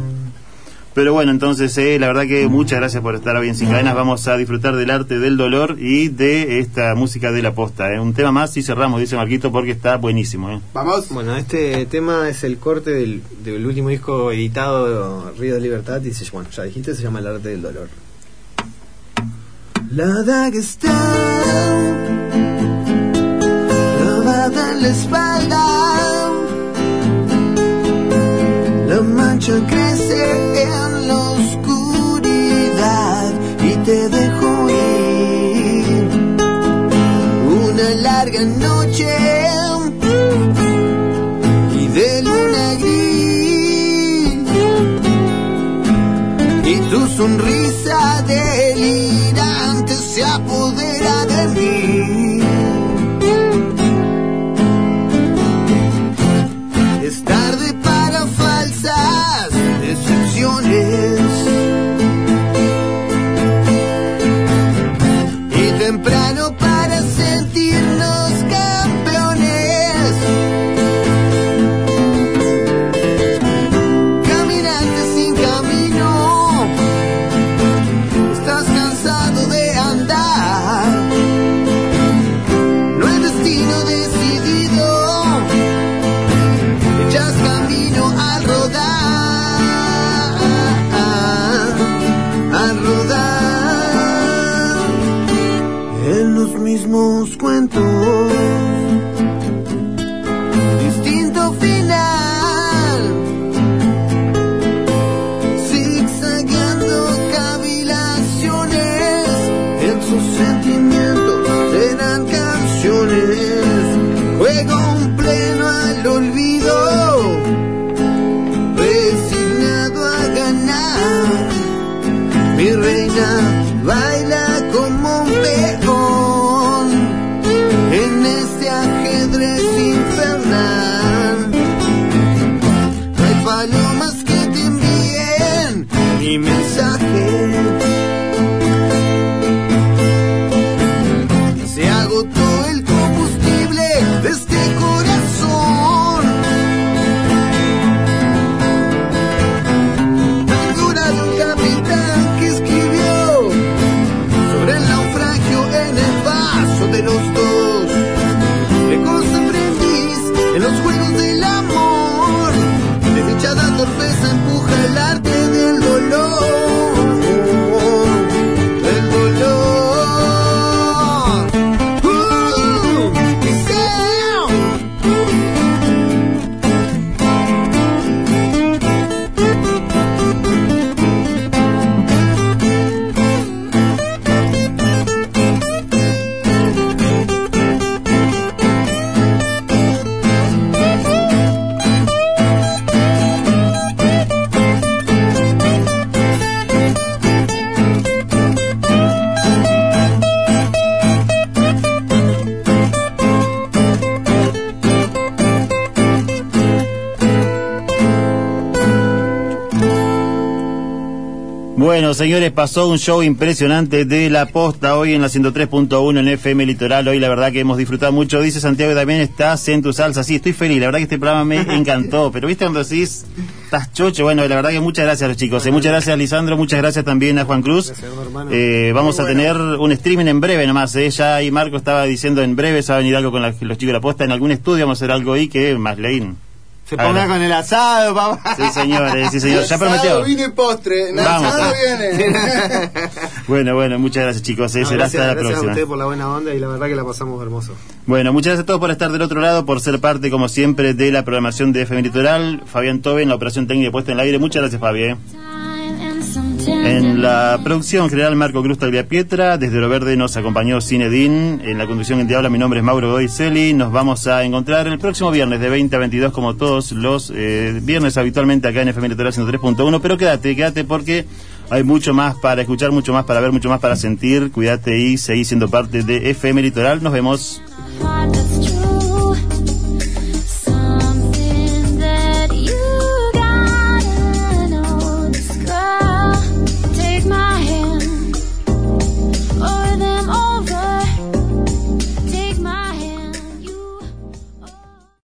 [SPEAKER 2] Pero bueno, entonces, eh, la verdad que muchas gracias por estar hoy en Sin Cadenas. Vamos a disfrutar del arte del dolor y de esta música de la posta. Eh. Un tema más y cerramos, dice Marquito, porque está buenísimo. Eh.
[SPEAKER 3] Vamos. Bueno, este tema es el corte del, del último disco editado, Río de Libertad, y se, bueno, ya dijiste, se llama El arte del dolor. La daga está clavada en la espalda la mancha crece en la oscuridad y te dejo ir. Una larga noche y de luna gris y tu sonrisa delirante se apodera de mí.
[SPEAKER 7] Nuevos cuentos. Distinto final,
[SPEAKER 2] señores, pasó un show impresionante de la posta hoy en la 103.1 en FM Litoral. Hoy la verdad que hemos disfrutado mucho. Dice Santiago que también estás en tu salsa. Sí, estoy feliz. La verdad que este programa me [laughs] encantó. Pero viste cuando decís, estás chocho. Bueno, la verdad que muchas gracias a los chicos. eh. Muchas gracias a Lisandro. Muchas gracias también a Juan Cruz. Eh, vamos a tener un streaming en breve nomás. Eh. Ya ahí Marco estaba diciendo en breve se va a venir algo con la- los chicos de la posta. En algún estudio vamos a hacer algo ahí que más leín.
[SPEAKER 3] Se ponga con el asado, papá.
[SPEAKER 2] Sí, señores, sí, señor. Ya prometió.
[SPEAKER 4] vino y postre.
[SPEAKER 2] Vamos.
[SPEAKER 4] asado viene. [laughs]
[SPEAKER 2] Bueno, bueno, muchas gracias chicos. eh.
[SPEAKER 3] No,
[SPEAKER 2] Será
[SPEAKER 3] gracias,
[SPEAKER 2] hasta la
[SPEAKER 3] gracias a ustedes por la buena onda y la verdad que la pasamos hermoso.
[SPEAKER 2] Bueno, muchas gracias a todos por estar del otro lado, por ser parte, como siempre, de la programación de FM Litoral. Fabián Tobe en la operación técnica puesta en el aire. Muchas gracias, Fabi. En la producción general, Marco Cruz Pietra. Desde Lo Verde nos acompañó Cinedin. En la conducción te habla, mi nombre es Mauro Goizelli. Nos vamos a encontrar el próximo viernes de 20 a 22, como todos los eh, viernes habitualmente acá en FM Litoral 103.1. Pero quédate, quédate porque hay mucho más para escuchar, mucho más para ver, mucho más para sentir. Cuídate y seguí siendo parte de FM Litoral. Nos vemos.